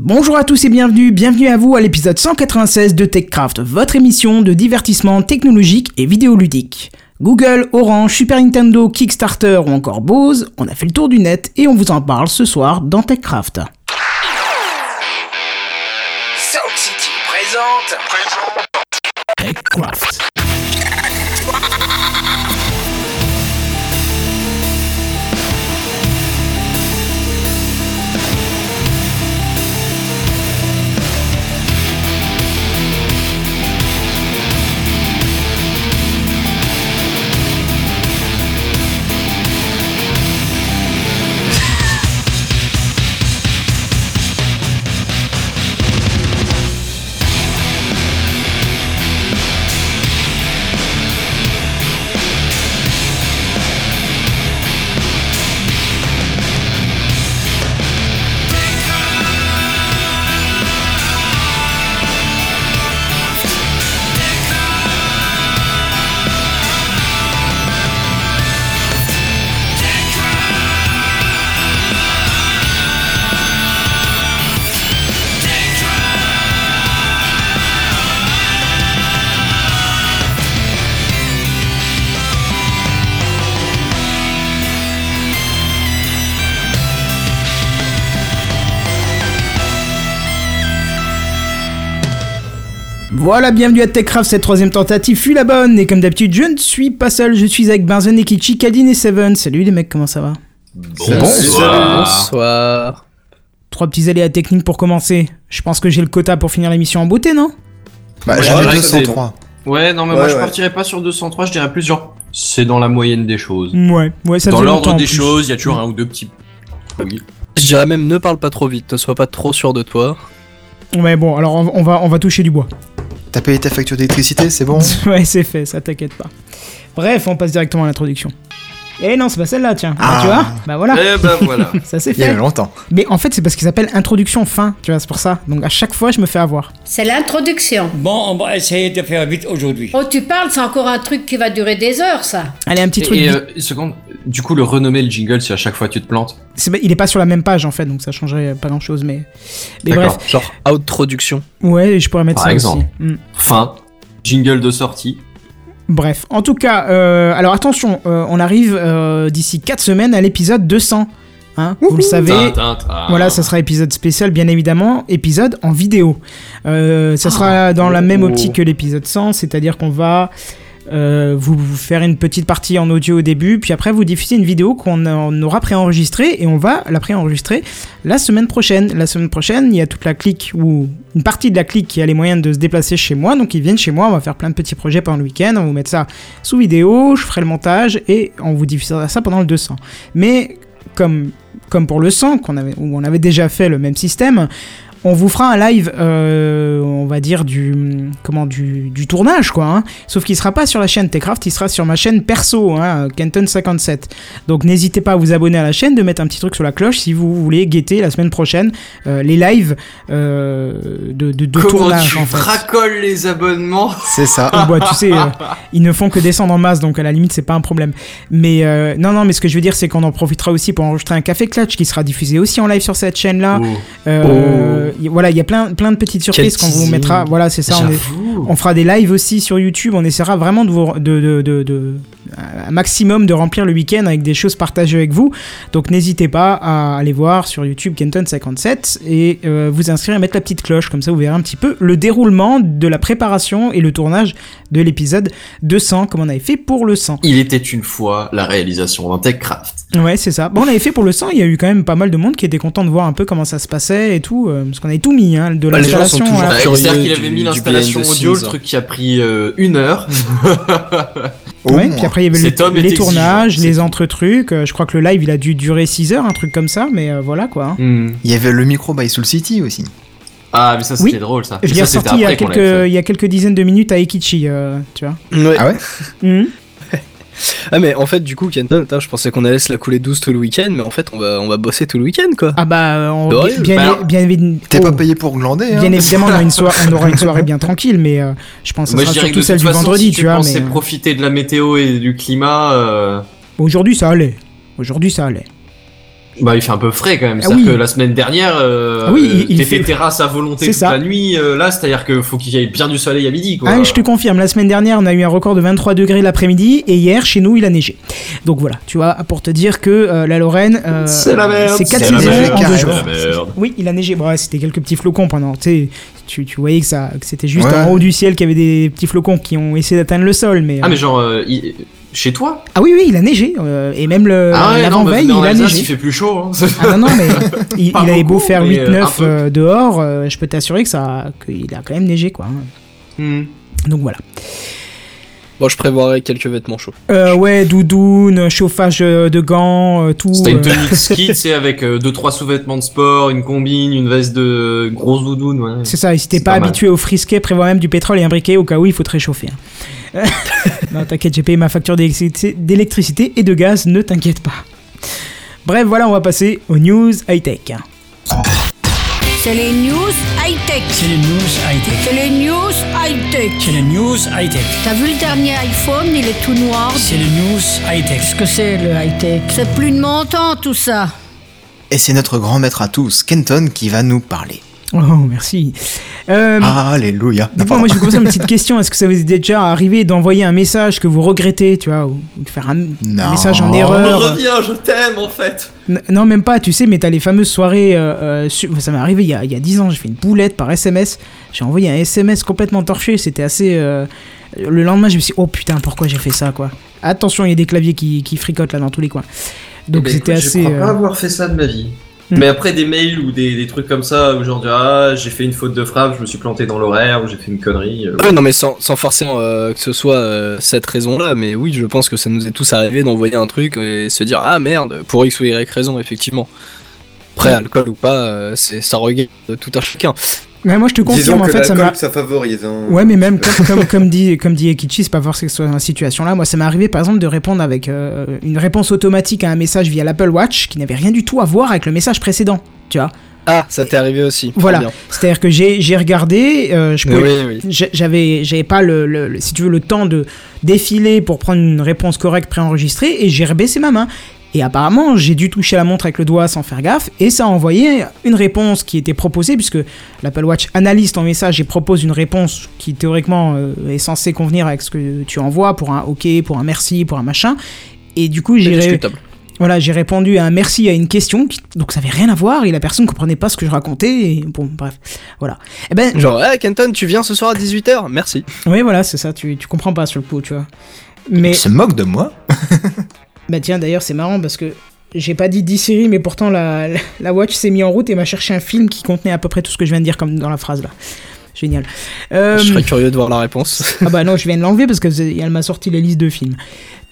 Bonjour à tous et bienvenue, bienvenue à vous à l'épisode 196 de TechCraft, votre émission de divertissement technologique et vidéoludique. Google, Orange, Super Nintendo, Kickstarter ou encore Bose, on a fait le tour du net et on vous en parle ce soir dans TechCraft. Sound City présente. TechCraft. Voilà, bienvenue à TechCraft, cette troisième tentative fut la bonne, et comme d'habitude, je ne suis pas seul, je suis avec Benzen, Ekichi, Kadine et Seven. Salut les mecs, comment ça va? Bonsoir. Trois petits aléas techniques pour commencer. Je pense que j'ai le quota pour finir l'émission en beauté, non? Bah, j'avais ouais, 203. Ouais, non, mais Ouais, moi je partirais pas sur 203, je dirais plus genre. C'est dans la moyenne des choses. Ouais, ouais, ça dans l'ordre des choses, il y a toujours un ou deux petits. bugs. Je dirais même ne parle pas trop vite, ne sois pas trop sûr de toi. Ouais, bon, alors on on va, on va toucher du bois. T'as payé ta facture d'électricité, c'est bon ouais, c'est fait, ça t'inquiète pas. Bref, on passe directement à l'introduction. Eh non, c'est pas celle-là, tiens. Bah, Ah. tu vois Bah voilà, Eh ben voilà. ça c'est Il y fait. avait longtemps. Mais en fait, c'est parce qu'il s'appelle introduction fin, tu vois, c'est pour ça. Donc à chaque fois, je me fais avoir. C'est l'introduction. Bon, on va essayer de faire vite aujourd'hui. Oh, tu parles, c'est encore un truc qui va durer des heures, ça. Allez, un petit truc. Et, euh, seconde, du coup, le renommer le jingle si à chaque fois tu te plantes. Il est pas sur la même page en fait, donc ça changerait pas grand chose, mais. Mais D'accord. bref, Genre outroduction. ouais, je pourrais mettre Par ça exemple. aussi. Hmm. Fin, jingle de sortie. Bref, en tout cas, euh, alors attention, euh, on arrive euh, d'ici 4 semaines à l'épisode 200. Hein, vous le savez. Voilà, ça sera épisode spécial, bien évidemment, épisode en vidéo. Ça sera dans la même Oh. optique que l'épisode 100, c'est-à-dire qu'on va euh, vous, faire une petite partie en audio au début, puis après vous diffuser une vidéo qu'on aura préenregistrée et on va la préenregistrer la semaine prochaine. La semaine prochaine, il y a toute la clique ou une partie de la clique qui a les moyens de se déplacer chez moi, donc ils viennent chez moi, on va faire plein de petits projets pendant le week-end, on va vous mettre ça sous vidéo, je ferai le montage et on vous diffusera ça pendant le 200. Mais comme comme pour le 100, qu'on avait, où on avait déjà fait le même système, on vous fera un live, euh, on va dire, du, comment, du, du tournage, quoi. hein. Sauf qu'il sera pas sur la chaîne Techcraft, il sera sur ma chaîne perso, hein, Kenton57. Donc n'hésitez pas à vous abonner à la chaîne, de mettre un petit truc sur la cloche si vous voulez guetter la semaine prochaine euh, les lives euh, de, de, de Comment tournage, tu en fait. racoles les abonnements C'est ça. Ah, bah, tu sais, euh, ils ne font que descendre en masse, donc à la limite, c'est pas un problème. Mais euh, non, non, mais ce que je veux dire, c'est qu'on en profitera aussi pour enregistrer un café clutch qui sera diffusé aussi en live sur cette chaîne-là. Oh, Euh, y- Voilà, il y a plein, plein de petites surprises qu'on vous mettra. Voilà, c'est ça. On, est- J'avoue. on fera des lives aussi sur YouTube. On essaiera vraiment de, vous, de, de, de, de- un maximum de remplir le week-end avec des choses partagées avec vous. Donc n'hésitez pas à aller voir sur YouTube Kenton57 et euh, vous inscrire et mettre la petite cloche. Comme ça, vous verrez un petit peu le déroulement de la préparation et le tournage de l'épisode 200, comme on avait fait pour le 100. Il était une fois la réalisation d'un TechCraft. Ouais, c'est ça. Bon, on avait fait pour le 100, il y a eu quand même pas mal de monde qui était content de voir un peu comment ça se passait et tout, euh, parce qu'on avait tout mis, hein, de Bah, les gens sont l'installation. curieux C'est-à-dire qu'il avait mis l'installation audio, le truc qui a pris euh, une heure. Ouais, puis après il y avait Cet les exigeant, tournages, les entre-trucs. euh, je crois que le live il a dû durer 6 heures, un truc comme ça, mais euh, voilà quoi. hein. Hmm. Il y avait le micro by Soul City aussi. Ah, mais ça c'était Oui. drôle ça. Je l'ai ressorti il y, a quelques, il y a quelques dizaines de minutes à Ekichi, euh, tu vois. Ouais. Ah ouais Mhm. Ah mais en fait du coup Kenton, putain, je pensais qu'on allait se la couler douce tout le week-end, mais en fait on va on va bosser tout le week-end quoi. Ah bah, on, Ouais, bien, bah alors, bien, T'es oh, pas payé pour glander, hein bien évidemment, on aura, une soirée, on aura une soirée bien tranquille, mais euh, je pense que Moi ça sera surtout de celle du façon, vendredi, si tu tu vois. Mais euh, profiter de la météo et du climat, euh, aujourd'hui ça allait. Aujourd'hui ça allait. Bah, il fait un peu frais quand même. Ah C'est-à-dire oui. que la semaine dernière, euh, Ah oui, il- il fait- terrasse à volonté C'est toute ça. la nuit. euh, là, c'est-à-dire que faut qu'il y ait bien du soleil à midi, quoi. Ah, je te confirme, la semaine dernière, on a eu un record de 23 degrés l'après-midi et hier, chez nous, il a neigé. Donc voilà, tu vois, pour te dire que euh, la Lorraine, euh, C'est la merde, c'est 4 c'est la saisons merde, en deux jours. Oui, il a neigé. Bon, ouais, c'était quelques petits flocons pendant. Tu sais, tu, tu voyais que, ça, que c'était juste Ouais. en haut du ciel qu'il y avait des petits flocons qui ont essayé d'atteindre le sol. Mais, Ah, euh, mais genre, euh, il- chez toi ah oui, oui, il a neigé. euh, et même le, Ah ouais, non, mais l'avant-veille, en il a neigé. il fait plus chaud. hein. Ah non, non, mais il, Pas il avait beau beaucoup, faire mais, euh, 8-9 un peu. euh, dehors, euh, je peux t'assurer que ça, qu'il a quand même neigé, quoi. hein. Hmm. Donc voilà. Bon, je prévoirai quelques vêtements chauds. Euh, ouais, doudoune, chauffage euh, de gants, euh, tout. C'était une euh, tenue de ski, tu sais, avec 2-3 sous-vêtements de sport, une combine, une veste de grosse doudoune, ouais. C'est ça, et si t'es C'est pas, pas mal. habitué au frisquet, prévois même du pétrole et un briquet au cas où il faut te réchauffer. hein. non, t'inquiète, j'ai payé ma facture d'électricité et de gaz, ne t'inquiète pas. Bref, voilà, on va passer aux news high-tech. C'est les news high-tech. C'est les news high-tech. C'est les news high-tech. C'est les news high-tech. T'as vu le dernier iPhone, il est tout noir. C'est les news high-tech. Qu'est-ce que c'est le high-tech? C'est plus de mon temps tout ça. Et c'est notre grand maître à tous, Kenton, qui va nous parler. Oh, merci. Euh, Alléluia. Dites-moi, moi je vais commencer une petite question. Est-ce que ça vous est déjà arrivé d'envoyer un message que vous regrettez, tu vois, ou de faire un, message en erreur Reviens, je t'aime en fait. N- Non, même pas, tu sais, mais t'as les fameuses soirées. euh, euh, Ça m'est arrivé il y, a, il y a 10 ans, j'ai fait une boulette par SMS. J'ai envoyé un SMS complètement torché, c'était assez. euh, Le lendemain, je me suis dit, oh putain, pourquoi j'ai fait ça, quoi. Attention, il y a des claviers qui, qui fricotent là dans tous les coins. Donc Eh ben, c'était assez. Je crois euh, pas avoir fait ça de ma vie. Hmm. Mais après des mails ou des, des trucs comme ça où genre ah j'ai fait une faute de frappe, je me suis planté dans l'horaire ou j'ai fait une connerie. euh, Ouais, non, mais sans, sans forcément euh, que ce soit euh, cette raison-là, mais oui, je pense que ça nous est tous arrivé d'envoyer un truc et se dire ah merde, pour X ou Y raison, effectivement. Après, alcool ou pas, c'est ça regarde tout un chacun. Ouais, moi je te confirme, en fait, ça m'a. ça favorise. Hein. Ouais, mais même comme, comme, comme dit, comme dit Ekichi, c'est pas forcément que ce soit dans la situation là. Moi, ça m'est arrivé par exemple de répondre avec euh, une réponse automatique à un message via l'Apple Watch qui n'avait rien du tout à voir avec le message précédent. Tu vois Ah, ça t'est arrivé aussi. Voilà. C'est-à-dire que j'ai j'ai regardé, euh, je Mais pouvais, oui, oui. J'a- j'avais j'avais pas le, le- le- si tu veux le temps de défiler pour prendre une réponse correcte préenregistrée et j'ai rebaissé ma main et apparemment j'ai dû toucher la montre avec le doigt sans faire gaffe et ça a envoyé une réponse qui était proposée puisque l'Apple Watch analyse ton message et propose une réponse qui théoriquement euh, est censée convenir avec ce que tu envoies pour un OK pour un merci pour un machin et du coup j'ai ré- voilà, j'ai répondu à un merci à une question, qui- donc ça avait rien à voir et la personne comprenait pas ce que je racontais. Et bon, bref, voilà. Eh ben, Genre, hey, Kenton, tu viens ce soir à 18h Merci. oui, voilà, c'est ça. Tu, tu comprends pas sur le coup, tu vois. Mais Il se moque de moi bah tiens, d'ailleurs, c'est marrant parce que j'ai pas dit 10 séries, mais pourtant la, la, la Watch s'est mis en route et m'a cherché un film qui contenait à peu près tout ce que je viens de dire comme dans la phrase là. Génial. Euh, Je serais curieux de voir la réponse. Ah bah non, je viens de l'enlever parce qu'elle m'a sorti la liste de films.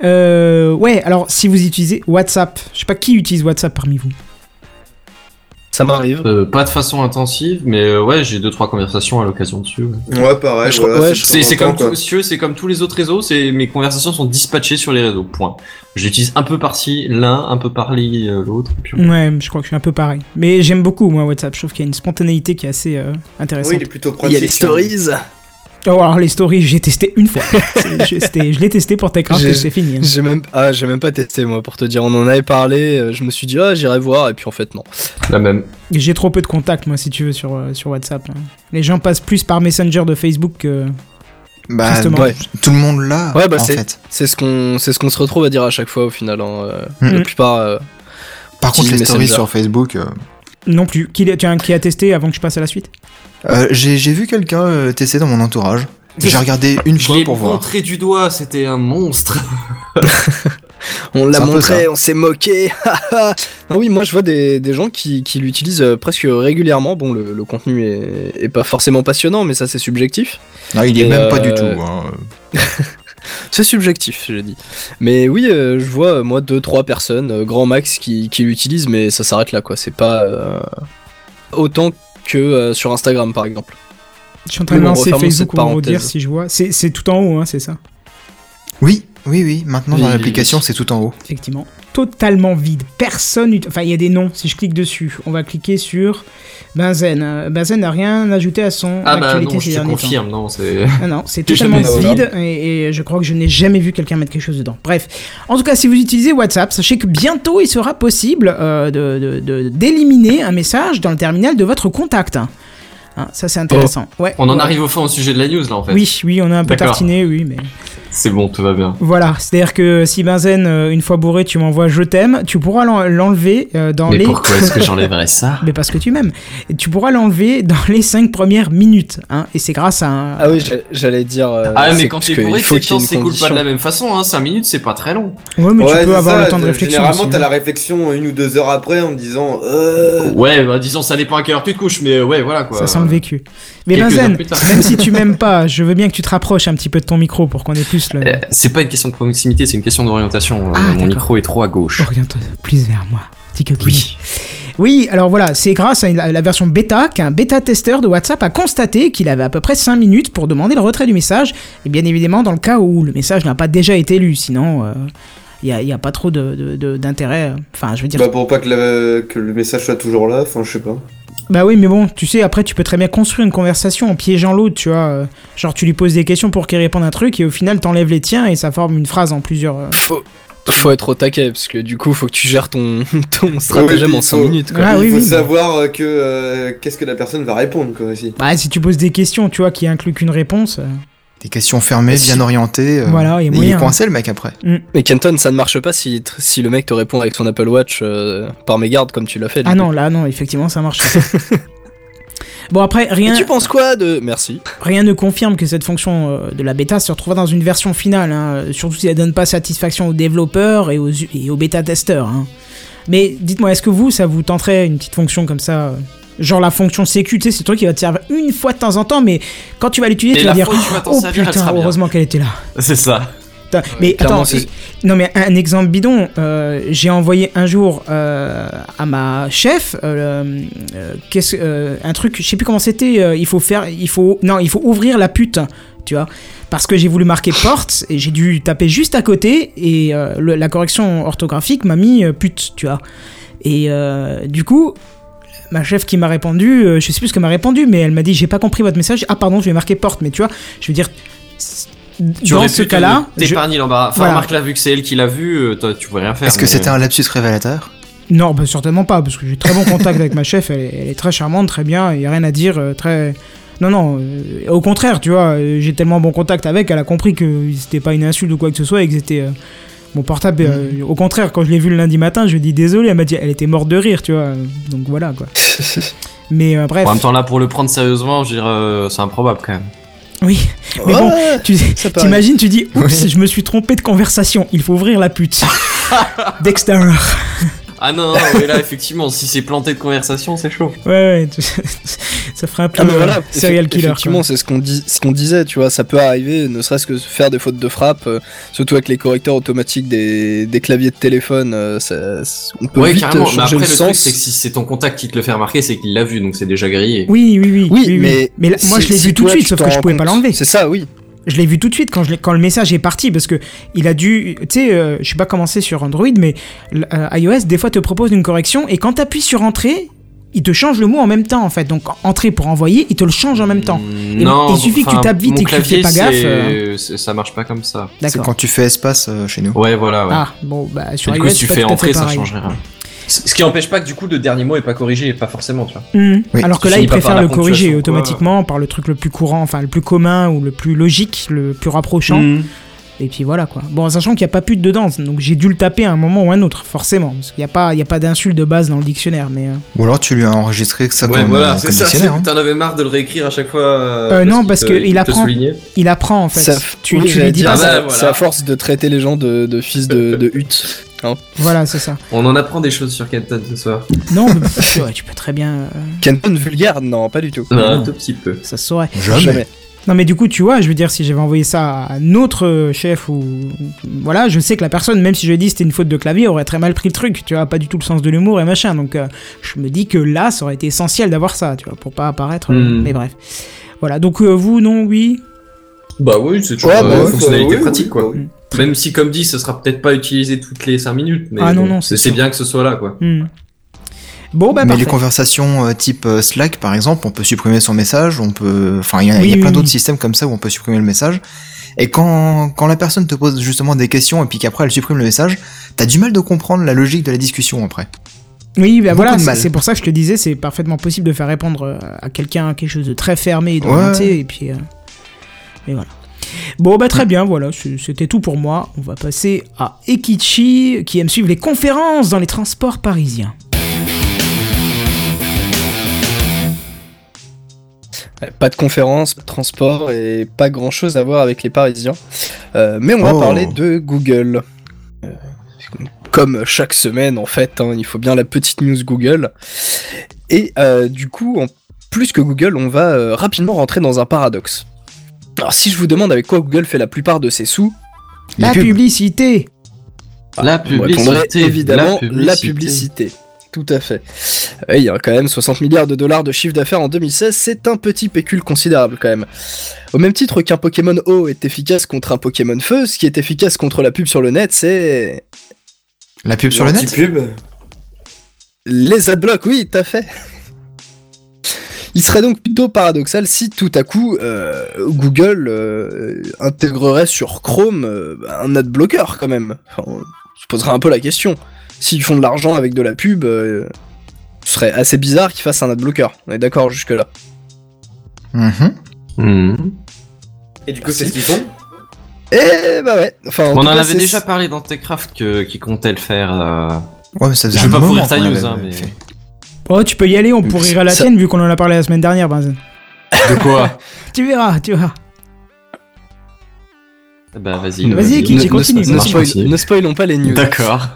Euh, ouais, alors si vous utilisez WhatsApp, je sais pas qui utilise WhatsApp parmi vous. Ça m'arrive. euh, pas de façon intensive, mais euh, ouais, j'ai deux trois conversations à l'occasion dessus. ouais. Ouais, pareil. Je- voilà, ouais, c'est C'est c'est temps, comme tout, c'est comme tous les autres réseaux, c'est mes conversations sont dispatchées sur les réseaux. Point. J'utilise un peu par-ci l'un, un peu par-li euh, l'autre. puis- Ouais, je crois que je suis un peu pareil. Mais j'aime beaucoup moi WhatsApp, je trouve qu'il y a une spontanéité qui est assez euh, intéressante. Oui, il est plutôt Il pratique. y a les stories. Oh, alors les stories, j'ai testé une fois. Je l'ai testé pour TechCraft et c'est fini. hein. J'ai même, ah, j'ai même pas testé moi pour te dire. On en avait parlé. euh, Je me suis dit ah j'irai voir et puis en fait non. La même. J'ai trop peu de contacts moi si tu veux sur, euh, sur WhatsApp. hein. Les gens passent plus par Messenger de Facebook que... Bah. Ouais. tout le monde l'a, Ouais, bah, c'est- ce qu'on, c'est ce qu'on se retrouve à dire à chaque fois au final. hein, euh, Mm. La plupart. euh, Par contre, les stories sur Facebook, euh, Non plus. Qui, qui a testé avant que je passe à la suite euh, j'ai vu quelqu'un euh, tester dans mon entourage. J'ai regardé une Je fois pour voir. montré du doigt, c'était un monstre. On l'a montré, on s'est moqué. ah oui, moi je vois des, des gens qui, qui l'utilisent euh, presque régulièrement. Bon, le, le contenu est, est pas forcément passionnant, mais ça c'est subjectif. Non, il est Et, même pas du tout. hein. C'est subjectif, j'ai dit. Mais oui, euh, je vois euh, moi deux trois personnes, euh, grand max, qui, qui l'utilisent, mais ça s'arrête là quoi. C'est pas euh, autant que euh, sur Instagram par exemple. Je suis en train de lancer Facebook pour vous dire parenthèse. si je vois. C'est c'est tout en haut, hein, c'est ça? Oui, oui, oui. Maintenant, dans l'application, oui. c'est tout en haut. Effectivement. Totalement vide. Personne. Enfin, il y a des noms. Si je clique dessus, on va cliquer sur Benzen. Euh, Benzen n'a rien ajouté à son Ah bah actualité non, ces je te derniers temps. confirme, non, c'est. Ah non, c'est totalement vide et, et je crois que je n'ai jamais vu quelqu'un mettre quelque chose dedans. Bref, en tout cas, si vous utilisez WhatsApp, sachez que bientôt il sera possible euh, de- de- de- d'éliminer un message dans le terminal de votre contact. Hein, ça c'est intéressant. Ouais. On en Ouais. arrive au fond au sujet de la news là en fait. Oui, oui, on a un peu tartiné, oui, mais C'est bon, tout va bien. voilà. C'est-à-dire que si Benzen, euh, une fois bourré, tu m'envoies je t'aime, tu pourras l'en- l'enlever euh, dans Mais les. pourquoi est-ce que j'enlèverais ça Mais parce que tu m'aimes. Tu pourras l'enlever dans les 5 premières minutes. Hein, et c'est grâce à un. Ah oui, j'a- j'allais dire. euh, Ah mais c'est quand parce tu es qu'il bourré, faut tes temps s'écoulent pas de la même façon, hein. 5 minutes c'est pas très long. Ouais, mais Ouais, tu peux avoir ça, le temps de réflexion. Généralement, t'as hein. la réflexion une ou deux heures après en me disant euh... Ouais, bah disons ça dépend à quelle heure tu te couches, mais ouais voilà quoi. Ça sent le vécu. Mais Quelques Benzen, même si tu m'aimes pas, je veux bien que tu te rapproches un petit peu de ton micro pour qu'on ait plus Euh, C'est pas une question de proximité, c'est une question d'orientation. Ah, Euh, Mon d'accord. micro est trop à gauche. Oriente plus vers moi. Oui. Oui, alors voilà, c'est grâce à la, version bêta qu'un bêta-testeur de WhatsApp a constaté qu'il avait à peu près 5 minutes pour demander le retrait du message. Et bien évidemment, dans le cas où le message n'a pas déjà été lu, sinon il n'y a, y a pas trop de- de- de- d'intérêt. Enfin, je veux dire. Bah pour pas que le, que le message soit toujours là, enfin je sais pas. Bah oui, mais bon, tu sais, après, tu peux très bien construire une conversation en piégeant l'autre, tu vois. genre, tu lui poses des questions pour qu'il réponde un truc, et au final, t'enlèves les tiens, et ça forme une phrase en plusieurs. euh, Faut, faut être au taquet, parce que du coup, faut que tu gères ton, ton stratagème en il 5 faut- minutes. Quoi. Ah il oui, faut oui, savoir euh, que euh, qu'est-ce que la personne va répondre quoi aussi. Bah, si tu poses des questions, tu vois, qui incluent qu'une réponse. euh, Des questions fermées, Si- bien orientées. euh, Voilà, il y a et il moyen, est coincé le mec après. Mais Kenton, ça ne marche pas si, si le mec te répond avec son Apple Watch euh, par mégarde, comme tu l'as fait. Ah coup. non, là, non, effectivement, ça marche. bon, après, Et rien, tu penses quoi de. Merci. rien ne confirme que cette fonction euh, de la bêta se retrouvera dans une version finale, hein, surtout si elle donne pas satisfaction aux développeurs et aux, et aux bêta-testeurs. hein. Mais dites-moi, est-ce que vous, ça vous tenterait une petite fonction comme ça euh, Genre la fonction sécu, tu sais, c'est le truc qui va te servir une fois de temps en temps, mais quand tu vas l'utiliser, tu vas dire tu vas Oh servir, putain, heureusement qu'elle était là. C'est ça. Mais attends, non mais un exemple bidon, euh, j'ai envoyé un jour euh, à ma chef euh, euh, qu'est-ce- euh, un truc, je sais plus comment c'était, euh, il faut faire, il faut, non, il faut ouvrir la pute, tu vois, parce que j'ai voulu marquer porte et j'ai dû taper juste à côté et euh, le- la correction orthographique m'a mis euh, pute, tu vois, et euh, du coup. Ma chef qui m'a répondu, euh, je sais plus ce qu'elle m'a répondu, mais elle m'a dit j'ai pas compris votre message. Ah pardon, je vais marquer porte, mais tu vois, je veux dire, Tu dans ce cas-là, je- t'épargner l'embarras. Enfin, Voilà. remarque là, vu que c'est elle qui l'a vu, euh, toi, tu pouvais rien faire. Est-ce que c'était un lapsus révélateur? Non, bah, certainement pas, parce que j'ai très bon contact avec ma chef, elle est, elle est très charmante, très bien, il n'y a rien à dire, euh, très... Non, non, euh, au contraire, tu vois, j'ai tellement bon contact avec, elle a compris que c'était pas une insulte ou quoi que ce soit, et que c'était... euh, mon portable, euh, au contraire, quand je l'ai vu le lundi matin, je lui ai dit désolé, elle m'a dit, elle était morte de rire, tu vois, donc voilà, quoi. Mais euh, bref, En même temps, là, pour le prendre sérieusement, je dirais, euh, c'est improbable quand même. oui, mais bon, Ouais, tu t'imagines, tu dis, oups, je me suis trompé de conversation, il faut ouvrir la pute. Dexter. Ah non, non, mais là, effectivement, si c'est planté de conversation, c'est chaud. Ouais, ouais, tu- ça ferait un peu Ah, mais euh, voilà, serial killer. Effectivement, c'est ce qu'on dit, ce qu'on disait, tu vois, ça peut arriver, ne serait-ce que faire des fautes de frappe, euh, surtout avec les correcteurs automatiques des, des claviers de téléphone, euh, ça- on peut Ouais, vite carrément. Mais changer après, le, le, truc, sens. c'est que si c'est ton contact qui te le fait remarquer, c'est qu'il l'a vu, donc c'est déjà grillé. Oui, oui, oui. Oui, mais Mais là, moi, je l'ai si vu tout de suite, sauf que je pouvais pas l'enlever. C'est ça, oui. Je l'ai vu tout de suite quand, je l'ai- quand le message est parti, parce que il a dû, tu sais, euh, je sais pas comment c'est sur Android, mais euh, iOS des fois te propose une correction et quand tu appuies sur entrée, il te change le mot en même temps en fait. Donc entrée pour envoyer, il te le change en même temps. Et Non, il suffit que tu tapes vite et que tu fais pas gaffe, euh. Ça marche pas comme ça. C'est D'accord. quand tu fais espace euh, chez nous. Ouais, voilà, ouais. Ah bon, bah Et sur du iOS coup, si tu fais entrer, ça changerait rien. Ce qui empêche pas que du coup le dernier mot est pas corrigé, pas forcément, tu vois. Oui. Alors que là, il préfère le corriger automatiquement par le truc le plus courant, enfin le plus commun ou le plus logique, le plus rapprochant. Mm. Et puis voilà quoi. Bon, sachant qu'il n'y a pas plus de dedans, donc j'ai dû le taper à un moment ou un autre, forcément. Parce qu'il n'y a pas, il y a pas d'insulte de base dans le dictionnaire. Mais euh, Ou alors tu lui as enregistré ça Ouais, comme, voilà, euh, c'est comme ça. dictionnaire. hein. T'en avais marre de le réécrire à chaque fois. Euh, non, qu'il parce te- que il te apprend. il apprend en fait. Ça- tu, oui, tu lui dis pas ça. ça- voilà. C'est à force de traiter les gens de, de fils de, de hutte. Voilà, c'est ça. On en apprend des choses sur Kenton ce soir. Non, mais, ouais, tu peux très bien. euh, Kenton vulgaire Non, pas du tout. Un tout petit peu. ça se saurait. Jamais. Non, mais du coup, tu vois, je veux dire, si j'avais envoyé ça à un autre euh, chef ou. Voilà, je sais que la personne, même si je lui ai dit c'était une faute de clavier, aurait très mal pris le truc, tu vois, pas du tout le sens de l'humour et machin. Donc, euh, je me dis que là, ça aurait été essentiel d'avoir ça, tu vois, pour pas apparaître. euh, Hmm. Mais bref. Voilà, donc euh, vous, non, oui Bah oui, c'est toujours Ouais, bah une ouais, fonctionnalité oui, pratique oui, quoi. bah oui. Même si, comme dit, ce sera peut-être pas utilisé toutes les 5 minutes, mais Ah non, c'est bien que ce soit là, quoi. Hmm. Bon, bah Mais parfait. les conversations euh, type euh, Slack, par exemple, on peut supprimer son message, on peut, enfin, il y a, Oui, il y a oui, plein oui. d'autres systèmes comme ça où on peut supprimer le message. Et quand, quand la personne te pose justement des questions et puis qu'après elle supprime le message, t'as du mal de comprendre la logique de la discussion après. Oui, bah Beaucoup voilà, c'est pour ça que je te disais, c'est parfaitement possible de faire répondre euh, à quelqu'un quelque chose de très fermé et d'orienté, Ouais. et puis. euh, et voilà. Bon, bah très bien, voilà, c'était tout pour moi. On va passer à Ekichi, qui aime suivre les conférences dans les transports parisiens. Pas de conférence, pas de transport et pas grand chose à voir avec les Parisiens. Euh, mais on va Oh. parler de Google. Euh, comme chaque semaine en fait, hein, il faut bien la petite news Google. Et euh, du coup, en plus que Google, on va euh, rapidement rentrer dans un paradoxe. Alors si je vous demande avec quoi Google fait la plupart de ses sous, La publicité La on répondrait publicité, évidemment la la publicité. Tout à fait. Ouais, Il y a quand même 60 milliards de dollars de chiffre d'affaires en 2016, c'est un petit pécule considérable quand même. Au même titre qu'un Pokémon eau est efficace contre un Pokémon feu, ce qui est efficace contre la pub sur le net, c'est La pub sur le net? Anti-pub. les adblocks, oui, tout à fait. Il serait donc plutôt paradoxal si tout à coup euh, Google euh, intégrerait sur Chrome euh, un adblocker quand même. Enfin, on se poserait un peu la question. S'ils font de l'argent avec de la pub, euh, ce serait assez bizarre qu'ils fassent un adblocker. On est d'accord jusque là. Mhm. Mhm. Et du coup, c'est ce qu'ils font? Eh bah ouais. Enfin, en On en cas, avait déjà parlé dans Techcraft qui comptait le faire. euh, Ouais, mais ça faisait Je vais pas moment pourrir ta news, hein, mais- fait. Oh, tu peux y aller, on Mais pourrira la ça- tienne vu qu'on en a parlé la semaine dernière, Benzen. De quoi Tu verras, tu verras. Bah vas-y. Vas-y, ne- continue, Ne, spoil- ne spoilons pas les news. D'accord.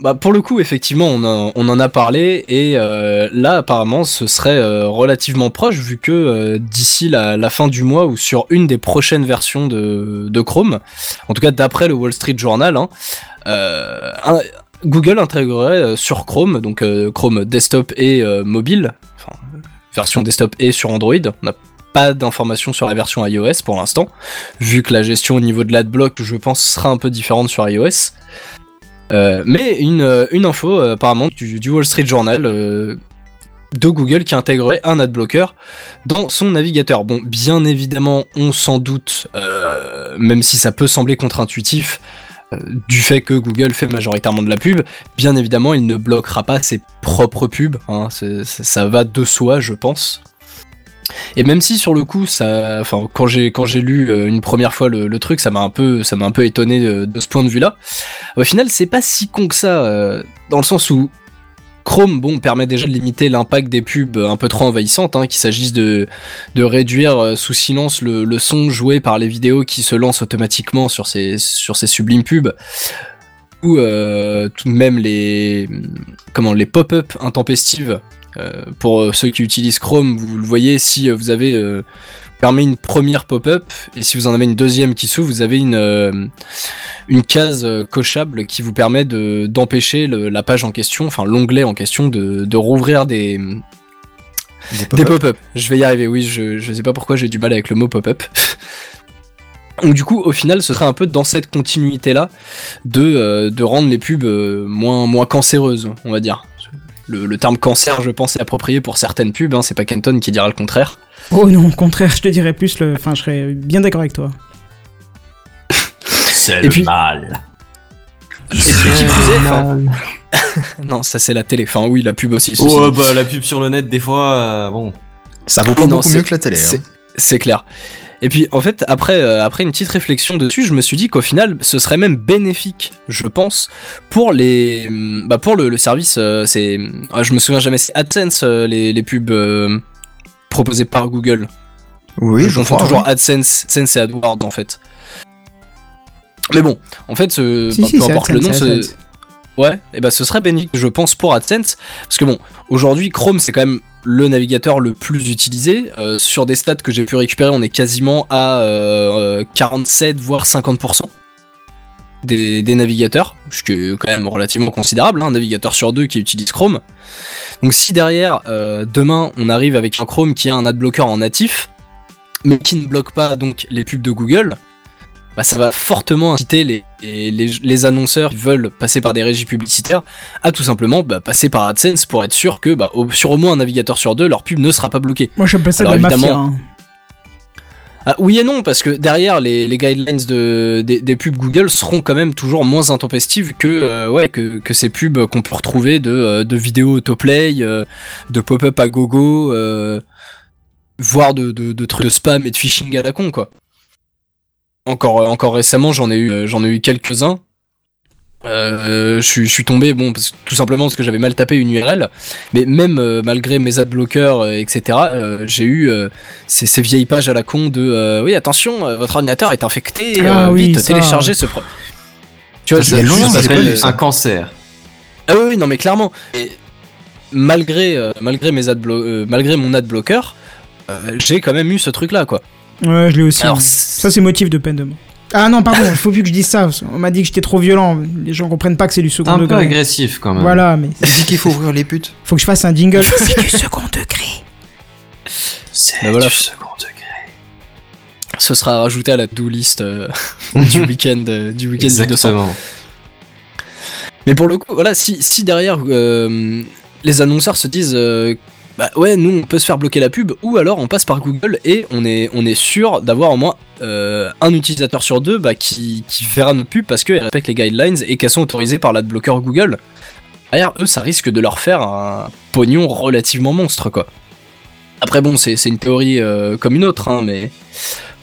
Bah pour le coup, effectivement, on, en- on en a parlé et euh, là, apparemment, ce serait euh, relativement proche vu que euh, d'ici la, la fin du mois ou sur une des prochaines versions de, de Chrome, en tout cas d'après le Wall Street Journal, hein, euh, un- Google intégrerait euh, sur Chrome, donc euh, Chrome desktop et euh, mobile, version desktop et sur Android. On n'a pas d'informations sur la version iOS pour l'instant, vu que la gestion au niveau de l'adblock, je pense, sera un peu différente sur iOS. Mais une, info apparemment du, Wall Street Journal de Google qui intégrerait un adblocker dans son navigateur. Bon, bien évidemment, on s'en doute, même si ça peut sembler contre-intuitif, du fait que Google fait majoritairement de la pub, bien évidemment, il ne bloquera pas ses propres pubs. hein, ça va de soi, je pense. Et même si sur le coup, ça, quand j'ai lu euh, une première fois le, truc, ça m'a un peu, étonné de, de ce point de vue-là. Au final, c'est pas si con que ça, euh, dans le sens où Chrome, bon, permet déjà de limiter l'impact des pubs un peu trop envahissantes, hein, qu'il s'agisse de, réduire euh, sous silence le, son joué par les vidéos qui se lancent automatiquement sur ces, sublimes pubs, ou euh, tout de même les, comment, les pop-up intempestives. Euh, pour ceux qui utilisent Chrome, vous le voyez, si vous avez euh, permis une première pop-up, et si vous en avez une deuxième qui s'ouvre, vous avez une, une case euh, cochable qui vous permet de d'empêcher la page en question, enfin l'onglet en question, de, de rouvrir des, Des des pop-up. Je vais y arriver, oui, je, je sais pas pourquoi j'ai du mal avec le mot pop-up. Donc du coup, au final, ce serait un peu dans cette continuité-là de, euh, de rendre les pubs euh, moins, moins cancéreuses, on va dire. Le, le terme cancer, je pense, est approprié pour certaines pubs, hein, c'est pas Kenton qui dira le contraire. Oh non, au contraire, je te dirais plus le. Enfin, je serais bien d'accord avec toi. C'est le puis- mal. Et puis, qui plus est, enfin- non, ça c'est la télé, enfin oui, la pub aussi. Oh bah la pub sur le net des fois, euh, bon. Ça vaut pas Non, beaucoup c'est- mieux que la télé. C'est hein. c'est clair. Et puis en fait, après, euh, après une petite réflexion dessus, je me suis dit qu'au final, ce serait même bénéfique, je pense, pour les, hum, bah pour le, le service. euh, c'est, ah, je me souviens jamais, c'est AdSense euh, les, les pubs euh, proposées par Google. Oui, je crois. toujours. AdSense, Sense et AdWords en fait. Mais bon, en fait, ce, Si, si, peu importe le nom, ce- Ouais, et bah ce serait bénéfique, je pense, pour AdSense. Parce que bon, aujourd'hui, Chrome, c'est quand même le navigateur le plus utilisé. Euh, sur des stats que j'ai pu récupérer, on est quasiment à euh, euh, 47 voire 50% des, des navigateurs, ce qui est quand même relativement considérable, hein, un navigateur sur deux qui utilise Chrome. Donc si derrière, euh, demain, on arrive avec un Chrome qui a un adblocker en natif, mais qui ne bloque pas donc les pubs de Google, bah, ça va fortement inciter les, les, annonceurs qui veulent passer par des régies publicitaires à tout simplement bah, passer par AdSense pour être sûr que bah, au- sur au moins un navigateur sur deux, leur pub ne sera pas bloquée. Moi, j'appelle ça de la mafia. hein. Ah, oui et non, parce que derrière les, les guidelines de, des, des pubs Google seront quand même toujours moins intempestives que, euh, ouais, que, que ces pubs qu'on peut retrouver de, euh, de vidéos autoplay, euh, de pop-up à gogo, euh, voire de, de, de trucs de spam et de phishing à la con, quoi. Encore, euh, encore récemment, j'en ai eu, euh, j'en ai eu quelques-uns. Euh, je suis- je suis tombé, bon, parce- tout simplement parce que j'avais mal tapé une URL, mais même euh, malgré mes adblockers, euh, etc., euh, j'ai eu euh, ces, ces vieilles pages à la con de euh, oui, attention, votre ordinateur est infecté, Ah euh, oui, vite, ça. téléchargez ce pro. Tu vois, c'est ça un cancer. ah oui, oui, non mais clairement. Et malgré euh, malgré mes adblo euh, malgré mon adblocker, euh, j'ai quand même eu ce truc là quoi. Ouais, je l'ai aussi. Alors Ça, c'est motif de peine de mort. Ah non, pardon, il faut plus que je dise ça. qu'on m'a dit que j'étais trop violent. Les gens comprennent pas que c'est du second un peu degré. agressif quand même. Voilà, mais Il dit qu'il faut ouvrir les putes. faut que je fasse un jingle. C'est du second degré. C'est Ben voilà. du second degré. ce sera rajouté à la do list euh, du week-end euh, du week-end du 200. Exactement. Mais pour le coup, voilà, si, si derrière euh, les annonceurs se disent euh, bah ouais, nous on peut se faire bloquer la pub, ou alors on passe par Google et on est, on est sûr d'avoir au moins euh, un utilisateur sur deux bah, qui, qui verra notre pub parce qu'elle respecte les guidelines et qu'elles sont autorisées par l'adblocker Google. Derrière eux, ça risque de leur faire un pognon relativement monstre quoi. Après bon, c'est c'est une théorie euh, comme une autre, hein, mais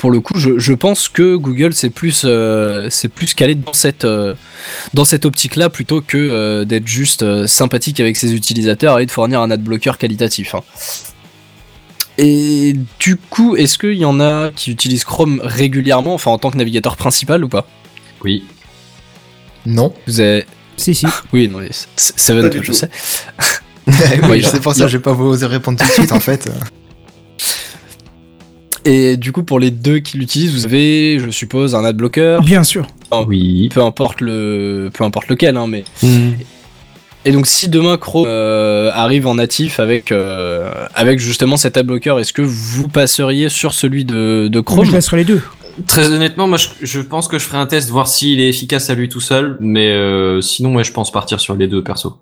pour le coup, je, je pense que Google c'est plus, euh, c'est plus calé dans cette, euh, dans cette optique-là plutôt que euh, d'être juste euh, sympathique avec ses utilisateurs et de fournir un adblocker qualitatif. hein. Et du coup, est-ce qu'il y en a qui utilisent Chrome régulièrement, enfin en tant que navigateur principal ou pas? Oui. Non. Vous avez... Si, si. Oui, non, mais Pas du je tout. sais. oui, c'est pour ça je vais pas vous oser répondre tout de suite en fait. Et du coup, pour les deux qui l'utilisent, vous avez, je suppose, un adblocker, Bien sûr. Oui. peu importe le, peu importe lequel, hein, mais Et donc si demain Chrome euh, arrive en natif avec euh, avec justement cet adblocker, est-ce que vous passeriez sur celui de, de Moi, Chrome? je laisserai les deux. Très honnêtement, moi je, je pense que je ferai un test voir s'il est efficace à lui tout seul, mais euh, sinon ouais, je pense partir sur les deux perso.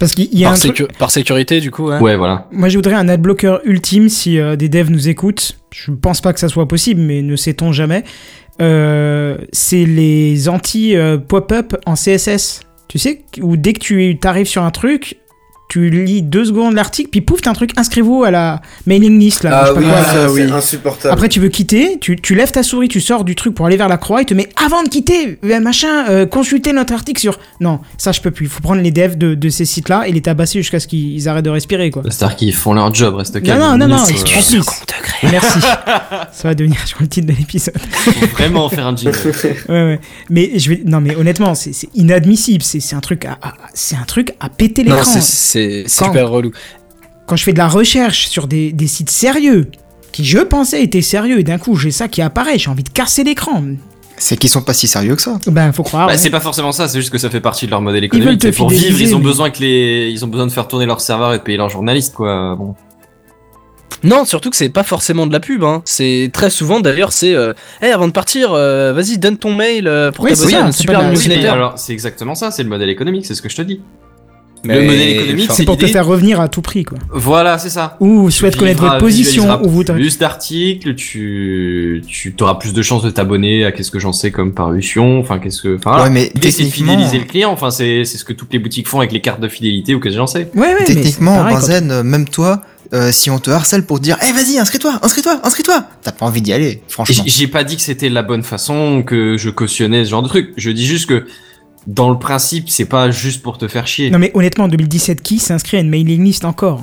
Parce qu'il y a par, un truc. par sécurité du coup hein Ouais, voilà. Moi, je voudrais un adblocker ultime si euh, des devs nous écoutent. Je pense pas que ça soit possible, mais ne sait-on jamais. Euh, c'est les anti-pop-up en CSS. Tu sais, où dès que tu arrives sur un truc, tu lis deux secondes l'article, puis pouf, t'as un truc, inscrivez-vous à la mailing list là. je Ah sais pas oui, Ah oui. c'est insupportable. Après, tu veux quitter, tu, tu lèves ta souris, tu sors du truc pour aller vers la croix, il te met avant de quitter, euh, machin, euh, consultez notre article sur. Non, ça je peux plus. Il faut prendre les devs de, de ces sites-là et les tabasser jusqu'à ce qu'ils arrêtent de respirer, quoi. C'est-à-dire qu'ils font leur job, reste Non, calme. non, non, non, Ils c'est second Merci. ça va devenir sur le titre de l'épisode. vraiment faire un jingle. Ouais, ouais. Mais je vais. Non, mais honnêtement, c'est c'est inadmissible. C'est c'est un truc à, à- c'est un truc à péter Non, l'écran. c'est- c'est super relou. Quand je fais de la recherche sur des, des sites sérieux, qui je pensais étaient sérieux, et d'un coup j'ai ça qui apparaît, j'ai envie de casser l'écran. C'est qu'ils sont pas si sérieux que ça. Ben, faut croire. Bah, ouais. c'est pas forcément ça, c'est juste que ça fait partie de leur modèle économique. C'est pour vivre, ils ont mais- besoin que les, ils ont besoin de faire tourner leur serveur et de payer leurs journalistes, quoi. Bon. Non, surtout que c'est pas forcément de la pub. Hein. C'est très souvent d'ailleurs c'est. Euh, hey, avant de partir, euh, vas-y donne ton mail euh, pour Oui, super newsletter. alors, c'est exactement ça, c'est le modèle économique, c'est ce que je te dis. Mais- le modèle économique, c'est pour te faire revenir à tout prix, quoi. Voilà, c'est ça. Ou Tu souhaite connaître votre position, ou vous. plus d'articles, tu, tu auras plus de chances de t'abonner à qu'est-ce que j'en sais comme parution, enfin qu'est-ce que, enfin, Ouais, mais techniquement- fidéliser le client, enfin c'est c'est ce que toutes les boutiques font avec les cartes de fidélité ou qu'est-ce que j'en sais. Ouais, ouais, Techniquement, pareil, Benzen, euh, même toi, euh, si on te harcèle pour te dire, eh vas-y, inscris-toi, inscris-toi, inscris-toi, t'as pas envie d'y aller, franchement. J'ai pas dit que c'était la bonne façon, que je cautionnais ce genre de truc. Je dis juste que dans le principe, c'est pas juste pour te faire chier. Non, mais honnêtement, en 2017, qui s'inscrit à une mailing list encore?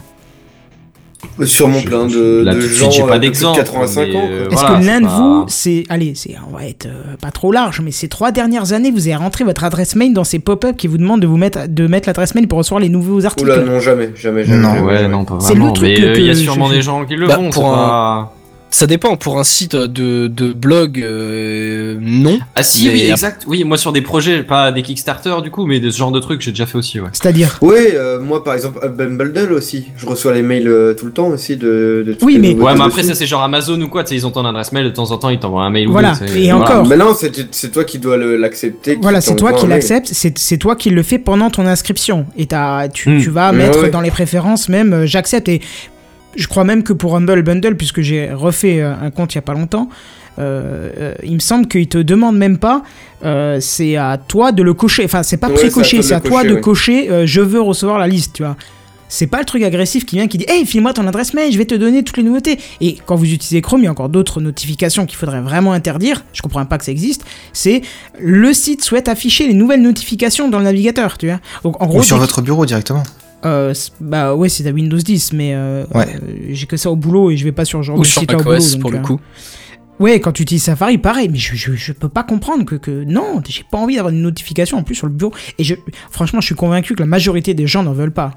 Sûrement Je- plein de, là, de de gens j'ai pas de de d'exemple, 85 mais, ans. euh. Est-ce voilà, que l'un c'est de pas- vous, c'est. Allez, c'est, on va être euh, pas trop large, mais ces trois dernières années, vous avez rentré votre adresse mail dans ces pop-up qui vous demandent de vous mettre, de mettre l'adresse mail pour recevoir les nouveaux articles Oula, non, jamais, jamais, jamais. Non, jamais, Ouais, jamais. non, pas C'est le vraiment. truc Mais euh, il y a sûrement je- des gens qui le Bah, font. pour c'est un- pas- Ça dépend, pour un site de, de blog, euh, non. Ah si, Mais oui, exact. Oui, moi sur des projets, pas des Kickstarter du coup, mais de ce genre de trucs, j'ai déjà fait aussi, ouais. C'est-à-dire? Oui, euh, moi par exemple, Bundle aussi. Je reçois les mails euh, tout le temps aussi de. de Oui, mais- Ouais, mais après dessus. ça c'est genre Amazon ou quoi, tu sais, ils ont ton adresse mail, de temps en temps ils t'envoient un mail Voilà, ou et encore. Mais non, c'est c'est toi qui dois le- l'accepter. Voilà, c'est toi qui l'acceptes. c'est c'est toi qui le fais pendant ton inscription. Et t'as- tu, Hmm. tu vas Ouais, mettre ouais. dans les préférences même euh, j'accepte. Et je crois même que pour Humble Bundle, puisque j'ai refait euh, un compte il y a pas longtemps, euh, euh, il me semble qu'il te demande même pas, euh, c'est à toi de le cocher. Enfin, c'est pas Ouais, c'est à pré-coché, toi de c'est à toi cocher, de ouais. cocher euh, je veux recevoir la liste, tu vois. C'est pas le truc agressif qui vient qui dit Hey, file-moi ton adresse mail, je vais te donner toutes les nouveautés. Et quand vous utilisez Chrome, il y a encore d'autres notifications qu'il faudrait vraiment interdire. Je comprends pas que ça existe. C'est le site souhaite afficher les nouvelles notifications dans le navigateur, tu vois. Donc en gros, Ou sur votre bureau directement. Euh, bah ouais, c'est à Windows 10, mais euh, Ouais. euh, j'ai que ça au boulot et je vais pas sur genre Ou de sur site au macOS boulot. pour le euh, coup. Ouais, quand tu utilises Safari, pareil, mais je, je, je peux pas comprendre que, que non, j'ai pas envie d'avoir une notification en plus sur le bureau. Et je, franchement, je suis convaincu que la majorité des gens n'en veulent pas.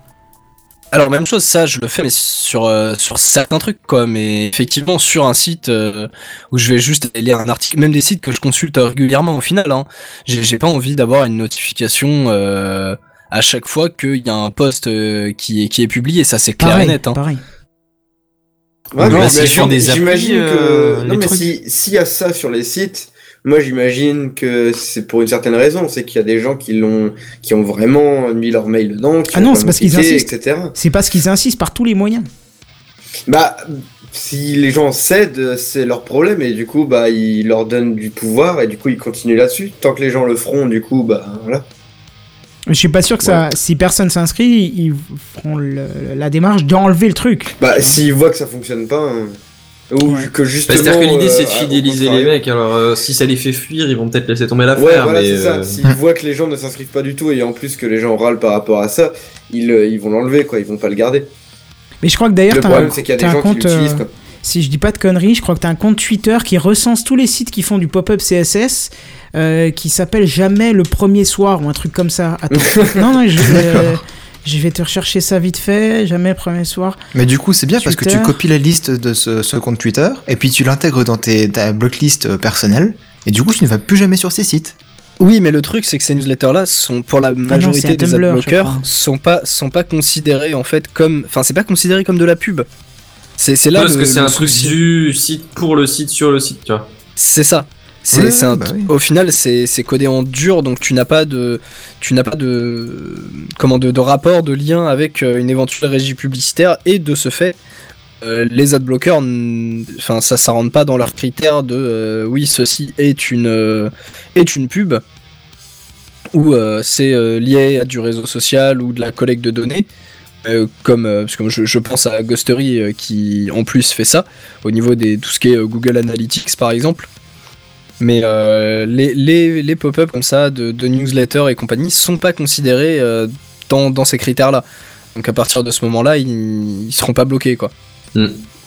Alors même chose, ça je le fais mais sur euh, sur certains trucs quoi, mais effectivement sur un site euh, où je vais juste aller lire un article, même des sites que je consulte régulièrement au final, hein, j'ai j'ai pas envie d'avoir une notification euh, à chaque fois qu'il y a un post euh, qui est qui est publié, ça c'est clair Pareil, et net. Hein. pareil. Ouais, Non, mais applis, j'imagine que. euh, non, les mais trucs. si s'il y a ça sur les sites, moi j'imagine que c'est pour une certaine raison. C'est qu'il y a des gens qui l'ont, qui ont vraiment mis leur mail dedans. Qui Ah non, c'est parce qu'ils insistent. etc. C'est parce qu'ils insistent par tous les moyens. Bah, si les gens cèdent, c'est leur problème et du coup, bah, ils leur donnent du pouvoir et du coup, ils continuent là-dessus. Tant que les gens le feront, du coup, bah, voilà. Je suis pas sûr que ça, si personne s'inscrit, ils feront le- la démarche d'enlever le truc. Bah, s'ils voient que ça fonctionne pas, hein, ou Ouais. que Bah, justement. C'est-à-dire que l'idée c'est de euh, fidéliser les mecs, alors euh, si ça les fait fuir, ils vont peut-être laisser tomber l'affaire, Ouais, voilà, mais c'est ça. euh, S'ils voient que les gens ne s'inscrivent pas du tout et en plus que les gens râlent par rapport à ça, ils, euh, ils vont l'enlever, quoi. Ils vont pas le garder. Mais je crois que d'ailleurs, Le t'as problème, un, c'est qu'il y a des t'as un gens qui compte, l'utilisent, euh, quoi. si je dis pas de conneries, je crois que t'as un compte Twitter qui recense tous les sites qui font du pop-up CSS, euh, qui s'appelle jamais le premier soir ou un truc comme ça. Attends. non, non, je, euh, je vais te rechercher ça vite fait. Jamais premier soir. Mais du coup, c'est bien parce que tu Twitter. copies la liste de ce, ce compte Twitter et puis tu l'intègres dans tes, ta blocklist euh, personnelle et du coup, tu ne vas plus jamais sur ces sites. Oui, mais le truc c'est que ces newsletters là sont pour la majorité un des Tumblr, je adblockers sont pas sont pas considérés en fait comme enfin c'est pas considéré comme de la pub. C'est là parce le- que c'est un truc du site pour le site sur le site, tu vois. C'est ça. C'est, Ouais, c'est un- bah oui. Au final, c'est, c'est codé en dur, donc tu n'as pas de, tu n'as pas de, comment de, de rapport, de lien avec euh, une éventuelle régie publicitaire, et de ce fait, euh, les adblockers, enfin ça, ça rentre pas dans leurs critères de, euh, oui, ceci est une, euh, est une pub, ou c'est lié à du réseau social ou de la collecte de données. euh, comme euh, parce que je, je pense à Ghostery euh, qui en plus fait ça au niveau des tout ce qui est Google Analytics par exemple mais euh, les, les, les pop-up comme ça de, de newsletters et compagnie sont pas considérés euh, dans, dans ces critères là donc à partir de ce moment là ils, ils seront pas bloqués quoi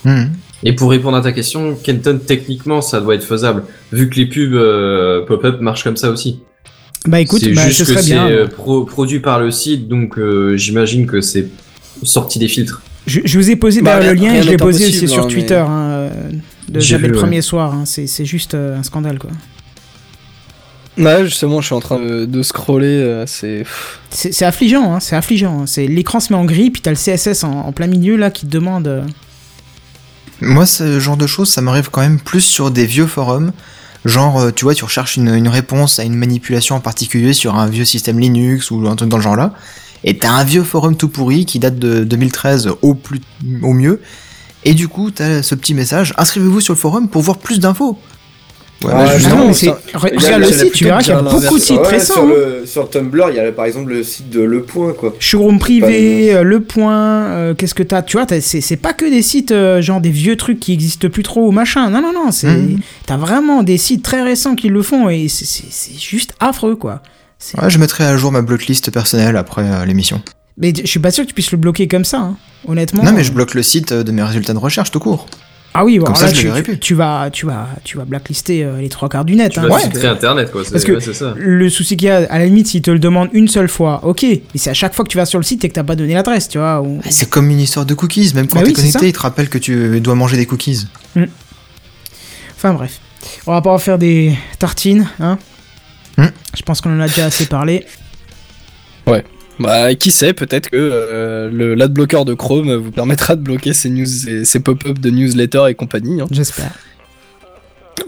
Hmm. Et pour répondre à ta question, Kenton, techniquement, ça doit être faisable, vu que les pubs euh, pop-up marchent comme ça aussi. Bah écoute, c'est bah, juste ce que serait c'est bien. pro- produit par le site, donc euh, j'imagine que c'est sorti des filtres. Je, je vous ai posé Bah, d'ailleurs le lien et je l'ai posé aussi sur hein, mais- Twitter. hein, de jamais vu, le ouais. premier soir. hein, c'est c'est juste euh, un scandale quoi. ouais justement je suis en train de, de scroller euh, c'est C'est c'est affligeant, hein, c'est affligeant. hein. C'est l'écran se met en gris, puis t'as le CSS en, en plein milieu là qui te demande. euh, Moi, ce genre de choses, ça m'arrive quand même plus sur des vieux forums. Genre, tu vois, tu recherches une, une réponse à une manipulation en particulier sur un vieux système Linux ou un truc dans le genre là. Et t'as un vieux forum tout pourri qui date de 2013 au, plus, au mieux. Et du coup, t'as ce petit message inscrivez-vous sur le forum pour voir plus d'infos. Ouais, Ah, bah, justement, non, mais ça- c'est- re- Il y a- regarde le site, tu verras qu'il y a beaucoup de sites Ouais, récents. sur, hein. sur Tumblr, il y a par exemple le site de Le Point, quoi. Showroom privé, euh, Le Point, euh, qu'est-ce que t'as? Tu vois, t'as- c'est c'est pas que des sites euh, genre des vieux trucs qui existent plus trop ou machin. Non, non, non, c'est Mhm. t'as vraiment des sites très récents qui le font et c'est- c'est c'est juste affreux quoi. C'est- ouais, je mettrai à jour ma blocklist personnelle après euh, l'émission. Mais je suis pas sûr que tu puisses le bloquer comme ça, hein, honnêtement. Non, mais je bloque le site de mes résultats de recherche tout court. Ah oui, Comme ça, là, je le tu, verrai tu- plus. tu vas, tu vas, tu vas blacklister euh, les trois quarts du net. Tu hein, vas que Internet, quoi. parce que- ouais, ça. Le souci qu'il y a, à la limite, s'il te le demande une seule fois, ok. Mais c'est à chaque fois que tu vas sur le site et que t'as pas donné l'adresse, tu vois. ou- C'est comme une histoire de cookies, même quand Bah t'es oui, connecté, il te rappelle que tu dois manger des cookies. Enfin bref. On va pas en faire des tartines, hein. Hmm. Je pense qu'on en a déjà assez parlé. Bah, qui sait, peut-être que euh, le l'adblocker de Chrome vous permettra de bloquer ces news, ces, ces pop-up de newsletter et compagnie. hein. J'espère.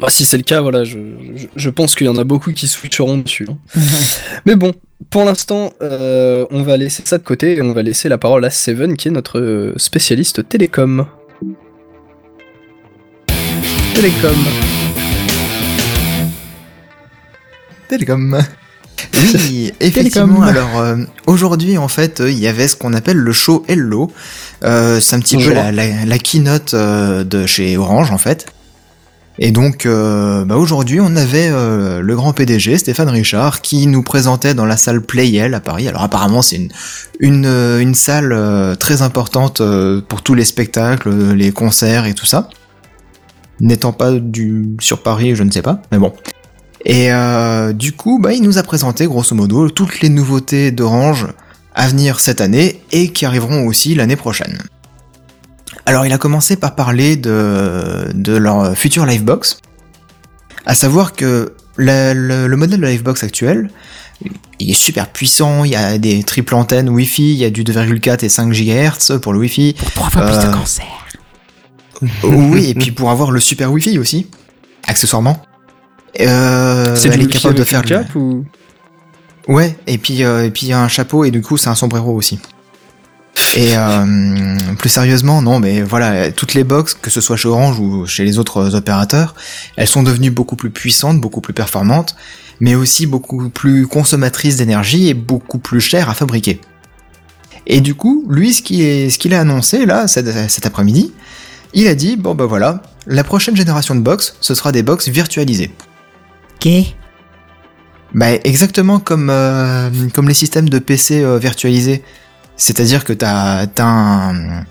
Bah, si c'est le cas, voilà, je, je, je pense qu'il y en a beaucoup qui switcheront dessus. hein. Mais bon, pour l'instant, euh, on va laisser ça de côté et on va laisser la parole à Seven, qui est notre spécialiste télécom. Télécom. Télécom. Oui, effectivement. Alors euh, aujourd'hui, en fait, euh, il y avait ce qu'on appelle le show Hello. Euh, c'est un petit Bonjour. peu la, la, la keynote euh, de chez Orange, en fait. Et donc, bah, aujourd'hui, on avait le grand PDG Stéphane Richard qui nous présentait dans la salle Playel à Paris. Alors apparemment, c'est une une, une salle très importante pour tous les spectacles, les concerts et tout ça. N'étant pas du sur Paris, je ne sais pas, mais bon. Et euh, du coup, bah, il nous a présenté grosso modo toutes les nouveautés d'Orange à venir cette année et qui arriveront aussi l'année prochaine. Alors il a commencé par parler de, de leur future Livebox, à savoir que le, le modèle de Livebox actuel, il est super puissant, il y a des triple antennes Wi-Fi, il y a du 2,4 et 5 GHz pour le Wi-Fi. Pour trois fois plus Euh, de cancer. Oui, et puis pour avoir le super Wi-Fi aussi, accessoirement. Euh, c'est du capable de faire le- cap ou Ouais, et puis euh, et puis il y a un chapeau et du coup c'est un sombrero aussi. Et euh, plus sérieusement, non, mais voilà, toutes les box, que ce soit chez Orange ou chez les autres opérateurs, elles sont devenues beaucoup plus puissantes, beaucoup plus performantes, mais aussi beaucoup plus consommatrices d'énergie et beaucoup plus chères à fabriquer. Et du coup, lui, ce qu'il ce qu'il a annoncé là cet, cet après-midi, il a dit bon bah voilà, la prochaine génération de box, ce sera des box virtualisées. Bah exactement comme, euh, comme les systèmes de PC euh, virtualisés. C'est-à-dire que tu as, un,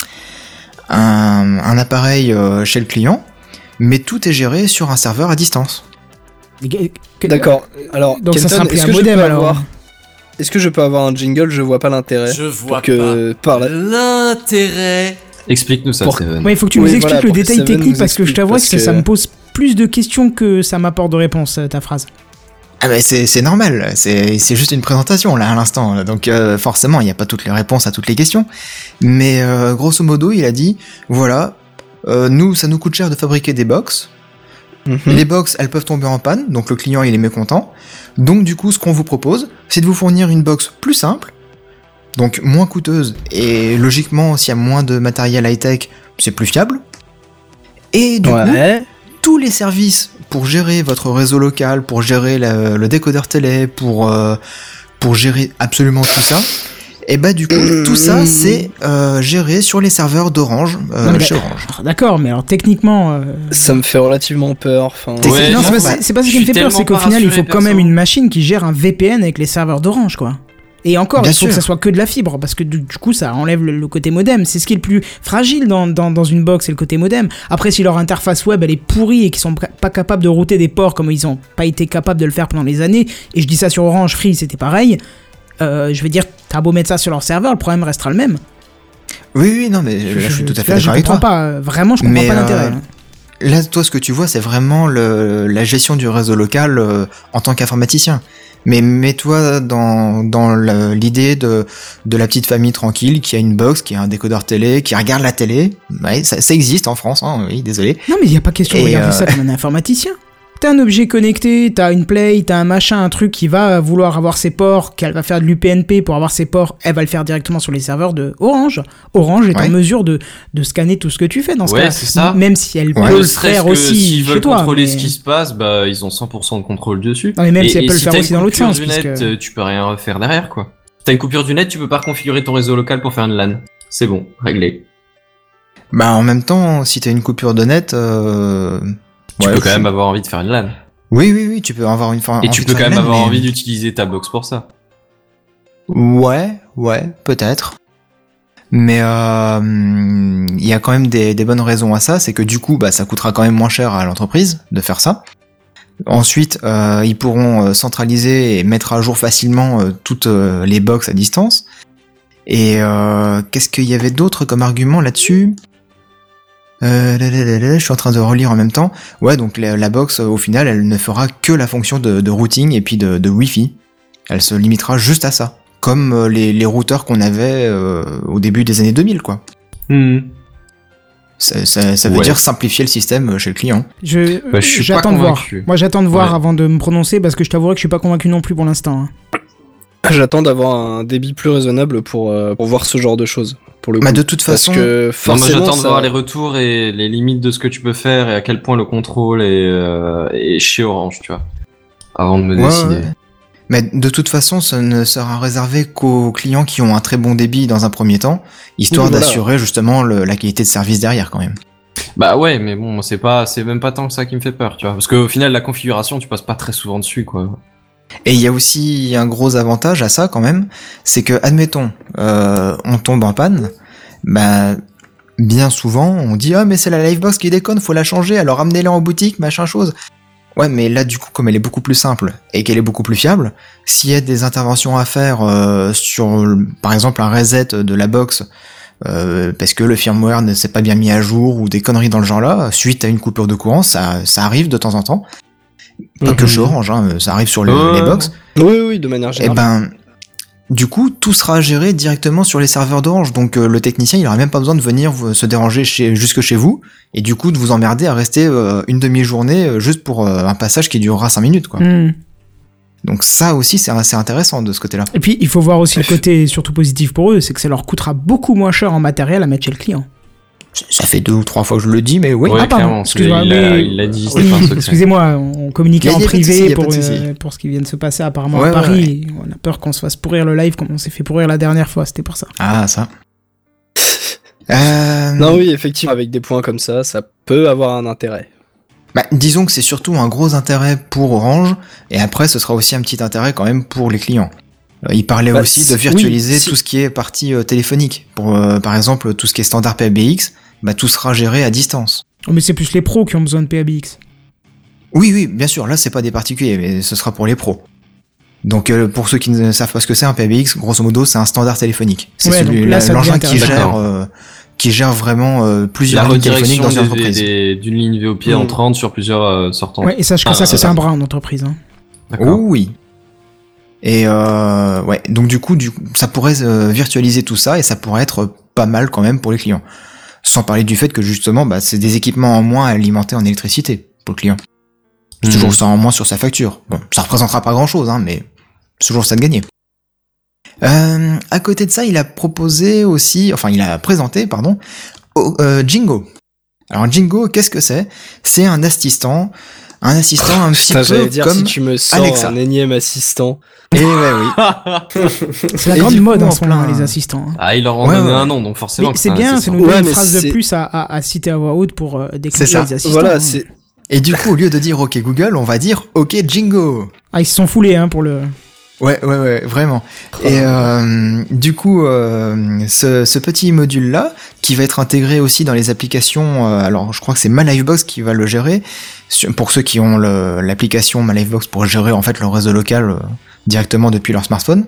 un, un appareil euh, chez le client, mais tout est géré sur un serveur à distance. Que- que- D'accord. Alors, Donc ça Kenton, sera plus est-ce un que je modem peux alors. avoir- Est-ce que je peux avoir un jingle? Je vois pas l'intérêt. Je vois que par pas la- l'intérêt. Explique-nous ça, Pour- Steven. Ouais, il faut que tu Oui, nous expliques voilà, le que détail technique parce que je t'avoue parce que ça que- me pose plus de questions que ça m'apporte de réponses, euh, ta phrase. Ah bah c'est c'est normal, c'est c'est juste une présentation là à l'instant, donc euh, forcément il n'y a pas toutes les réponses à toutes les questions. Mais euh, grosso modo il a dit, voilà, euh, nous ça nous coûte cher de fabriquer des box, Mhm. Les box, elles peuvent tomber en panne, donc le client il est mécontent. Donc du coup, ce qu'on vous propose, c'est de vous fournir une box plus simple, donc moins coûteuse, et logiquement, s'il y a moins de matériel high-tech, c'est plus fiable. Et du coup, Ouais. Tous les services pour gérer votre réseau local, pour gérer le, le décodeur télé, pour, euh, pour gérer absolument tout ça, et bah du coup, tout ça, c'est euh, géré sur les serveurs d'Orange, euh, chez Orange. alors, D'accord, mais alors techniquement. euh, Ça me fait relativement peur. Enfin, Ouais, non, c'est pas, bah, c'est- pas ça je qui me suis fait peur, c'est qu'au pas final, il faut quand même une machine qui gère un VPN avec les serveurs d'Orange, quoi. Et encore, Bien il faut que ça soit que de la fibre, parce que du, du coup, ça enlève le, le côté modem. C'est ce qui est le plus fragile dans, dans, dans une box, c'est le côté modem. Après, si leur interface web, elle est pourrie et qu'ils sont pas capables de router des ports comme ils ont pas été capables de le faire pendant les années, et je dis ça sur Orange, Free, c'était pareil, euh, je veux dire, t'as beau mettre ça sur leur serveur, le problème restera le même. Oui, oui, non, mais là, je suis tout à fait je d'accord avec comprends toi. pas, euh, vraiment, je comprends Mais, pas euh, l'intérêt. là. Là, toi, ce que tu vois, c'est vraiment le, la gestion du réseau local euh, en tant qu'informaticien. Mais mets-toi dans, dans l'idée de, de la petite famille tranquille qui a une box, qui a un décodeur télé, qui regarde la télé. Ouais, ça, ça existe en France, hein, oui, désolé. Non, mais il n'y a pas question de regarder euh, ça comme un informaticien. T'as un objet connecté, t'as une play, t'as un machin, un truc qui va vouloir avoir ses ports, qu'elle va faire de l'UPnP pour avoir ses ports, elle va le faire directement sur les serveurs de Orange. Orange est Ouais. en mesure de, de scanner tout ce que tu fais dans ce Ouais, cas c'est ça. Même si elle Ouais. peut le faire aussi S'ils chez veulent toi. contrôler mais- ce qui se passe, bah ils ont 100% de contrôle dessus. Non, mais même et, si elle peut le si faire aussi dans l'autre coupure sens, du net, puisque- tu peux rien refaire derrière quoi. Si t'as une coupure du net, tu peux pas reconfigurer ton réseau local pour faire une LAN. C'est bon, réglé. Bah, en même temps, si t'as une coupure de net, euh... Tu ouais, peux quand même avoir envie de faire une LAN. Oui, oui, oui, tu peux avoir une forme. Et tu peux quand même avoir envie d'utiliser ta box pour ça. Ouais, ouais, peut-être. Mais euh, il y a quand même des, des bonnes raisons à ça, c'est que du coup, bah, ça coûtera quand même moins cher à l'entreprise de faire ça. Ensuite, euh, ils pourront euh, centraliser et mettre à jour facilement euh, toutes les box à distance. Et euh, qu'est-ce qu'il y avait d'autre comme argument là-dessus? Euh, là, là, là, là, je suis en train de relire en même temps. Ouais, donc la, la box, euh, au final, elle ne fera que la fonction de, de routing et puis de, de Wi-Fi. Elle se limitera juste à ça. Comme euh, les, les routeurs qu'on avait euh, au début des années 2000, quoi. Hmm. Ça, ça, ça veut Ouais. dire simplifier le système chez le client. Je, Bah, je suis pas j'attends de voir. Moi, j'attends de voir Ouais. avant de me prononcer parce que je t'avouerai que je suis pas convaincu non plus pour l'instant. hein. J'attends d'avoir un débit plus raisonnable pour, euh, pour voir ce genre de choses. Pour le coup. Bah, de toute Parce façon, que Non, moi forcément, j'attends de voir les retours et les limites de ce que tu peux faire et à quel point le contrôle est, euh, est chez Orange, tu vois. Avant de me Ouais, décider. ouais. Mais de toute façon, ça ne sera réservé qu'aux clients qui ont un très bon débit dans un premier temps, histoire Oui, voilà. d'assurer justement le- la qualité de service derrière quand même. Bah ouais, mais bon, c'est pas, c'est même pas tant que ça qui me fait peur, tu vois. Parce qu'au final, la configuration, tu passes pas très souvent dessus, quoi. Et il y a aussi un gros avantage à ça quand même, c'est que admettons, euh, on tombe en panne, bah bien souvent on dit ah mais c'est la Livebox qui déconne, faut la changer, alors amenez-la en boutique, machin chose. Ouais mais là du coup comme elle est beaucoup plus simple et qu'elle est beaucoup plus fiable, s'il y a des interventions à faire euh, sur par exemple un reset de la box euh, parce que le firmware ne s'est pas bien mis à jour ou des conneries dans le genre là, suite à une coupure de courant, ça, ça arrive de temps en temps. Pas que Mhm. chez Orange, hein, ça arrive sur les, box. Oui, oui, de manière Et générale. ben, du coup, tout sera géré directement sur les serveurs d'Orange. Donc euh, le technicien, il aura même pas besoin de venir vous- se déranger chez, jusque chez vous et du coup de vous emmerder à rester euh, une demi-journée euh, juste pour euh, un passage qui durera 5 minutes. Quoi. Hmm. Donc ça aussi, c'est assez intéressant de ce côté-là. Et puis, il faut voir aussi le côté surtout positif pour eux, c'est que ça leur coûtera beaucoup moins cher en matériel à mettre chez le client. Ça fait deux ou trois fois que je le dis, mais oui. Ouais, Ah, pardon, clairement. excuse-moi, il l'a- mais- il l'a dit, Oui, c'était pas un secret. Excusez-moi, on communiquait en privé pour, euh, pour ce qui vient de se passer apparemment Ouais, à ouais, Paris. On a peur qu'on se fasse pourrir le live comme on s'est fait pourrir la dernière fois, c'était pour ça. Ah, ça. Euh, Non, oui, effectivement, avec des points comme ça, ça peut avoir un intérêt. bah, disons que c'est surtout un gros intérêt pour Orange, et après ce sera aussi un petit intérêt quand même pour les clients. Euh, Il parlait Bah, aussi de virtualiser oui, si- tout ce qui est partie euh, téléphonique. Pour, euh, par exemple, tout ce qui est standard PBX, bah, tout sera géré à distance. Oh, mais c'est plus les pros qui ont besoin de PABX. Oui, oui, bien sûr, là c'est pas des particuliers, mais ce sera pour les pros. Donc euh, pour ceux qui ne savent pas ce que c'est un PBX, grosso modo c'est un standard téléphonique. C'est Ouais, l'engin qui gère, euh, qui gère vraiment euh, plusieurs La lignes téléphoniques dans une entreprise. d'une ligne VOP Mm. entrante sur plusieurs euh, sortantes. Ouais, et sache que Ah, ça, c'est un bras en entreprise. hein. D'accord. Oh oui. Et euh, ouais, donc du coup, du coup, ça pourrait euh, virtualiser tout ça et ça pourrait être pas mal quand même pour les clients. Sans parler du fait que justement, bah, c'est des équipements en moins alimentés en électricité pour le client. C'est Mhm. toujours ça en moins sur sa facture. Bon, ça représentera pas grand chose, hein, mais c'est toujours ça de gagner. Euh, à côté de ça, il a proposé aussi, enfin, il a présenté, pardon, euh, Jingo. Alors Jingo, qu'est-ce que c'est? C'est un assistant, un assistant un petit Putain, peu dire, comme si tu me sors Alexa. un énième assistant. Et ouais, oui. C'est la grande du mode coup, en ce moment, plein- les assistants. hein. Ah, il leur en Ouais, ouais. un nom, donc forcément. C'est bien, ça assistant. nous donne Ouais, une mais phrase de c'est- plus à, à, à citer à voix haute pour euh, C'est les assistants. Voilà, hein. c'est. Et du coup, au lieu de dire OK Google, on va dire OK Jingo. Ah, ils se sont foulés hein, pour le. Ouais, ouais, ouais, vraiment. Et euh, du coup, euh, ce, ce petit module-là, qui va être intégré aussi dans les applications, euh, alors je crois que c'est MyLifebox qui va le gérer, pour ceux qui ont l'application MyLifebox pour gérer en fait leur réseau local euh, directement depuis leur smartphone.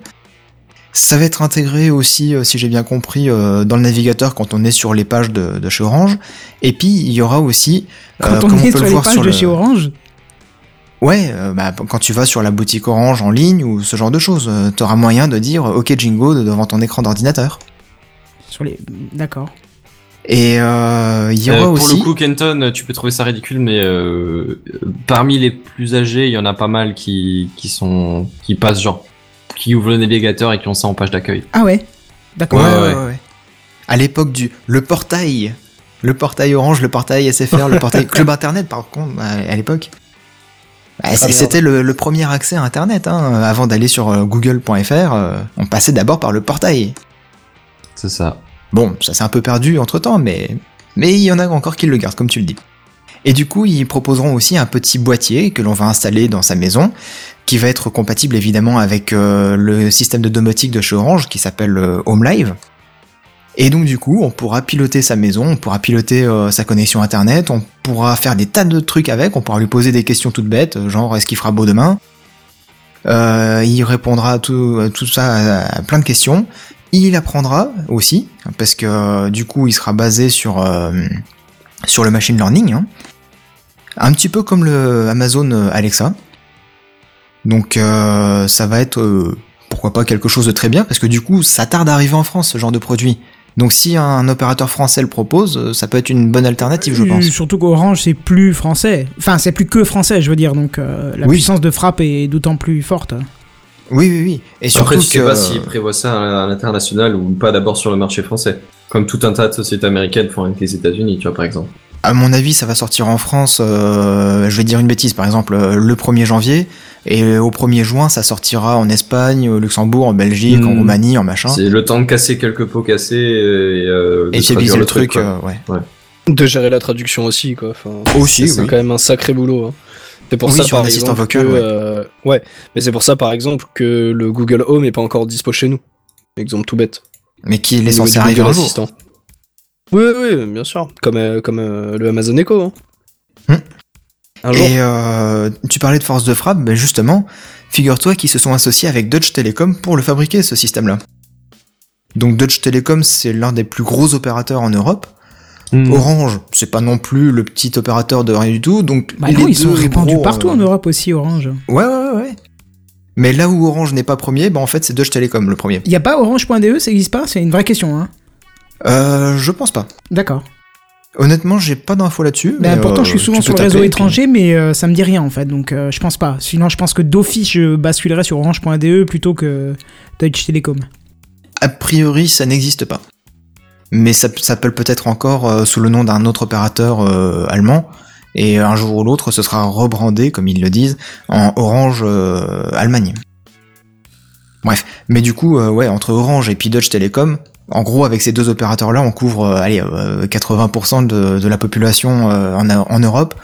Ça va être intégré aussi, euh, si j'ai bien compris, euh, dans le navigateur quand on est sur les pages de, de chez Orange. Et puis, il y aura aussi, Quand on est peut sur le les pages sur de le... chez Orange, Ouais, euh, bah, quand tu vas sur la boutique Orange en ligne ou ce genre de choses, euh, t'auras moyen de dire OK Jingo de- devant ton écran d'ordinateur. sur les. D'accord. Et euh, il y aura Euh, pour aussi. le coup, Kenton, tu peux trouver ça ridicule, mais euh, parmi les plus âgés, il y en a pas mal qui, qui sont qui passent genre, qui ouvrent le navigateur et qui ont ça en page d'accueil. Ah ouais? D'accord. Ouais, Ouais, ouais, ouais. À l'époque du le portail, le portail Orange, le portail SFR, le portail Club Internet par contre à, à l'époque. Bah. C'était le, le premier accès à Internet. Hein. Avant d'aller sur euh, google.fr, euh, on passait d'abord par le portail. C'est ça. Bon, ça s'est un peu perdu entre temps, mais mais il y en a encore qui le gardent, comme tu le dis. Et du coup, ils proposeront aussi un petit boîtier que l'on va installer dans sa maison, qui va être compatible évidemment avec euh, le système de domotique de chez Orange, qui s'appelle euh, Home Live. Et donc du coup, on pourra piloter sa maison, on pourra piloter euh, sa connexion internet, on pourra faire des tas de trucs avec, on pourra lui poser des questions toutes bêtes, euh, genre est-ce qu'il fera beau demain? Euh, Il répondra à tout, ça, à, plein de questions. Il apprendra aussi, parce que du coup, il sera basé sur sur le machine learning, hein. un petit peu comme le Amazon Alexa. Donc ça va être pourquoi pas quelque chose de très bien parce que du coup ça tarde à arriver en France ce genre de produit. Donc si un opérateur français le propose, euh, ça peut être une bonne alternative, je Euh, pense. Surtout qu'Orange, c'est plus français. Enfin, c'est plus que français, je veux dire. Donc, euh, la Oui. puissance de frappe est d'autant plus forte. Oui, oui, oui. Et surtout Après, tu sais que pas s'ils prévoient ça à l'international ou pas d'abord sur le marché français. Comme tout un tas de sociétés américaines font avec les États-Unis, tu vois, par exemple. À mon avis, ça va sortir en France, euh, je vais dire une bêtise, par exemple, le 1er janvier, et au 1er juin, ça sortira en Espagne, au Luxembourg, en Belgique, en Hmm. Roumanie, en machin. C'est le temps de casser quelques pots cassés et, euh, de Et fiabiliser le truc, euh, ouais. De gérer la traduction aussi, quoi. Enfin, Aussi, c'est oui. quand même un sacré boulot. hein. C'est pour Oui, ça, par exemple, vocal, que, ouais. euh, ouais, mais c'est pour ça, par exemple, que le Google Home est pas encore dispo chez nous. Exemple tout bête. Mais qui est censé du arriver un jour. Oui, oui, bien sûr. Comme, euh, comme euh, le Amazon Echo. Hein. Hmm. Un jour. Et euh, tu parlais de force de frappe, ben justement, figure-toi qu'ils se sont associés avec Deutsche Telekom pour le fabriquer, ce système-là. Donc Deutsche Telekom, c'est l'un des plus gros opérateurs en Europe. Hmm. Orange, c'est pas non plus le petit opérateur de rien du tout, donc Bah les non, ils sont répandus gros, partout euh, en Europe aussi, Orange. Ouais, ouais, ouais, ouais. Mais là où Orange n'est pas premier, bah en fait c'est Deutsche Telekom le premier. Il y a pas orange.de, ça existe pas? C'est une vraie question, hein. Euh, je pense pas. D'accord. Honnêtement, j'ai pas d'infos là-dessus. Bah, mais, pourtant, euh, je suis souvent tu sur le réseau puis- étranger, mais euh, ça me dit rien en fait, donc euh, je pense pas. Sinon, je pense que d'office, je basculerais sur orange.de plutôt que Deutsche Telekom. A priori, ça n'existe pas. Mais ça s'appelle peut-être encore euh, sous le nom d'un autre opérateur euh, allemand. Et un jour ou l'autre, ce sera rebrandé, comme ils le disent, en Orange euh, Allemagne. Bref, mais du coup, euh, ouais, entre Orange et puis Deutsche Telekom, en gros, avec ces deux opérateurs-là, on couvre euh, allez, euh, 80% de, la population euh, en, Europe.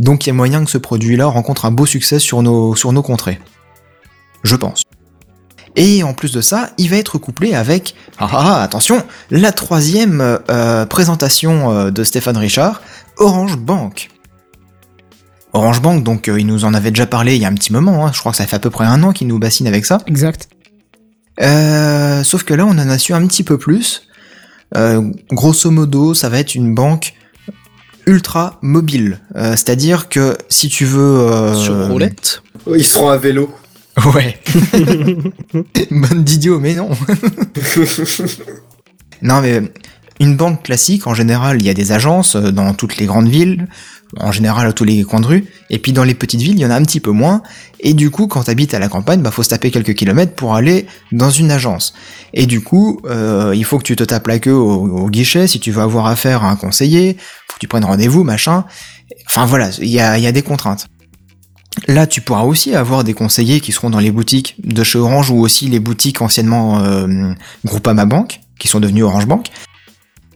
Donc il y a moyen que ce produit-là rencontre un beau succès sur nos, contrées. Je pense. Et en plus de ça, il va être couplé avec, ah, ah, ah, attention, la troisième euh, présentation euh, de Stéphane Richard, Orange Bank. Orange Bank, donc euh, il nous en avait déjà parlé il y a un petit moment, hein, je crois que ça fait à peu près un an qu'il nous bassine avec ça. Exact. Euh, sauf que là, on en a su un petit peu plus. Euh, grosso modo, ça va être une banque ultra mobile. Euh, C'est-à-dire que si tu veux... euh, Sur roulette. Ils seront à vélo. Ouais. Bonne d'idiot, mais non. non, mais une banque classique, en général, il y a des agences dans toutes les grandes villes, en général à tous les coins de rue, et puis dans les petites villes, il y en a un petit peu moins, et du coup, quand t'habites à la campagne, bah faut se taper quelques kilomètres pour aller dans une agence. Et du coup, euh, il faut que tu te tapes la queue au, guichet si tu veux avoir affaire à un conseiller, faut que tu prennes rendez-vous, machin. Enfin voilà, il y a, y a des contraintes. Là, tu pourras aussi avoir des conseillers qui seront dans les boutiques de chez Orange ou aussi les boutiques anciennement euh, Groupama Bank, qui sont devenues Orange Bank.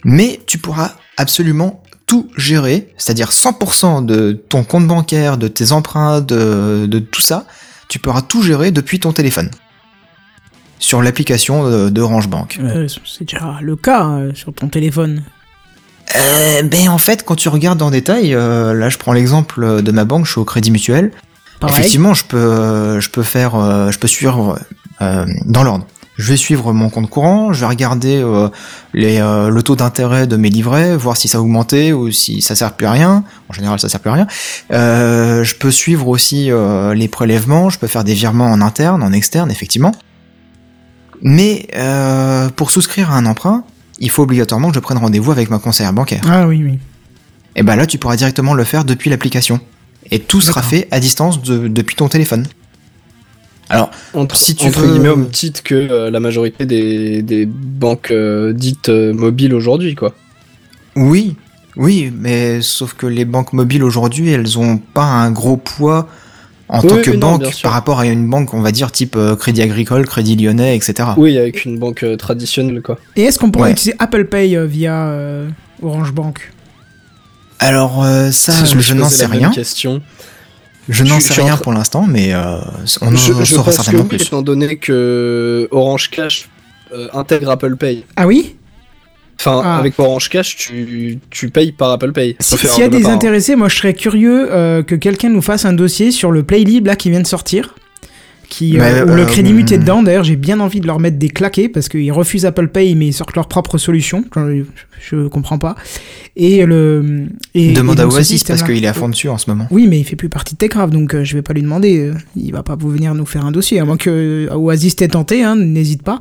Mais tu pourras absolument tout gérer, c'est-à-dire 100% de ton compte bancaire, de tes emprunts, de, de tout ça, tu pourras tout gérer depuis ton téléphone. Sur l'application euh, d'Orange Bank. Euh, c'est déjà le cas euh, sur ton téléphone. Euh, ben en fait, quand tu regardes en détail, là je prends l'exemple de ma banque, je suis au Crédit Mutuel. Pareil. Effectivement, je peux, je peux faire, je peux suivre dans l'ordre. Je vais suivre mon compte courant, je vais regarder euh, les, euh, le taux d'intérêt de mes livrets, voir si ça a augmenté ou si ça sert plus à rien. En général, ça sert plus à rien. Euh, je peux suivre aussi les prélèvements, je peux faire des virements en interne, en externe, effectivement. Mais pour souscrire à un emprunt, il faut obligatoirement que je prenne rendez-vous avec ma conseillère bancaire. Ah oui, oui. Et ben là, tu pourras directement le faire depuis l'application. Et tout sera fait à distance de- depuis ton téléphone. Alors, Entre, Si tu entre veux- guillemets, au même titre que euh, la majorité des, des banques euh, dites euh, mobiles aujourd'hui, quoi. oui, oui, mais sauf que les banques mobiles aujourd'hui, elles ont pas un gros poids en Oui, tant oui, que banque par rapport à une banque, on va dire, type euh, Crédit Agricole, Crédit Lyonnais, etc. Oui, avec une banque euh, traditionnelle, quoi. Et est-ce qu'on pourrait Ouais. utiliser Apple Pay euh, via euh, Orange Bank? Alors, euh, ça, je, n'en sais la même rien. question. Je n'en sais en rien pour l'instant, mais euh, on en je je saura pense que certainement oui, plus. étant donné que Orange Cash euh, intègre Apple Pay. Ah oui? Enfin, Ah. avec Orange Cash, tu, tu payes par Apple Pay. S'il y a des hein. intéressés, moi je serais curieux euh, que quelqu'un nous fasse un dossier sur le Playlib là qui vient de sortir, qui, Mais, euh, où le euh, crédit muté hum. dedans. D'ailleurs, j'ai bien envie de leur mettre des claqués parce qu'ils refusent Apple Pay, mais ils sortent leur propre solution. Je, je comprends pas. Et le. Et, Demande et à Oasis parce qu'il est à fond dessus en ce moment. Oui, mais il fait plus partie de Techcraft, donc euh, je vais pas lui demander. il va pas vous venir nous faire un dossier, à moins que Oasis t'ait tenté, hein, n'hésite pas.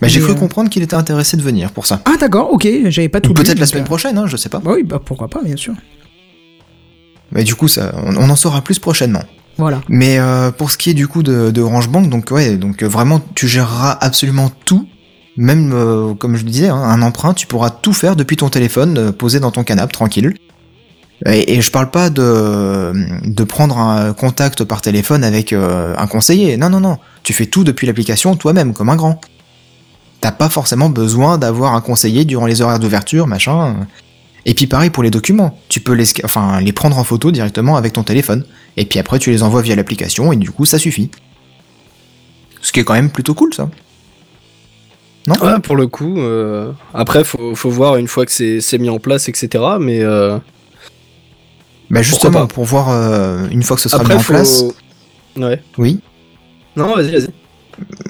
Bah, j'ai cru euh, comprendre qu'il était intéressé de venir pour ça. Ah d'accord, ok, j'avais pas tout peut-être la semaine prochaine, hein, je sais pas. bah oui, bah pourquoi pas, bien sûr. Mais du coup, ça, on, on en saura plus prochainement. Voilà. Mais euh, pour ce qui est du coup de, de Orange Bank, donc ouais, donc euh, vraiment tu géreras absolument tout, même euh, comme je le disais, hein, un emprunt, tu pourras tout faire depuis ton téléphone posé dans ton canapé tranquille. Et, et je parle pas de, prendre un contact par téléphone avec un conseiller. Non, non, non. Tu fais tout depuis l'application toi-même, comme un grand. T'as pas forcément besoin d'avoir un conseiller durant les horaires d'ouverture, machin. Et puis pareil pour les documents. Tu peux les prendre en photo directement avec ton téléphone. Et puis après, tu les envoies via l'application et du coup, ça suffit. Ce qui est quand même plutôt cool, ça. Non? Ouais, pour le coup. euh, Après, faut, faut voir une fois que c'est c'est mis en place, etc. Mais euh, Bah justement, pour voir euh, une fois que ce sera après, mis en faut... place. Ouais. Oui. Non, vas-y, vas-y.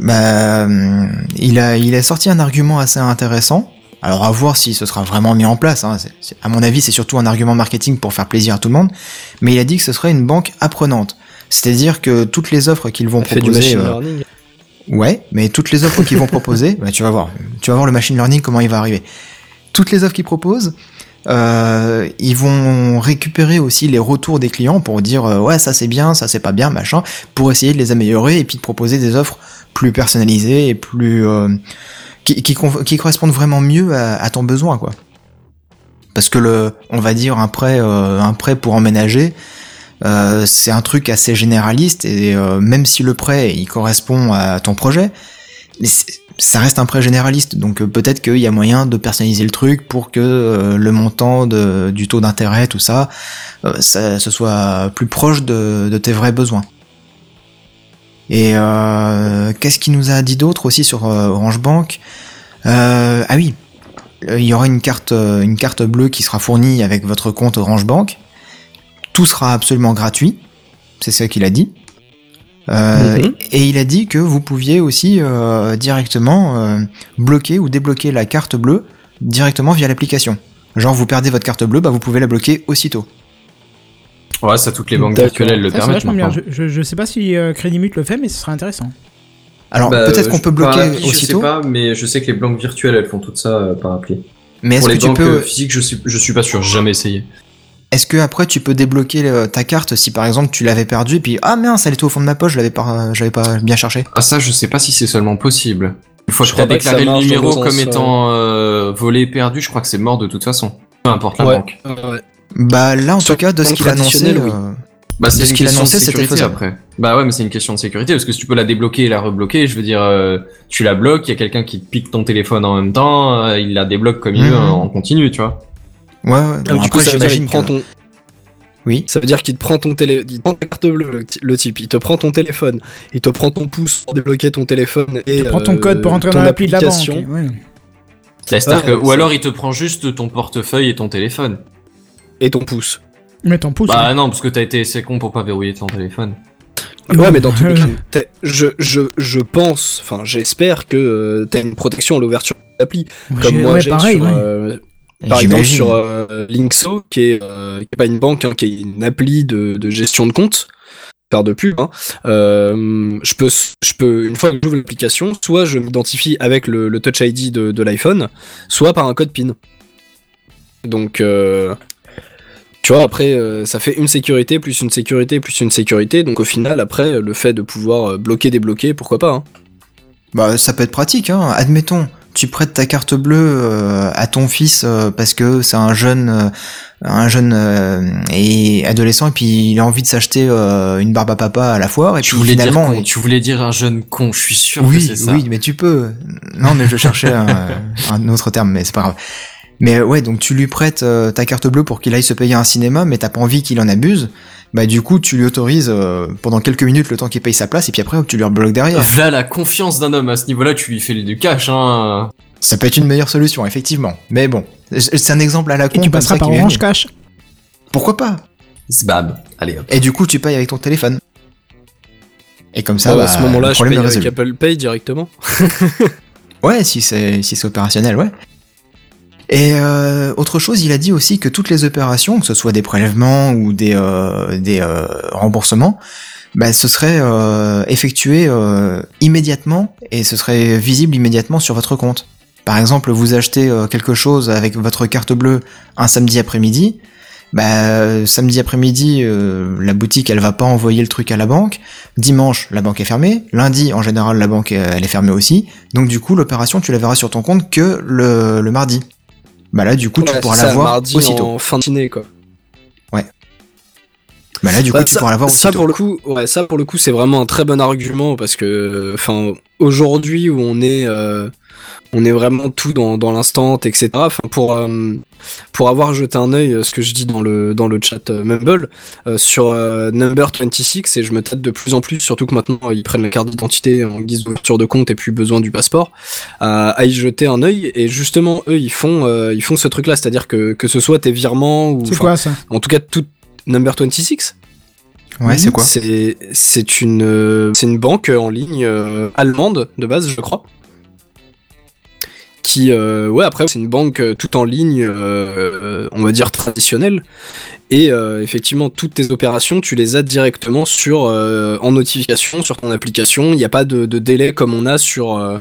Bah, hum, il a, il a sorti un argument assez intéressant. Alors à voir si ce sera vraiment mis en place. Hein. À mon avis, c'est surtout un argument marketing pour faire plaisir à tout le monde. Mais il a dit que ce serait une banque apprenante. C'est-à-dire que toutes les offres qu'ils vont du proposer, machine euh, learning. Ouais, mais toutes les offres qu'ils vont proposer, bah, tu vas voir, tu vas voir le machine learning comment il va arriver. Toutes les offres qu'ils proposent, euh, ils vont récupérer aussi les retours des clients pour dire euh, ouais ça c'est bien, ça c'est pas bien, machin, pour essayer de les améliorer et puis de proposer des offres plus personnalisées et plus euh, qui, qui, correspondent vraiment mieux à, ton besoin quoi. Parce que le, on va dire un prêt, euh, un prêt pour emménager, euh, c'est un truc assez généraliste et euh, même si le prêt il correspond à ton projet, ça reste un prêt généraliste. Donc peut-être qu'il y a moyen de personnaliser le truc pour que le montant de, du taux d'intérêt, tout ça, ça, ce soit plus proche de tes vrais besoins. Et euh, qu'est-ce qu'il nous a dit d'autre aussi sur euh, Orange Bank? Euh, Ah oui, il y aura une carte, une carte bleue qui sera fournie avec votre compte Orange Bank. Tout sera absolument gratuit. C'est ce qu'il a dit. Euh, Mhm. Et il a dit que vous pouviez aussi euh, directement euh, bloquer ou débloquer la carte bleue directement via l'application. Genre vous perdez votre carte bleue, bah vous pouvez la bloquer aussitôt. Ouais, ça, toutes les banques virtuelles elles le Ça, c'est permettent. vachement bien. Je, je, je sais pas si euh, Crédit Mute le fait, mais ce serait intéressant. Alors Bah, peut-être euh, qu'on peut bloquer appli, Je sais aussitôt, pas, mais je sais que les banques virtuelles elles font tout ça euh, par appli. mais est-ce que les tu banques peux, euh, physiques, je suis, je suis pas sûr, j'ai jamais essayé. est-ce que après tu peux débloquer euh, ta carte si par exemple tu l'avais perdue et puis ah mince elle était au fond de ma poche, je l'avais pas, j'avais pas bien cherché. Ah ça, je sais pas si c'est seulement possible. Une fois Je que ça déclaré le numéro comme sens, étant euh, volé, perdu, je crois que c'est mort de toute façon. Peu importe la Ouais. banque. Ouais. Bah là en tout cas de ce qu'il a annoncé, oui. euh, Bah c'est ce une qu'il question de annonçait, c'était faisable. après. Bah ouais, mais c'est une question de sécurité parce que si tu peux la débloquer et la rebloquer, je veux dire, euh, tu la bloques, il y a quelqu'un qui te pique ton téléphone en même temps, euh, il la débloque comme il Mhm. veut en continu, tu vois. ouais, ouais. Ah, bon, du coup, après ça veut dire qu'il j'imagine te prend que- ton. Oui. Ça veut dire qu'il te prend ton télé, il te prend ta carte bleue, le, type, il te prend ton téléphone, il te prend ton pouce pour débloquer ton téléphone et Tu prends ton euh, code pour entrer ton dans l'appli de la banque. ouais. Que- Ouais, ou alors il te prend juste ton portefeuille et ton téléphone. Et ton pouce. Mais t'en pousses. Bah non, parce que t'as été assez con pour pas verrouiller ton téléphone. Ouais, mais dans tous les cas, je, je, je pense, enfin, j'espère que euh, t'as une protection à l'ouverture de l'appli, comme moi ouais, j'ai pareil, sur, ouais. euh, par exemple sur euh, Linkso, qui est, euh, qui est pas une banque, hein, qui est une appli de, de gestion de compte, faire de pub. Hein. Euh, je peux, je peux, une fois que j'ouvre l'application, soit je m'identifie avec le, le Touch ID de, de l'iPhone, soit par un code PIN. Donc, euh, tu vois, après, euh, ça fait une sécurité, plus une sécurité, plus une sécurité. Donc, au final, après, le fait de pouvoir euh, bloquer, débloquer, pourquoi pas. Hein. Bah, ça peut être pratique, hein. Admettons, tu prêtes ta carte bleue euh, à ton fils euh, parce que c'est un jeune, euh, un jeune euh, et adolescent et puis il a envie de s'acheter euh, une barbe à papa à la foire et Tu puis voulais, dire finalement. con, tu voulais dire un jeune con, je suis sûr que c'est ça. oui, mais tu peux. Non, mais je cherchais un, un autre terme, mais c'est pas grave. Mais euh, ouais, donc tu lui prêtes euh, ta carte bleue pour qu'il aille se payer un cinéma, mais t'as pas envie qu'il en abuse. Bah du coup, tu lui autorises euh, pendant quelques minutes le temps qu'il paye sa place et puis après tu lui rebloques derrière. Là, la confiance d'un homme à ce niveau-là, tu lui fais du cash, hein. Ça peut être une meilleure solution, effectivement. Mais bon, c'est un exemple à la con. Et tu passeras par Orange. Cash. Pourquoi pas Zbab. Allez hop. Et du coup, tu payes avec ton téléphone. Et comme ça, Ah, bah, à ce moment-là, le je problème paye avec résolu. Apple Pay directement. Ouais, si c'est si c'est opérationnel, ouais. Et euh, autre chose, il a dit aussi que toutes les opérations, que ce soit des prélèvements ou des euh, des euh, remboursements, bah, ce serait euh, effectué euh, immédiatement et ce serait visible immédiatement sur votre compte. Par exemple, vous achetez euh, quelque chose avec votre carte bleue un samedi après-midi, bah, samedi après-midi, euh, la boutique elle va pas envoyer le truc à la banque. Dimanche, la banque est fermée. Lundi, en général, la banque elle est fermée aussi. Donc du coup, l'opération tu la verras sur ton compte que le, le mardi. Bah là, du coup, tu pourras c'est ça, la voir mardi aussitôt. en fin de matinée, quoi. Bah là, du Bah, coup, tu ça, pourras la voir ça pour le coup, ouais, ça pour le coup, c'est vraiment un très bon argument parce que, enfin, aujourd'hui où on est, euh, on est vraiment tout dans, dans l'instant, etc. Enfin, pour euh, pour avoir jeté un œil, euh, ce que je dis dans le dans le chat euh, Mumble euh, sur euh, Number 26 et je me tâte de plus en plus, surtout que maintenant ils prennent la carte d'identité en guise d'ouverture de compte et plus besoin du passeport, à, à y jeter un œil. Et justement, eux, ils font euh, ils font ce truc-là, c'est-à-dire que que ce soit tes virements ou quoi ça? en tout cas tout Number 26 Ouais, c'est quoi c'est une euh, une banque en ligne euh, allemande de base, je crois. Qui euh, ouais après c'est une banque tout en ligne, euh, on va dire traditionnelle. Et effectivement toutes tes opérations tu les as directement sur en notification sur ton application. Il n'y a pas de, de délai comme on a sur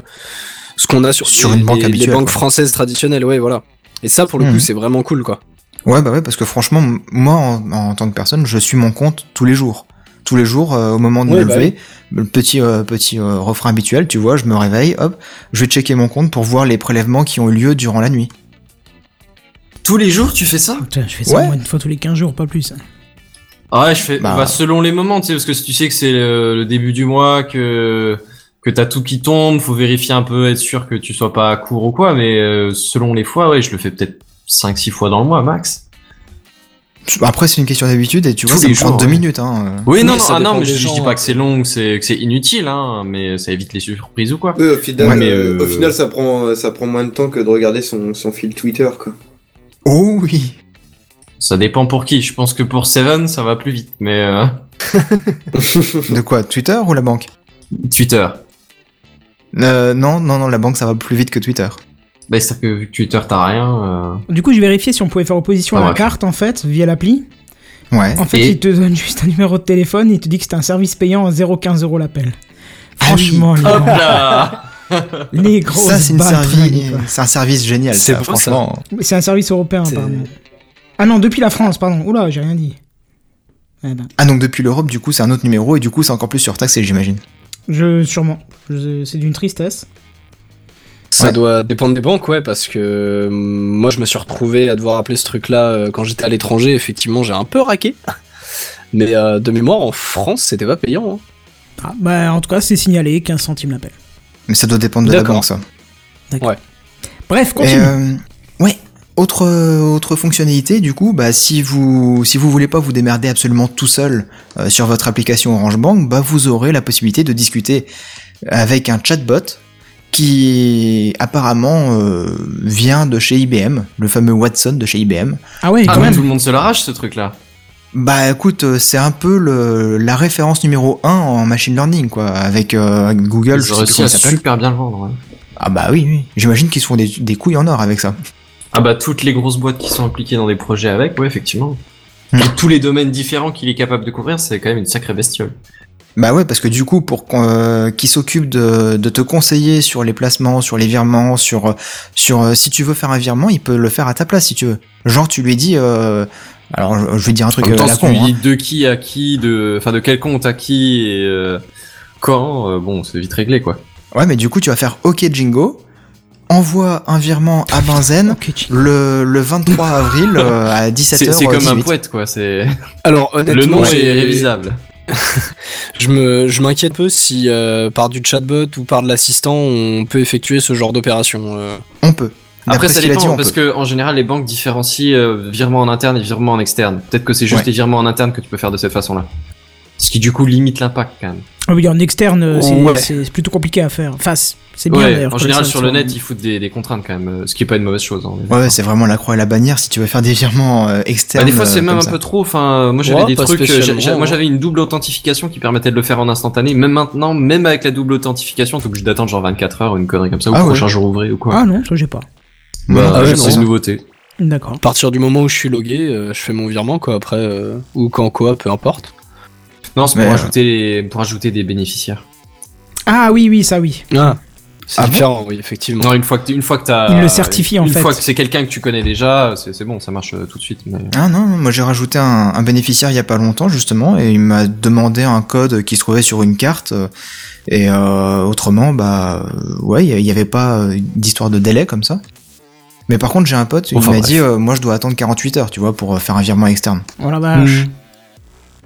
ce qu'on a sur, Sur les- une banque les, habituelle, les banques quoi. françaises traditionnelles. Ouais voilà. Et ça pour le Mhm. coup c'est vraiment cool quoi. Ouais, bah ouais, parce que franchement, moi, en, en tant que personne, je suis mon compte tous les jours. Tous les jours, euh, au moment de Ouais, me bah lever, le petit euh, petit euh, refrain habituel, tu vois, je me réveille, hop, je vais checker mon compte pour voir les prélèvements qui ont eu lieu durant la nuit. Tous les jours, tu fais ça? Putain, je fais ça Ouais. moi une fois tous les 15 jours, pas plus. Ah ouais, je fais Bah. bah, selon les moments, tu sais, parce que si tu sais que c'est le, le début du mois, que que t'as tout qui tombe, faut vérifier un peu, être sûr que tu sois pas à court ou quoi, mais euh, selon les fois, ouais, je le fais peut-être 5-6 fois dans le mois max. Après, c'est une question d'habitude et tu vois, ça me prend jours, deux ouais. minutes. Hein. euh. Oui, non, non, ah, non, mais je, je dis gens, pas hein. que c'est long, que c'est que c'est inutile, hein, mais ça évite les surprises ou quoi. Oui, au final, Ouais, mais, euh, euh, au final, ça prend, ça prend moins de temps que de regarder son, son fil Twitter, quoi. Oh oui Ça dépend pour qui. Je pense que pour Seven, ça va plus vite, mais euh, De quoi Twitter ou la banque? Twitter. euh, Non, non, non, la banque, ça va plus vite que Twitter. Bah, c'est-à-dire que vu que Twitter, t'as rien. euh, Du coup, j'ai vérifié si on pouvait faire opposition Ah, à la bref. carte en fait via l'appli. Ouais. En fait, Et- il te donne juste un numéro de téléphone et il te dit que c'est un service payant à 0,15 euros l'appel. Ah oui. Franchement, les, Hop là les grosses Ça, c'est une baltringues, servi- quoi. c'est un service génial, C'est ça, beau, ça. franchement. C'est un service européen, C'est- apparemment. Ah non, depuis la France, pardon. Oula, j'ai rien dit. Eh ben, Ah, donc depuis l'Europe, du coup, c'est un autre numéro et du coup, c'est encore plus surtaxé, j'imagine. je, sûrement. Je- C'est d'une tristesse. Ça Ouais. doit dépendre des banques, ouais, parce que euh, moi je me suis retrouvé à devoir appeler ce truc-là euh, quand j'étais à l'étranger. Effectivement, j'ai un peu raqué. Mais euh, de mémoire, en France, c'était pas payant. hein. Ah, bah, en tout cas, c'est signalé, 15 centimes l'appel. Mais ça doit dépendre de la D'accord. banque, ça. Bref, Et, continue. euh, ouais. Autre, autre fonctionnalité, du coup, bah, si vous, si vous voulez pas vous démerder absolument tout seul euh, sur votre application Orange Bank, bah, vous aurez la possibilité de discuter avec un chatbot qui apparemment euh, vient de chez IBM, le fameux Watson de chez IBM. Ah ouais, Ah, quand mais même. tout le monde se l'arrache ce truc-là. Bah écoute, euh, c'est un peu le, la référence numéro 1 en machine learning, quoi, avec euh, Google, je sais plus réussi comment à ça s'appelle. super bien le vendre. ouais. Ah bah oui, oui. J'imagine qu'ils se font des, des couilles en or avec ça. Ah bah toutes les grosses boîtes qui sont impliquées dans des projets avec, ouais effectivement. Hmm. Et tous les domaines différents qu'il est capable de couvrir, c'est quand même une sacrée bestiole. Bah ouais, parce que du coup, pour qu'on, euh, qu'il s'occupe de, de te conseiller sur les placements, sur les virements, sur, sur euh, si tu veux faire un virement, il peut le faire à ta place si tu veux. Genre, tu lui dis, euh, alors je, vais dire un En truc même euh, temps, à la si tu con, lui hein. dis de qui à qui, de, enfin de quel compte à qui et euh, quand, euh, bon, c'est vite réglé quoi. Ouais, mais du coup, tu vas faire OK Jingo, envoie un virement à Benzen le, le 23 avril euh, à 17h18. C'est c'est comme un poète quoi. C'est Alors, le honnêtement, nom j'ai- est révisable. Je me, je m'inquiète peu si euh, par du chatbot ou par de l'assistant, on peut effectuer ce genre d'opération. euh. On peut. Après, ça ce qu'il a dit, dépend on parce peut. que en général, les banques différencient euh, virement en interne et virement en externe. Peut-être que c'est juste Ouais. les virements en interne que tu peux faire de cette façon-là. Ce qui du coup limite l'impact quand même. Ah oui, en externe, euh, c'est Ouais. c'est plutôt compliqué à faire. Enfin, c'est c'est bien Ouais, d'ailleurs. en que général ça sur le net ils foutent des, des contraintes quand même, euh, ce qui est pas une mauvaise chose. hein, Ouais, c'est vraiment la croix et la bannière si tu veux faire des virements euh, Bah, externes. des fois c'est euh, même un ça. peu trop. Enfin, moi j'avais Ouais, des trucs. moi j'avais une double authentification qui permettait de le faire en instantané. Même maintenant, même avec la double authentification, t'es obligé d'attendre genre 24 heures, une connerie comme ça, ou Ah le ouais. prochain jour ouvré ou quoi. Ah non, ça j'ai pas. Bah, Ah ouais, c'est une nouveauté. D'accord. À partir du moment où je suis logué, je fais mon virement, quoi, après, ou quand quoi, peu importe. Non, c'est pour euh, ajouter pour ajouter des bénéficiaires. Ah oui, oui, ça oui. Ah, c'est Ah bon différent, oui, effectivement. Non, une fois que une fois que t'as Il le certifie, en une fait. fois que c'est quelqu'un que tu connais déjà, c'est c'est bon, ça marche euh, tout de suite. Mais... Ah non, moi j'ai rajouté un, un bénéficiaire il y a pas longtemps justement et il m'a demandé un code qui se trouvait sur une carte euh, et euh, autrement bah euh, ouais il y avait pas euh, d'histoire de délai comme ça. Mais par contre j'ai un pote, il Enfin, m'a bref. dit euh, moi je dois attendre 48 heures tu vois pour euh, faire un virement externe. Oh la vache.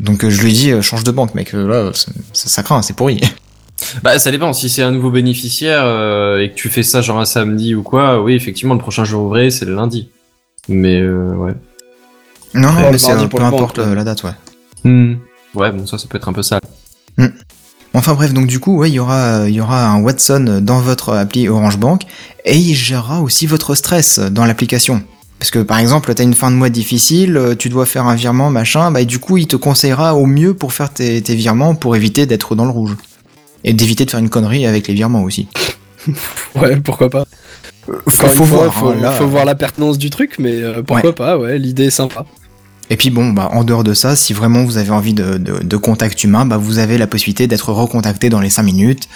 Donc euh, je lui ai dit euh, change de banque mec euh, là ça, ça, ça craint c'est pourri. Bah ça dépend. Si c'est un nouveau bénéficiaire euh, et que tu fais ça genre un samedi ou quoi, oui effectivement le prochain jour ouvré c'est le lundi. Mais euh, ouais. non non mais c'est peu banque, importe euh, la date ouais. Ouais bon ça ça peut être un peu sale. Enfin bref, donc du coup, ouais, il y aura, il y aura un Watson dans votre appli Orange Bank et il gérera aussi votre stress dans l'application. Parce que par exemple, t'as une fin de mois difficile, euh, tu dois faire un virement, machin, bah et du coup, il te conseillera au mieux pour faire tes, tes virements pour éviter d'être dans le rouge. Et d'éviter de faire une connerie avec les virements aussi. Ouais, pourquoi pas. Faut, Encore faut une fois, voir, faut, hein, là. faut voir la pertinence du truc, mais euh, pourquoi Ouais. pas, ouais, l'idée est sympa. Et puis bon, bah en dehors de ça, si vraiment vous avez envie de, de, de contact humain, bah vous avez la possibilité d'être recontacté dans les 5 minutes,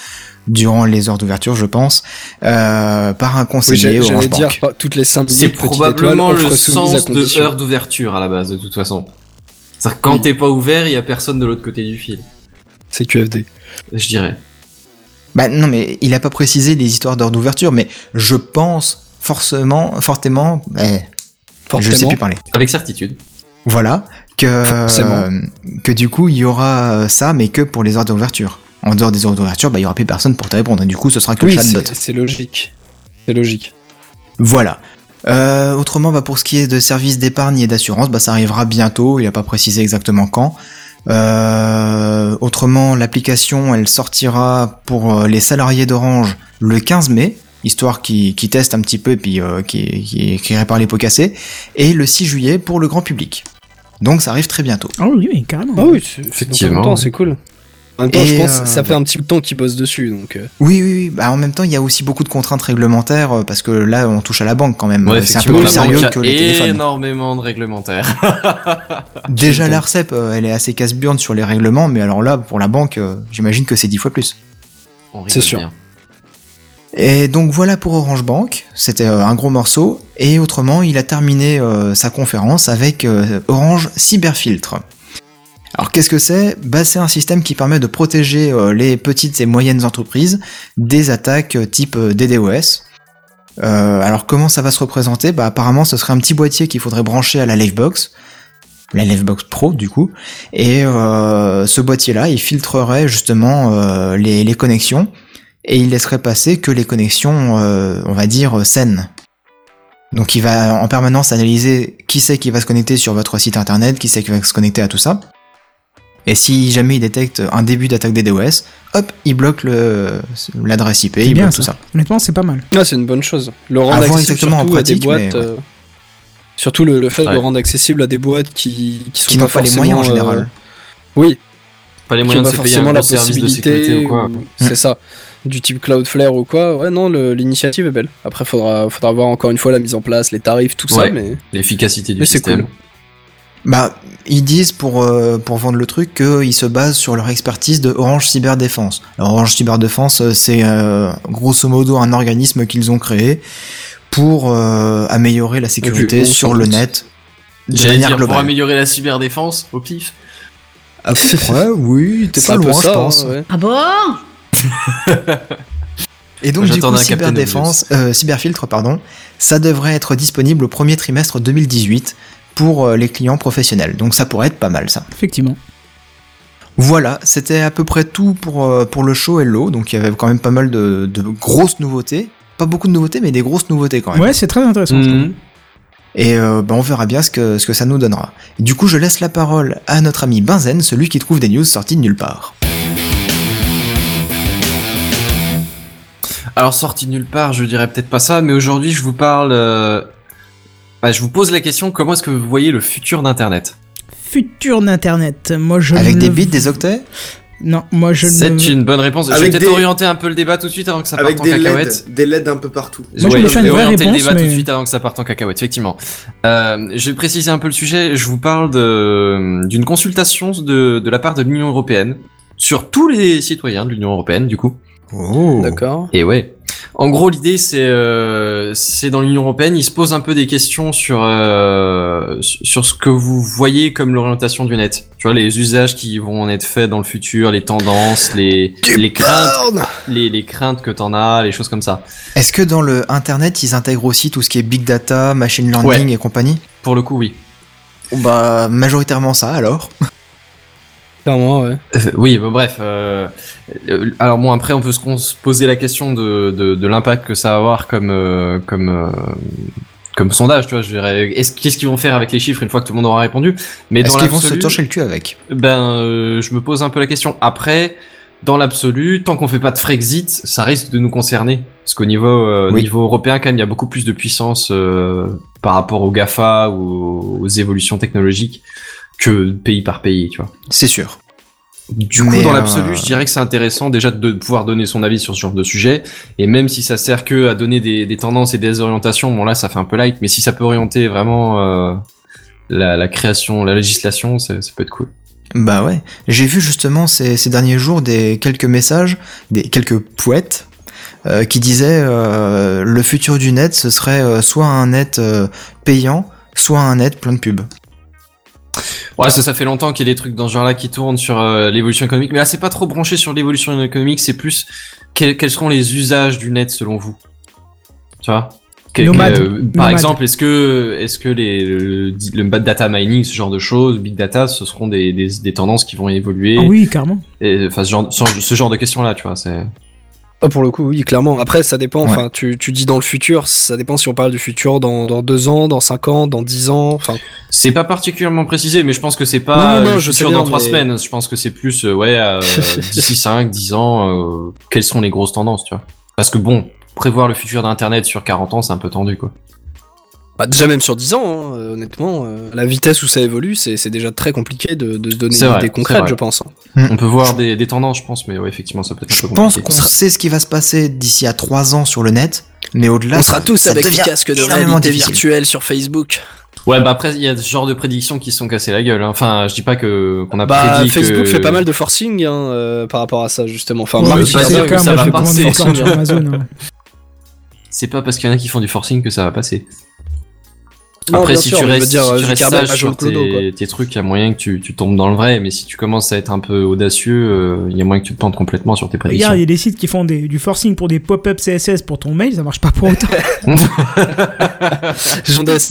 durant les heures d'ouverture, je pense, euh, par un Oui, conseiller j'ai- Orange Bank. dire, toutes les 5 C'est probablement étoile, le sens de heure d'ouverture à la base de toute façon. C'est-à-dire que quand t'es pas ouvert, il y a personne de l'autre côté du fil. C'est QFD. Je dirais. Bah non, mais il a pas précisé les histoires d'heure d'ouverture, mais je pense forcément, fortement, eh, je sais plus parler. Avec certitude. Voilà, que, euh, que du coup, il y aura ça, mais que pour les heures d'ouverture. En dehors des heures d'ouverture, bah, il y aura plus personne pour te répondre, et du coup, ce sera que Oui, le chatbot. c'est c'est logique. C'est logique. Voilà. Euh, autrement, bah, pour ce qui est de services d'épargne et d'assurance, bah, ça arrivera bientôt. Il a pas précisé exactement quand. Euh, autrement, l'application, elle sortira pour euh, les salariés d'Orange le 15 mai, histoire qui, qui testent un petit peu et puis euh, qui, qui, qui répare les pots cassés, et le 6 juillet pour le grand public. Donc ça arrive très bientôt. Ah oui, oui, carrément. Ah oui, c'est- Effectivement. c'est cool. En même temps, Et, je pense euh, que ça fait un petit temps qu'ils bossent dessus, donc. euh, Oui, oui, oui. Bah, en même temps, il y a aussi beaucoup de contraintes réglementaires euh, parce que là, on touche à la banque quand même. Ouais, c'est un peu plus la sérieux que les téléphones. énormément de réglementaires. Déjà, l'ARCEP, euh, elle est assez casse-burne sur les règlements, mais alors là, pour la banque, euh, j'imagine que c'est dix fois plus. C'est sûr. bien. Et donc voilà pour Orange Bank, c'était euh, un gros morceau. Et autrement, il a terminé euh, sa conférence avec euh, Orange Cyberfiltre. Alors qu'est-ce que c'est? Bah, C'est un système qui permet de protéger euh, les petites et moyennes entreprises des attaques euh, type euh, DDoS. Euh, alors comment ça va se représenter? Bah apparemment ce serait un petit boîtier qu'il faudrait brancher à la Livebox, la Livebox Pro du coup, et euh, ce boîtier-là il filtrerait justement les, les connexions et il laisserait passer que les connexions, on va dire, saines. Donc il va en permanence analyser qui c'est qui va se connecter sur votre site internet, qui c'est qui va se connecter à tout ça. Et si jamais il détecte un début d'attaque DDoS, hop, il bloque le- l'adresse IP, C'est il bien bloque ça. tout ça. Honnêtement, c'est pas mal. Ah, c'est une bonne chose. Le rendre voir accessible exactement en surtout à des pratique, boîtes. ouais. euh, Surtout le, le fait de le rendre accessible à des boîtes qui, qui sont Qui n'ont pas les moyens en forcément, général. euh, Oui, Pas les qui moyens de pas se payer un forcément la possibilité. ou quoi. ou- C'est ça. Du type Cloudflare ou quoi. Ouais, non, le- l'initiative est belle. Après, faudra, faudra voir encore une fois la mise en place, les tarifs, tout ça, mais. L'efficacité du Mais c'est système. cool. Bah, ils disent pour, euh, pour vendre le truc qu'ils se basent sur leur expertise de Orange Cyberdéfense. Alors, Orange Cyberdéfense, euh, c'est euh, grosso modo un organisme qu'ils ont créé pour euh, améliorer la sécurité sur le net de J'allais manière dire pour améliorer la cyberdéfense au pif. À peu près, oui, t'es pas loin, je pense. hein, ouais. Ah bon? Et donc, du coup, Cyberdéfense, euh, Cyberfiltre, pardon, ça devrait être disponible au premier trimestre 2018 pour euh, les clients professionnels. Donc, ça pourrait être pas mal, ça. Effectivement. Voilà, c'était à peu près tout pour, euh, pour le show Hello. Donc, il y avait quand même pas mal de, de grosses nouveautés. Pas beaucoup de nouveautés, mais des grosses nouveautés quand même. Ouais, c'est très intéressant. je trouve. Mhm. Et euh, bah, on verra bien ce que, ce que ça nous donnera. Du coup, je laisse la parole à notre ami Benzen, celui qui trouve des news sorties de nulle part. Alors sorti de nulle part, je dirais peut-être pas ça, mais aujourd'hui je vous parle, euh, bah, je vous pose la question comment est-ce que vous voyez le futur d'Internet? Futur d'Internet. Moi, je Avec ne- des bits, des octets? Non, moi je C'est ne. une bonne réponse. je vais Avec peut-être des- orienter un peu le débat tout de suite avant que ça parte Avec en cacahuète. Des LED un peu partout. Moi, je Ouais, me fais une vais orienter réponse, le débat tout mais- de suite avant que ça parte en cacahuète, effectivement. Euh, je vais préciser un peu le sujet. Je vous parle de d'une consultation de de la part de l'Union européenne sur tous les citoyens de l'Union européenne, du coup. Oh D'accord. Et ouais. En gros, l'idée, c'est euh, c'est dans l'Union européenne, ils se posent un peu des questions sur euh, sur ce que vous voyez comme l'orientation du net. Tu vois, les usages qui vont en être faits dans le futur, les tendances, les les craintes, les, les craintes que t'en as, les choses comme ça. Est-ce que dans le Internet, ils intègrent aussi tout ce qui est big data, machine learning Ouais. et compagnie? Pour le coup, oui. Bah, majoritairement ça alors. Clairement, ouais. Euh, oui, bah, bref. euh, euh, alors bon, après, on peut se poser la question de, de, de l'impact que ça va avoir comme euh, comme euh, comme sondage. Tu vois, je dirais, est-ce qu'est-ce qu'ils vont faire avec les chiffres une fois que tout le monde aura répondu? Mais Est-ce dans qu'ils vont se l'absolu, torcher le cul avec? Ben, euh, je me pose un peu la question. Après, dans l'absolu, tant qu'on fait pas de Frexit, ça risque de nous concerner. Parce qu'au niveau, euh, Oui. niveau européen, quand même, il y a beaucoup plus de puissance euh, par rapport aux GAFA ou aux évolutions technologiques que pays par pays, tu vois. C'est sûr. Du coup, Mais, dans euh, l'absolu, je dirais que c'est intéressant déjà de pouvoir donner son avis sur ce genre de sujet. Et même si ça sert que à donner des, des tendances et des orientations, bon là, ça fait un peu light. Mais si ça peut orienter vraiment euh, la, la création, la législation, ça, ça peut être cool. Bah ouais. J'ai vu justement ces, ces derniers jours des quelques messages, des quelques poètes euh, qui disaient le futur du net, ce serait soit un net payant, soit un net plein de pubs. Ouais, ça, ça fait longtemps qu'il y a des trucs dans ce genre-là qui tournent sur euh, l'évolution économique. Mais là, c'est pas trop branché sur l'évolution économique, c'est plus quels, quels seront les usages du net selon vous? Tu vois? Quel- Nomade. quel- euh, Par exemple, est-ce que, est-ce que les, le, le bad data mining, ce genre de choses, big data, ce seront des, des, des tendances qui vont évoluer? Ah oui, carrément. et, Enfin, ce genre, ce, ce genre de questions-là, tu vois, c'est. Ah, pour le coup, oui, clairement. Après, ça dépend. Ouais. Enfin, tu, tu dis dans le futur, ça dépend si on parle du futur dans, dans deux ans, dans cinq ans, dans dix ans. Enfin, C'est pas particulièrement précisé, mais je pense que c'est pas non, non, le je sais futur bien, dans trois mais- semaines. Je pense que c'est plus, euh, ouais, euh, d'ici 5, 10 ans, euh, quelles sont les grosses tendances, tu vois. Parce que bon, prévoir le futur d'Internet sur 40 ans, c'est un peu tendu, quoi. Bah, déjà même sur dix ans, hein, euh, honnêtement, euh, la vitesse où ça évolue, c'est c'est déjà très compliqué de, de se donner vrai, idée concrète, je pense. hein. Mm. On peut voir des, des tendances, je pense, mais ouais, effectivement, ça peut être un Je peu pense compliqué. qu'on sait ce qui va se passer d'ici à 3 ans sur le net, mais au-delà, on sera tous ça avec des casques de réalité virtuelle sur Facebook. Ouais, bah après, il y a ce genre de prédictions qui se sont cassées la gueule. hein. Enfin, je dis pas que qu'on a Bah, prédit Facebook que... fait pas mal de forcing hein, euh, par rapport à ça, justement. Enfin, Ouais, Mark Zuckerberg, que quand ça même, va je passer. commande sur Amazon. hein. C'est pas parce qu'il y en a qui font du forcing que ça va passer. Non, Après, si sûr, tu restes, dire, si tu restes Zuckerberg sage sur tes, tes trucs, il y a moyen que tu, tu tombes dans le vrai. Mais si tu commences à être un peu audacieux, euh, il y a moyen que tu te plantes complètement sur tes prédictions. Regarde, il y a des sites qui font des- du forcing pour des pop-up CSS pour ton mail, ça marche pas pour autant.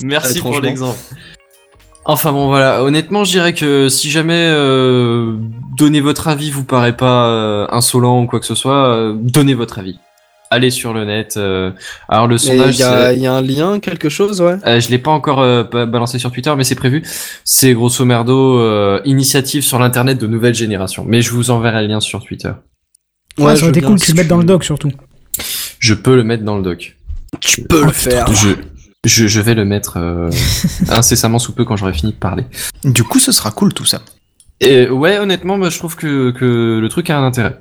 Merci pour l'exemple. Enfin bon voilà, honnêtement je dirais que si jamais euh, donner votre avis vous paraît pas euh, insolent ou quoi que ce soit, euh, donnez votre avis. Allez sur le net. euh, alors le sondage, il y, a- c'est- il y a un lien, quelque chose, ouais. euh, je l'ai pas encore euh, ba- balancé sur Twitter, mais c'est prévu. C'est grosso merdo euh, initiative sur l'internet de nouvelle génération. Mais je vous enverrai le lien sur Twitter. Ouais, ça aurait été veux cool que tu le mettes dans le doc surtout. Je peux le mettre dans le doc. Tu peux le faire. Je je, je vais le mettre euh, incessamment sous peu quand j'aurai fini de parler. Du coup, ce sera cool tout ça. Et ouais, honnêtement, moi, je trouve que, que le truc a un intérêt.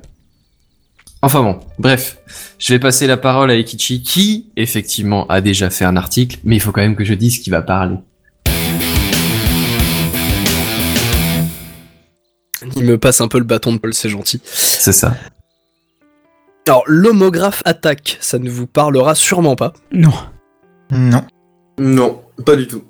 Enfin bon, bref, je vais passer la parole à Ekichi, qui, effectivement, a déjà fait un article, mais il faut quand même que je dise qui va parler. Il me passe un peu le bâton de Paul, c'est gentil. C'est ça. Alors, l'homographe attaque, ça ne vous parlera sûrement pas. Non. Non. Non, pas du tout.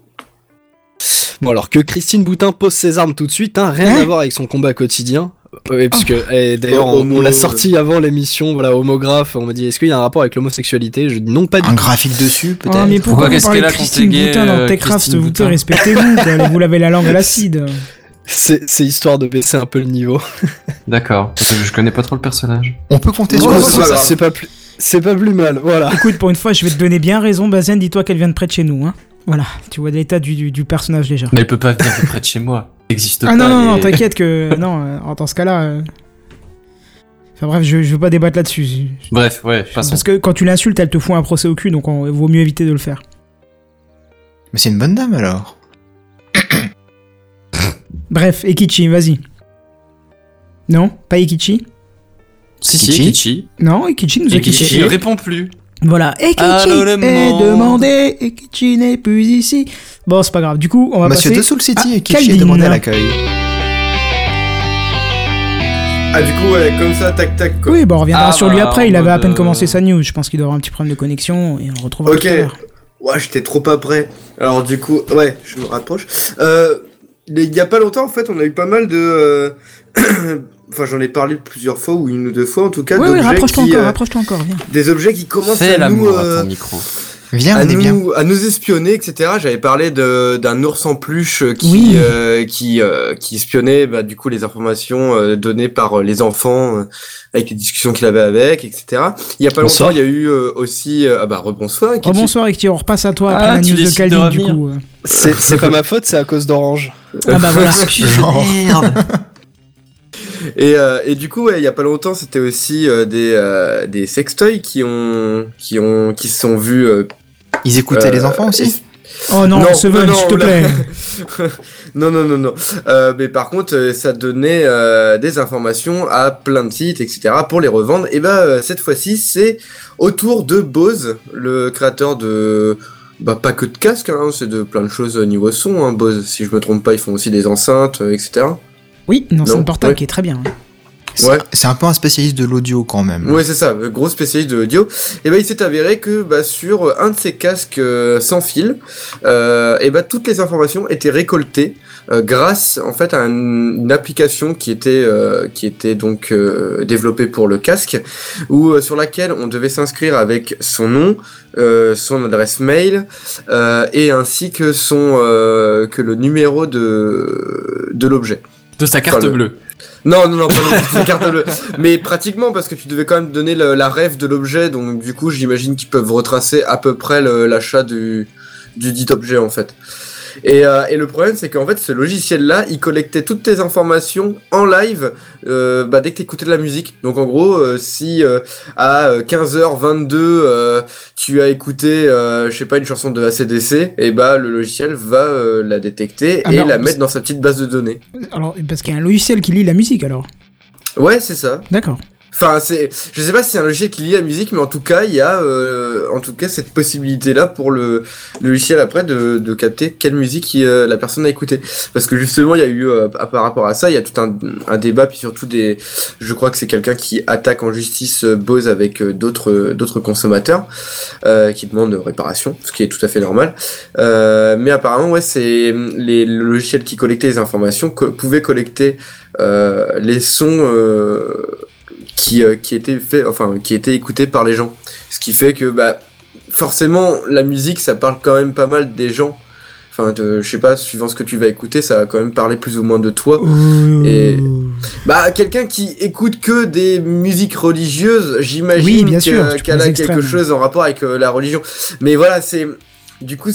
Bon, alors que Christine Boutin pose ses armes tout de suite, hein, rien Hein à voir avec son combat quotidien. Oui, parce que, et d'ailleurs, Oh, on, on l'a oh, sorti avant l'émission, voilà, homographe, on m'a dit, est-ce qu'il y a un rapport avec l'homosexualité? Je dis non, pas du Un tout. graphique dessus, peut-être? Ah, mais pourquoi, vous qu'est-ce parlez qu'elle de a Christine Boutin dans Techcraft Vous pouvez respectez-vous, vous lavez la langue à l'acide. C'est histoire de baisser un peu le niveau. D'accord. Parce que je connais pas trop le personnage. On peut compter sur grave. c'est pas plus, c'est pas plus mal, voilà. Écoute, pour une fois, je vais te donner bien raison, Bazen, dis-toi qu'elle vient de près de chez nous. Hein. Voilà, tu vois l'état du, du, du personnage déjà. Mais elle peut pas venir de près de chez moi. Existe Ah pas. non, non, non, t'inquiète que. Non, euh, dans ce cas-là. euh, Enfin bref, je, je veux pas débattre là-dessus. Bref, ouais, passons. Parce que quand tu l'insultes, elle te fout un procès au cul, donc il vaut mieux éviter de le faire. Mais c'est une bonne dame alors. Bref, Ekichi, vas-y. Non Pas Ekichi? Si, si, Kichi. Kichi. Non, Ekichi nous a Et Kichi quittés. ne répond plus. Voilà, Ekichi Allô, le est monde. demandé, Ekichi n'est plus ici. Bon, c'est pas grave. Du coup, on va Monsieur passer... de Soul City à qui est Kaldin. demandé à l'accueil. Ah, du coup, ouais, comme ça, tac tac quoi. Oui, bon, on reviendra Ah, sur lui bah, après. en Il avait à mode, peine euh, commencé sa news. Je pense qu'il doit avoir un petit problème de connexion et on le retrouvera Ok. tout à l'heure. Ouais, j'étais trop pas prêt. Alors du coup, ouais, je me rapproche. Euh, il y a pas longtemps, en fait, on a eu pas mal de... euh, Enfin, j'en ai parlé plusieurs fois, ou une ou deux fois en tout cas, Oui, oui, rapproche-toi qui, encore, euh, rapproche-toi encore, viens. des objets qui commencent Fais à nous, à euh, ton micro. Viens, à, on est bien. nous, à nous espionner, etc. J'avais parlé de d'un ours en peluche qui Oui. euh, qui euh, qui espionnait bah, du coup les informations euh, données par euh, les enfants euh, avec les discussions qu'il avait avec, etc. Il y a pas Bonsoir. longtemps, il y a eu euh, aussi euh, ah bah rebonsoir. Oh, Kichi. bonsoir, Ekti, on repasse à toi après Ah, la tu news de Calvin, du coup. C'est c'est pas ma faute, c'est à cause d'Orange. Ah bah voilà. Genre. Et, euh, et du coup, ouais, il y a pas longtemps, c'était aussi euh, des euh, des sextoys qui ont qui ont qui se sont vus. euh, Ils écoutaient euh, les enfants aussi Oh non, Non, Seven, non, s'il te plaît. non, non, non, non. Euh, mais par contre, ça donnait euh, des informations à plein de sites, etc. pour les revendre. Et bah, euh, cette fois-ci, c'est autour de Bose, le créateur de. Bah, pas que de casques, hein, c'est de plein de choses au niveau son. Hein, Bose, si je me trompe pas, ils font aussi des enceintes, euh, etc. Oui, une enceinte Non, portable ouais. qui est très bien. C'est- Ouais. C'est un peu un spécialiste de l'audio quand même. Ouais, c'est ça, euh, gros spécialiste de l'audio. Et ben il s'est avéré que bah, sur un de ces casques euh, sans fil, euh, et ben toutes les informations étaient récoltées euh, grâce en fait à un- une application qui était euh, qui était donc euh, développée pour le casque, ou euh, sur laquelle on devait s'inscrire avec son nom, euh, son adresse mail euh, et ainsi que son euh, que le numéro de de l'objet. De sa carte Enfin, le- bleue. Non, non, non, pas non plus, c'est carte bleue. Mais pratiquement parce que tu devais quand même donner le- la rêve de l'objet, donc du coup j'imagine qu'ils peuvent retracer à peu près l'achat du, du dit objet en fait. Et, euh, et le problème c'est qu'en fait ce logiciel-là, il collectait toutes tes informations en live euh, bah, dès que t'écoutais de la musique. Donc en gros, euh, si à euh, 15h22 euh, tu as écouté, je sais pas, une chanson de ACDC, et bah le logiciel va la détecter Ah, et non, la mettre dans sa petite base de données. Alors, parce qu'il y a un logiciel qui lit la musique alors. Ouais, c'est ça. D'accord. Enfin, c'est, je sais pas si c'est un logiciel qui lit la musique, mais en tout cas, il y a, euh, en tout cas, cette possibilité-là pour le, logiciel après de, de capter quelle musique euh, la personne a écouté. Parce que justement, il y a eu, euh, par rapport à ça, il y a tout un, un débat, puis surtout des, je crois que c'est quelqu'un qui attaque en justice euh, Bose avec euh, d'autres, euh, d'autres consommateurs, qui demandent réparation, ce qui est tout à fait normal. Mais apparemment, ouais, c'est les, le logiciel qui collectait les informations co- pouvait collecter les sons. Euh, qui, euh, qui était fait, enfin, qui était écouté par les gens. Ce qui fait que, bah, forcément, la musique, ça parle quand même pas mal des gens. Enfin, de, je sais pas, suivant ce que tu vas écouter, ça va quand même parler plus ou moins de toi. Et- Bah, quelqu'un qui écoute que des musiques religieuses, j'imagine Oui, tu qu'elle a quelque chose en rapport avec euh, la religion. Mais voilà, c'est, du coup,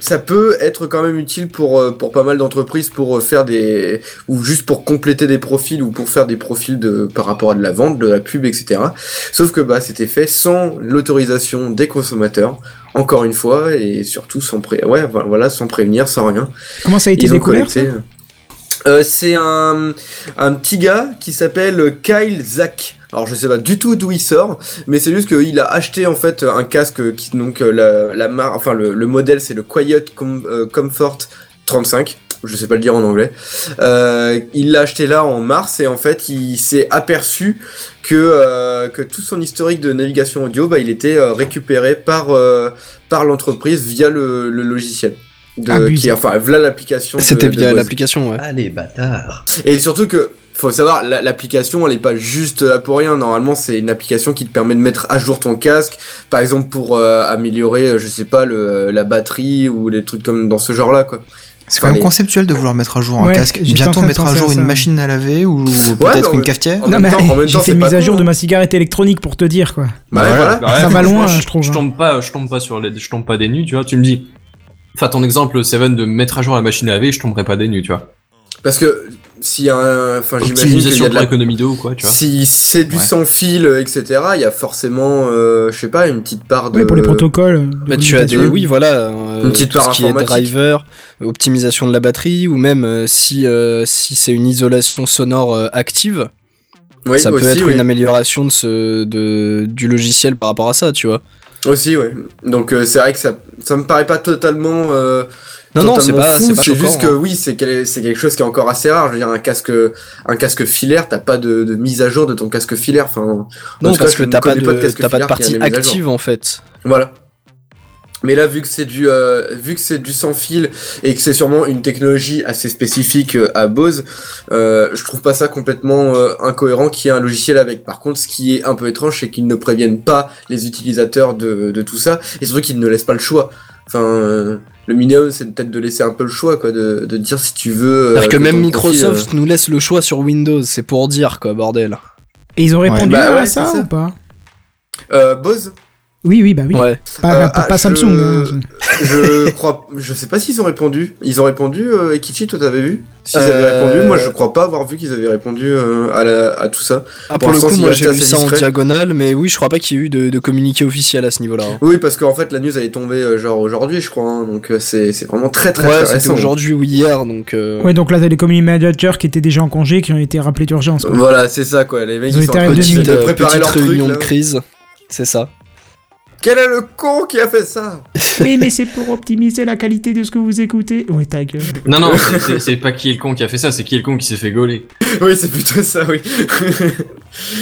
ça peut être quand même utile pour euh, pour pas mal d'entreprises pour euh, faire des ou juste pour compléter des profils ou pour faire des profils de par rapport à de la vente, de la pub, etc. Sauf que bah c'était fait sans l'autorisation des consommateurs, encore une fois, et surtout sans pré ouais voilà sans prévenir, sans rien. Comment ça a été Ils découvert Euh, c'est un, un petit gars qui s'appelle Kyle Zack. Alors je sais pas du tout d'où il sort, mais c'est juste qu'il a acheté en fait un casque qui donc euh, la, la marque, enfin le, le modèle c'est le Quiet Com- euh, Comfort 35. Je sais pas le dire en anglais. Euh, il l'a acheté là en mars et en fait il s'est aperçu que euh, que tout son historique de navigation audio, bah, il était euh, récupéré par euh, par l'entreprise via le, le logiciel. De, qui, enfin, via l'application. C'était via l'application, ouais. Ah, les bâtards. Et surtout que, faut savoir, la- l'application, elle est pas juste là pour rien. Normalement, c'est une application qui te permet de mettre à jour ton casque, par exemple pour euh, améliorer, euh, je sais pas, le, la batterie ou les trucs comme dans ce genre-là, quoi. C'est quand même Allez. conceptuel de vouloir mettre à jour un Ouais, casque. Bientôt mettre à jour une machine à laver ou peut-être une cafetière. En Non, même mais temps- en même j'ai temps, fait c'est une mise à jour de ma cigarette électronique pour te dire quoi. Bah, Bah, voilà. Bah ouais, Ça va loin, je, je trouve, Je hein. tombe pas, je tombe pas sur les, je tombe pas des nues, tu vois. Tu me dis, Enfin, ton exemple, Seven, de mettre à jour la machine à laver, je tomberais pas des nues, tu vois. Parce que s'il y a un, enfin j'imagine qu'il y a de pour la économie d'eau, quoi, tu vois. Si c'est du Ouais. sans fil, euh, etc., il y a forcément, euh, je sais pas, une petite part de. Ouais, pour les protocoles. de Bah, tu as des, oui, voilà, euh, Une petite tout part ce qui est driver, optimisation de la batterie, ou même euh, si euh, si c'est une isolation sonore euh, active, Oui, ça aussi, peut être oui. une amélioration de ce de du logiciel par rapport à ça, tu vois. Aussi, ouais. Donc euh, c'est vrai que ça, ça me paraît pas totalement. Non, non, c'est pas, c'est pas C'est juste que hein. oui, c'est quel- c'est quelque chose qui est encore assez rare. Je veux dire, un casque, un casque filaire, t'as pas de, de mise à jour de ton casque filaire. Enfin, en Non, cas, parce que t'as pas de, pas pas de partie active en fait. Voilà. Mais là, vu que c'est du, euh, vu que c'est du sans fil et que c'est sûrement une technologie assez spécifique euh, à Bose, euh, je trouve pas ça complètement incohérent qu'il y ait un logiciel avec. Par contre, ce qui est un peu étrange, c'est qu'ils ne préviennent pas les utilisateurs de, de tout ça et surtout qu'ils ne laissent pas le choix. Enfin, euh, le minimum, c'est peut-être de laisser un peu le choix, quoi, de, de dire si tu veux. euh, C'est-à-dire que même profil, Microsoft nous laisse le choix sur Windows, c'est pour dire quoi, bordel. Et ils ont répondu Bah à ouais, ça, c'est ça. ou pas? euh, euh, Bose, Oui, oui, bah oui. Ouais. Pas, Euh, pas- ah, pas je- Samsung. hein. je crois, je sais pas s'ils ont répondu. Ils ont répondu, euh, Ekichi, toi t'avais vu? S'ils avaient Euh, répondu, moi je crois pas avoir vu qu'ils avaient répondu euh, à, la, à tout ça. Ah, Pour pour le coup, moi j'ai vu ça en diagonale, mais oui, je crois pas qu'il y ait eu de, de communiqué officiel à ce niveau-là. hein. Oui, parce qu'en fait la news elle est tombée genre aujourd'hui, je crois. hein, donc c'est c'est vraiment très très Ouais, c'était aujourd'hui ou hier, donc. euh, Ouais, donc là, t'as les community managers qui étaient déjà en congé, qui ont été rappelés d'urgence. Voilà, c'est ça quoi. Les mecs Ils ont ils sont été préparer leur réunion de crise, c'est ça. Quel est le con qui a fait ça Oui, mais c'est pour optimiser la qualité de ce que vous écoutez. Ouais, ta gueule. Non, non, c'est- pas qui est le con qui a fait ça, c'est qui est le con qui s'est fait gauler. Oui, c'est plutôt ça, oui.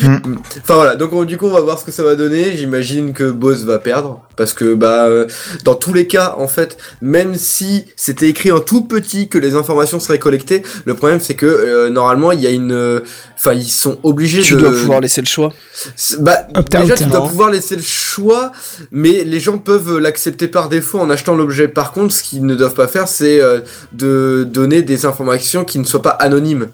Hmm. Enfin voilà, donc on- du coup on va voir ce que ça va donner. J'imagine que Bose va perdre parce que bah euh, dans tous les cas en fait, même si c'était écrit en tout petit que les informations seraient collectées, le problème c'est que euh, normalement il y a une, euh, enfin ils sont obligés Tu de. dois pouvoir laisser le choix. Bah, déjà, tu dois pouvoir laisser le choix, mais les gens peuvent l'accepter par défaut en achetant l'objet. Par contre, ce qu'ils ne doivent pas faire, c'est euh, de donner des informations qui ne soient pas anonymes.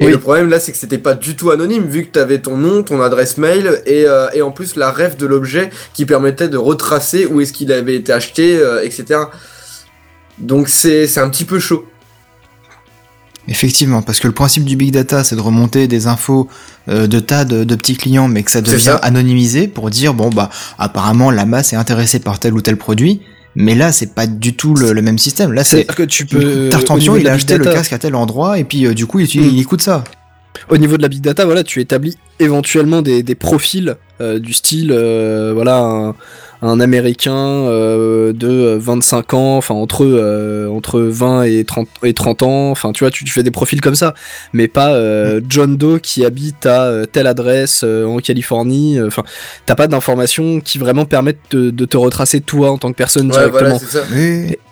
Et Oui. le problème là, c'est que c'était pas du tout anonyme, vu que tu avais ton nom, ton adresse mail, et, euh, et en plus la ref de l'objet qui permettait de retracer où est-ce qu'il avait été acheté, euh, etc. Donc c'est c'est un petit peu chaud. Effectivement, parce que le principe du big data, c'est de remonter des infos euh, de tas de, de petits clients, mais que ça devient ça. anonymisé pour dire bon bah apparemment la masse est intéressée par tel ou tel produit, mais là c'est pas du tout le, le même système. Là c'est C'est-à-dire que tu peux. Tartampion, il a acheté le casque à tel endroit et puis euh, du coup il, Mm. il écoute ça. Au niveau de la big data, voilà, tu établis éventuellement des, des profils euh, du style, euh, voilà, un, un américain euh, de 25 ans, enfin entre euh, entre 20 et 30 et 30 ans, enfin tu vois, tu, tu fais des profils comme ça, mais pas euh, John Doe qui habite à euh, telle adresse euh, en Californie, euh, enfin t'as pas d'informations qui vraiment permettent de, de te retracer toi en tant que personne Ouais, directement. voilà, ça.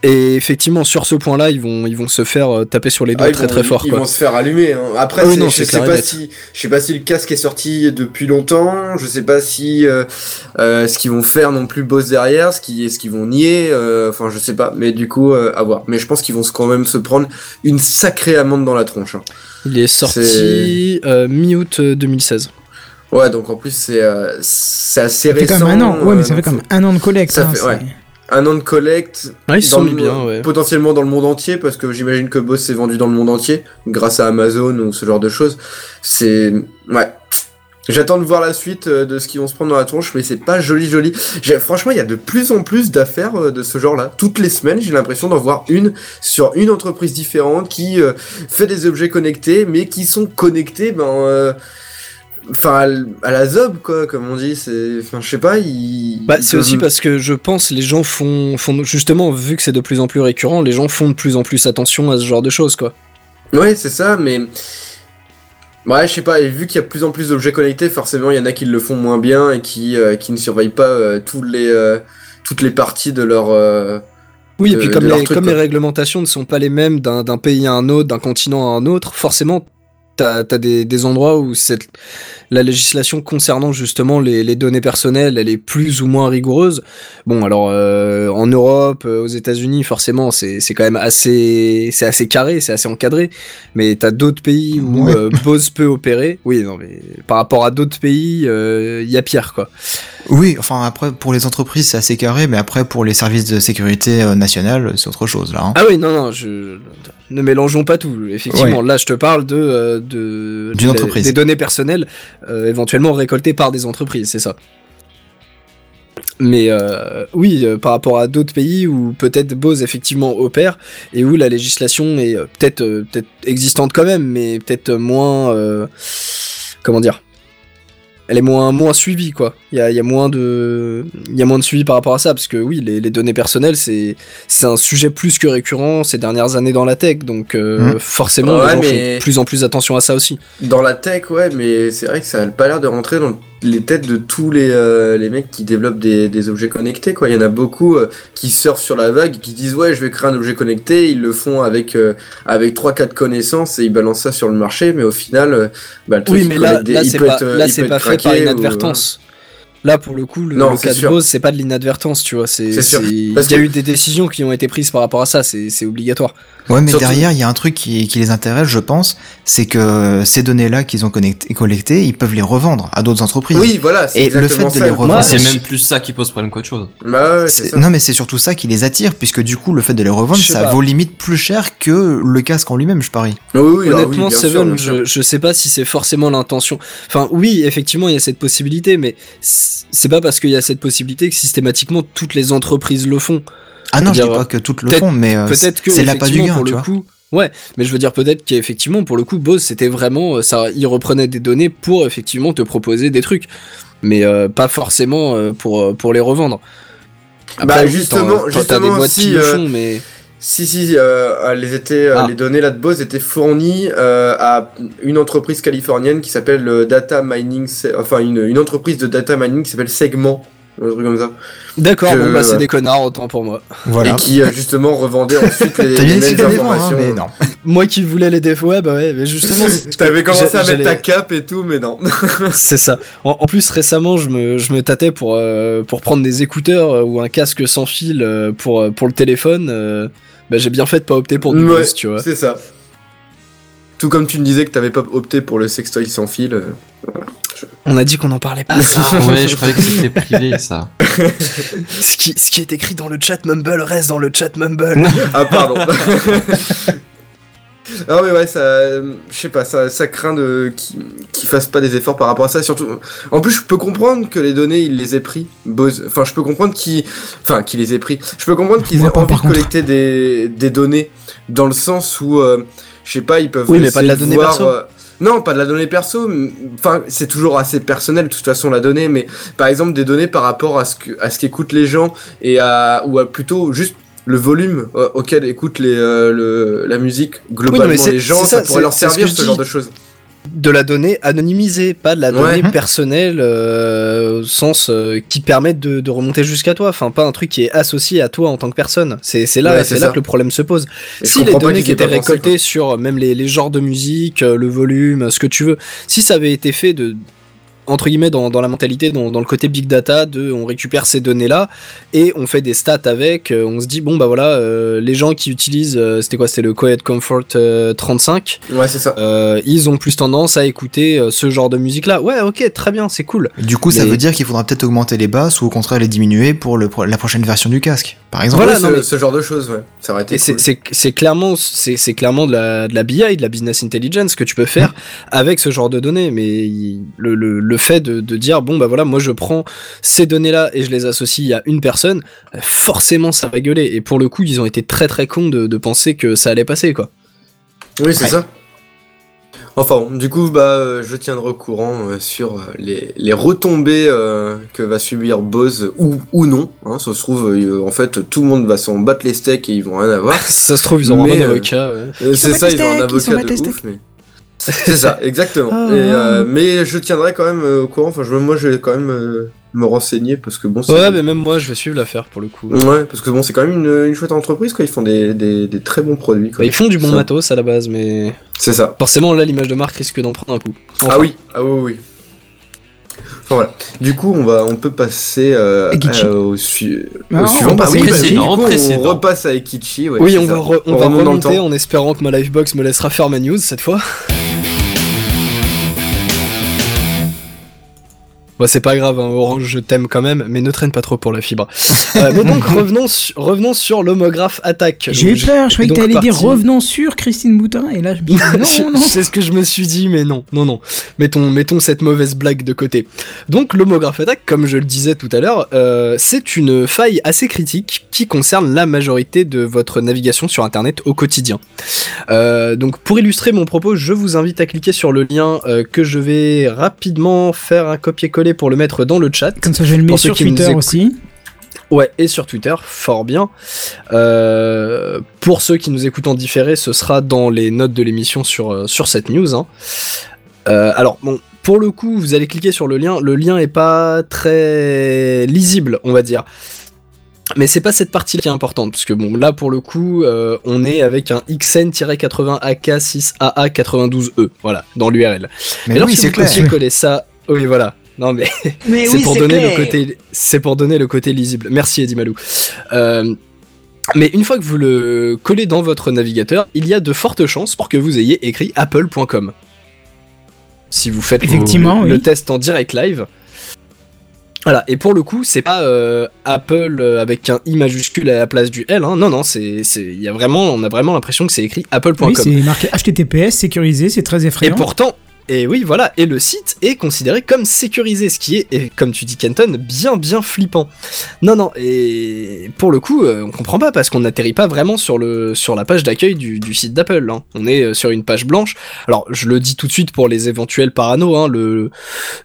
Et effectivement sur ce point-là, ils vont ils vont se faire euh, taper sur les doigts Ah, très vont- très fort Ils quoi. vont se faire allumer. hein. Après, Ah non, je sais pas si, je sais pas si le casque est sorti depuis longtemps. Je sais pas si euh, euh, ce qu'ils vont faire non plus bosse derrière, ce qui, ce qu'ils vont nier. euh, Enfin, je sais pas. Mais du coup, euh, à voir. Mais je pense qu'ils vont quand même se prendre une sacrée amende dans la tronche. hein. Il est sorti euh, mi-août euh, 2016. Ouais, donc en plus c'est euh, c'est assez Ça fait récent. comme un an. Ouais, mais ça fait comme un an de collecte. Ça hein, fait- ouais. c'est- un an de collecte. Ah, ils sont le- mis bien, ouais. Potentiellement dans le monde entier, parce que j'imagine que Boss s'est vendu dans le monde entier, grâce à Amazon ou ce genre de choses. C'est. Ouais. J'attends de voir la suite euh, de ce qu'ils vont se prendre dans la tronche, mais c'est pas joli joli. Franchement, il y a de plus en plus d'affaires euh, de ce genre-là. Toutes les semaines, j'ai l'impression d'en voir une sur une entreprise différente qui euh, fait des objets connectés, mais qui sont connectés, ben. euh, Enfin, à la zob, quoi, comme on dit. C'est. Enfin, je sais pas. Bah, c'est aussi parce que je pense les gens font, font justement vu que c'est de plus en plus récurrent, les gens font de plus en plus attention à ce genre de choses quoi. Ouais, c'est ça, mais. Ouais, je sais pas, et vu qu'il y a de plus en plus d'objets connectés, forcément, il y en a qui le font moins bien et qui, euh, qui ne surveillent pas euh, tous les, euh, toutes les parties de leur. euh, Oui, et puis comme, les, truc, comme les réglementations ne sont pas les mêmes d'un d'un pays à un autre, d'un continent à un autre, forcément t'as as des, des endroits où cette, la législation concernant justement les, les données personnelles, elle est plus ou moins rigoureuse. Bon, alors euh, en Europe, euh, aux États-Unis, forcément, c'est quand même assez, c'est assez carré, c'est assez encadré. Mais t'as d'autres pays où Ouais. euh, Bose peut opérer. Oui, non, mais par rapport à d'autres pays, il y a pire, quoi. Oui, enfin après pour les entreprises c'est assez carré, mais après pour les services de sécurité euh, nationale c'est autre chose là. hein. Ah oui, non, non, je... ne mélangeons pas tout. Effectivement, là, je te parle de, euh, de D'une de- entreprise. des données personnelles euh, éventuellement récoltées par des entreprises, c'est ça. Mais euh, oui, euh, par rapport à d'autres pays où peut-être Bose effectivement opère et où la législation est peut-être peut-être existante quand même, mais peut-être moins euh, comment dire. Elle est moins moins suivie quoi. Il y a, il y a moins de il y a moins de suivi par rapport à ça parce que oui les, les données personnelles c'est c'est un sujet plus que récurrent ces dernières années dans la tech, donc euh, Mhm. forcément Ouais, les gens mais- font plus en plus attention à ça aussi. Dans la tech, ouais, mais c'est vrai que ça a pas l'air de rentrer dans les têtes de tous les, euh, les mecs qui développent des, des objets connectés, quoi. Il y en a beaucoup euh, qui surfent sur la vague, qui disent ouais, je vais créer un objet connecté. Ils le font avec euh, avec trois quatre connaissances et ils balancent ça sur le marché, mais au final, euh, bah, le truc, Oui, mais là, des- là c'est pas, être, là, c'est pas fait par ou, inadvertance. Là, pour le coup, le, Non, le cas de. Bose, c'est pas de l'inadvertance, tu vois. C'est, C'est sûr. c'est- il Parce y a que- eu des décisions qui ont été prises par rapport à ça. C'est, c'est obligatoire. Ouais, mais Surtout- derrière, il y a un truc qui, qui les intéresse, je pense, c'est que ces données-là qu'ils ont connecté- collectées, ils peuvent les revendre à d'autres entreprises. Oui, voilà, c'est Et le fait de les le revendre-. C'est même plus ça qui pose problème qu'autre chose. Bah ouais. Non, mais c'est surtout ça qui les attire, puisque du coup, le fait de les revendre, ça pas. vaut limite plus cher que le casque en lui-même, je parie. Oui, oui, ah oui, Honnêtement, sûr, Seven, sûr. je, je sais pas si c'est forcément l'intention. Enfin, oui, effectivement, il y a cette possibilité, mais c'est pas parce qu'il y a cette possibilité que systématiquement toutes les entreprises le font. Ah non, je dis pas que toutes le font, mais euh, Peut-être que c'est l'appât du effectivement, gain, pour tu le vois. coup. Ouais, mais je veux dire peut-être qu'effectivement pour le coup Bose c'était vraiment euh, ça il reprenait des données pour effectivement te proposer des trucs mais euh, pas forcément euh, pour pour les revendre. Bah, justement- des justement, boîtes si, qui le font mais Si, si, euh, les, étaient, Ah. les données là de Bose étaient fournies euh, à une entreprise californienne qui s'appelle Data Mining, enfin une, une entreprise de data mining qui s'appelle Segment, un truc comme ça, d'accord que- bon bah c'est des connards autant pour moi. Voilà. et qui euh, justement revendait ensuite les, T'as les mêmes hein, mais non. Moi qui voulais les défauts ouais bah ouais mais justement T'avais commencé à mettre ta cape et tout, mais non. C'est ça. En, en plus, récemment, je me, je me tâtais pour, euh, pour prendre des écouteurs euh, ou un casque sans fil euh, pour, euh, pour le téléphone. euh, bah, j'ai bien fait de pas opter pour du Ouais, Bose, tu vois. C'est ça. Tout comme tu me disais que t'avais pas opté pour le sextoy sans fil. euh. On a dit qu'on en parlait pas. Ah ouais, je croyais que c'était privé ça. ce, qui, ce qui est écrit dans le chat Mumble reste dans le chat Mumble. Ah pardon. Ah mais ouais, ça, euh, je sais pas, ça, ça craint de qu'ils qu'ils fassent pas des efforts par rapport à ça. Surtout, en plus, je peux comprendre que les données, ils les aient pris. Bose, enfin, je peux comprendre qu'ils, enfin, qu'ils les aient pris. Je peux comprendre qu'ils Moi aient pas, envie par de contre. collecter des, des données dans le sens où, euh, je sais pas, ils peuvent. Oui, mais pas de la donnée voir, perso. euh, non, pas de la donnée perso. Enfin, c'est toujours assez personnel de toute façon la donnée, mais par exemple des données par rapport à ce que à ce qu'écoutent les gens et à ou à plutôt juste le volume euh, auquel écoutent les euh, le, la musique globalement les gens, ça, ça, pourrait leur ce servir ce, genre de choses. De la donnée anonymisée, pas de la donnée Ouais. personnelle euh, au sens euh, qui permette de, de remonter jusqu'à toi. Enfin, pas un truc qui est associé à toi en tant que personne. C'est c'est là, Ouais, c'est là que le problème se pose. Et si les données qui étaient récoltées sur même les, les genres de musique, euh, le volume, ce que tu veux, si ça avait été fait de entre guillemets dans, dans la mentalité, dans, dans le côté big data, de on récupère ces données là et on fait des stats avec, euh, on se dit bon bah voilà euh, les gens qui utilisent euh, c'était quoi c'était le Quiet Comfort euh, 35, quoi. Ouais, c'est ça. euh, ils ont plus tendance à écouter euh, ce genre de musique là. Ouais ok très bien c'est cool. Du coup, ça veut dire qu'il faudra peut-être augmenter les basses ou au contraire les diminuer pour le, la prochaine version du casque, par exemple. Voilà, Ouais, non, ce, mais- ce genre de choses, ouais. Ça aurait été cool. c'est c'est clairement, c'est c'est clairement de la, de la BI, de la business intelligence que tu peux faire avec ce genre de données. Mais il- le, le, le fait de, de dire, bon, bah voilà, moi je prends ces données-là et je les associe à une personne, euh, forcément ça va gueuler. Et pour le coup, ils ont été très très cons de, de penser que ça allait passer, quoi. Oui, c'est Ouais. ça. Enfin, bon, du coup, bah, euh, je tiendrai au courant euh, sur euh, les, les retombées euh, que va subir Bose ou, ou non. Hein, ça se trouve, euh, en fait, tout le monde va s'en battre les steaks et ils vont rien avoir. ça se trouve, ils auront un avocat. ouais. Euh, c'est ça, ils ont un avocat battent de les ouf, mais... C'est ça, exactement. Ah, Et, euh, ouais. mais je tiendrai quand même euh, au courant, enfin, je, moi, je vais quand même euh, me renseigner parce que bon, c'est- Ouais, mais même moi, je vais suivre l'affaire pour le coup. Ouais, parce que bon, c'est quand même une, une chouette entreprise, quoi. Ils font des, des, des très bons produits, quoi. Bah, ils font du bon Ça. matos à la base, mais C'est ça. forcément là, l'image de marque risque d'en prendre un coup. Ah oui, ah oui, oui. Enfin, voilà. Du coup, on va, on peut passer euh, euh, au, su- Ah, au suivant. on Bah passe oui, bah, coup, on repasse à Ekichi. Ouais, oui, c'est on va, re- on On va remonte dans le remonter temps. en espérant que ma livebox me laissera faire ma news cette fois. Bon, c'est pas grave, hein, Orange, je t'aime quand même, mais ne traîne pas trop pour la fibre. Euh, mais donc, revenons, su- revenons sur l'homographe attaque. J'ai eu peur, je croyais que t'allais dire revenons sur Christine Boutin, et là je me dis non, non. C'est ce que je me suis dit, mais non, non, non. Mettons, mettons cette mauvaise blague de côté. Donc, l'homographe attaque, comme je le disais tout à l'heure, euh, c'est une faille assez critique qui concerne la majorité de votre navigation sur Internet au quotidien. Euh, donc, pour illustrer mon propos, je vous invite à cliquer sur le lien euh, que je vais rapidement faire un copier-coller pour le mettre dans le chat. Comme ça je le mets Pour ceux sur Twitter aussi. Ouais, et sur Twitter, fort bien. Euh, pour ceux qui nous écoutent en différé, ce sera dans les notes de l'émission sur, euh, sur cette news. hein. Euh, alors, bon, pour le coup, vous allez cliquer sur le lien. Le lien est pas très lisible, on va dire. Mais c'est pas cette partie qui est importante, parce que bon, là pour le coup, euh, on est avec un XN-80AK6AA92E, E, voilà, dans l'URL. Mais Et alors oui, si c'est vous clair. copiez-coller ça, oui voilà. Non mais Mais c'est oui, pour donner clair. le côté c'est pour donner le côté lisible merci Eddie Malou Euh, mais une fois que vous le collez dans votre navigateur il y a de fortes chances pour que vous ayez écrit apple.com si vous faites le- Effectivement, le, oui. test en direct live voilà et pour le coup c'est pas euh, Apple euh, avec un i majuscule à la place du L hein. non non c'est y a vraiment on a vraiment l'impression que c'est écrit apple.com Oui, c'est marqué HTTPS sécurisé, c'est très et effrayant. pourtant, et oui, voilà, et le site est considéré comme sécurisé, ce qui est, et comme tu dis Kenton, bien bien flippant. Non, non, et pour le coup, euh, on comprend pas parce qu'on n'atterrit pas vraiment sur le sur la page d'accueil du, du site d'Apple. hein. On est euh, sur une page blanche. Alors, je le dis tout de suite pour les éventuels parano, hein, le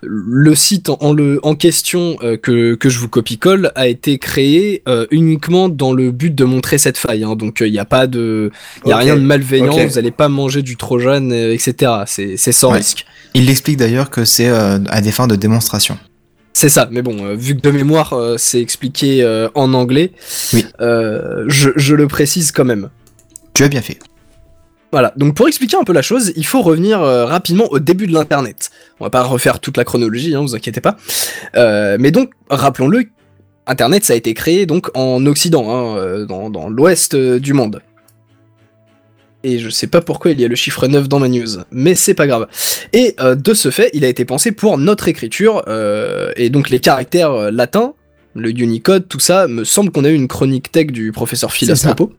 le site en, en le en question euh, que que je vous copie-colle a été créé euh, uniquement dans le but de montrer cette faille. hein. donc, il n'y a pas de il a rien de malveillant. Vous allez pas manger du trojan, euh, etc. C'est c'est sans Ouais. Risque. Il explique d'ailleurs que c'est euh, à des fins de démonstration. C'est ça, mais bon, euh, vu que de mémoire euh, c'est expliqué euh, en anglais, Oui. je, je le précise quand même. Tu as bien fait. Voilà, donc pour expliquer un peu la chose, il faut revenir rapidement au début de l'Internet. On va pas refaire toute la chronologie, hein, vous inquiétez pas. Mais donc, rappelons-le, Internet ça a été créé donc en Occident, hein, dans, dans l'ouest du monde. Et je sais pas pourquoi il y a le chiffre 9 dans ma news, mais c'est pas grave. Et euh, de ce fait, il a été pensé pour notre écriture, euh, et donc les caractères euh, latins, le Unicode, tout ça, me semble qu'on a eu une chronique tech du professeur Phil à ce propos.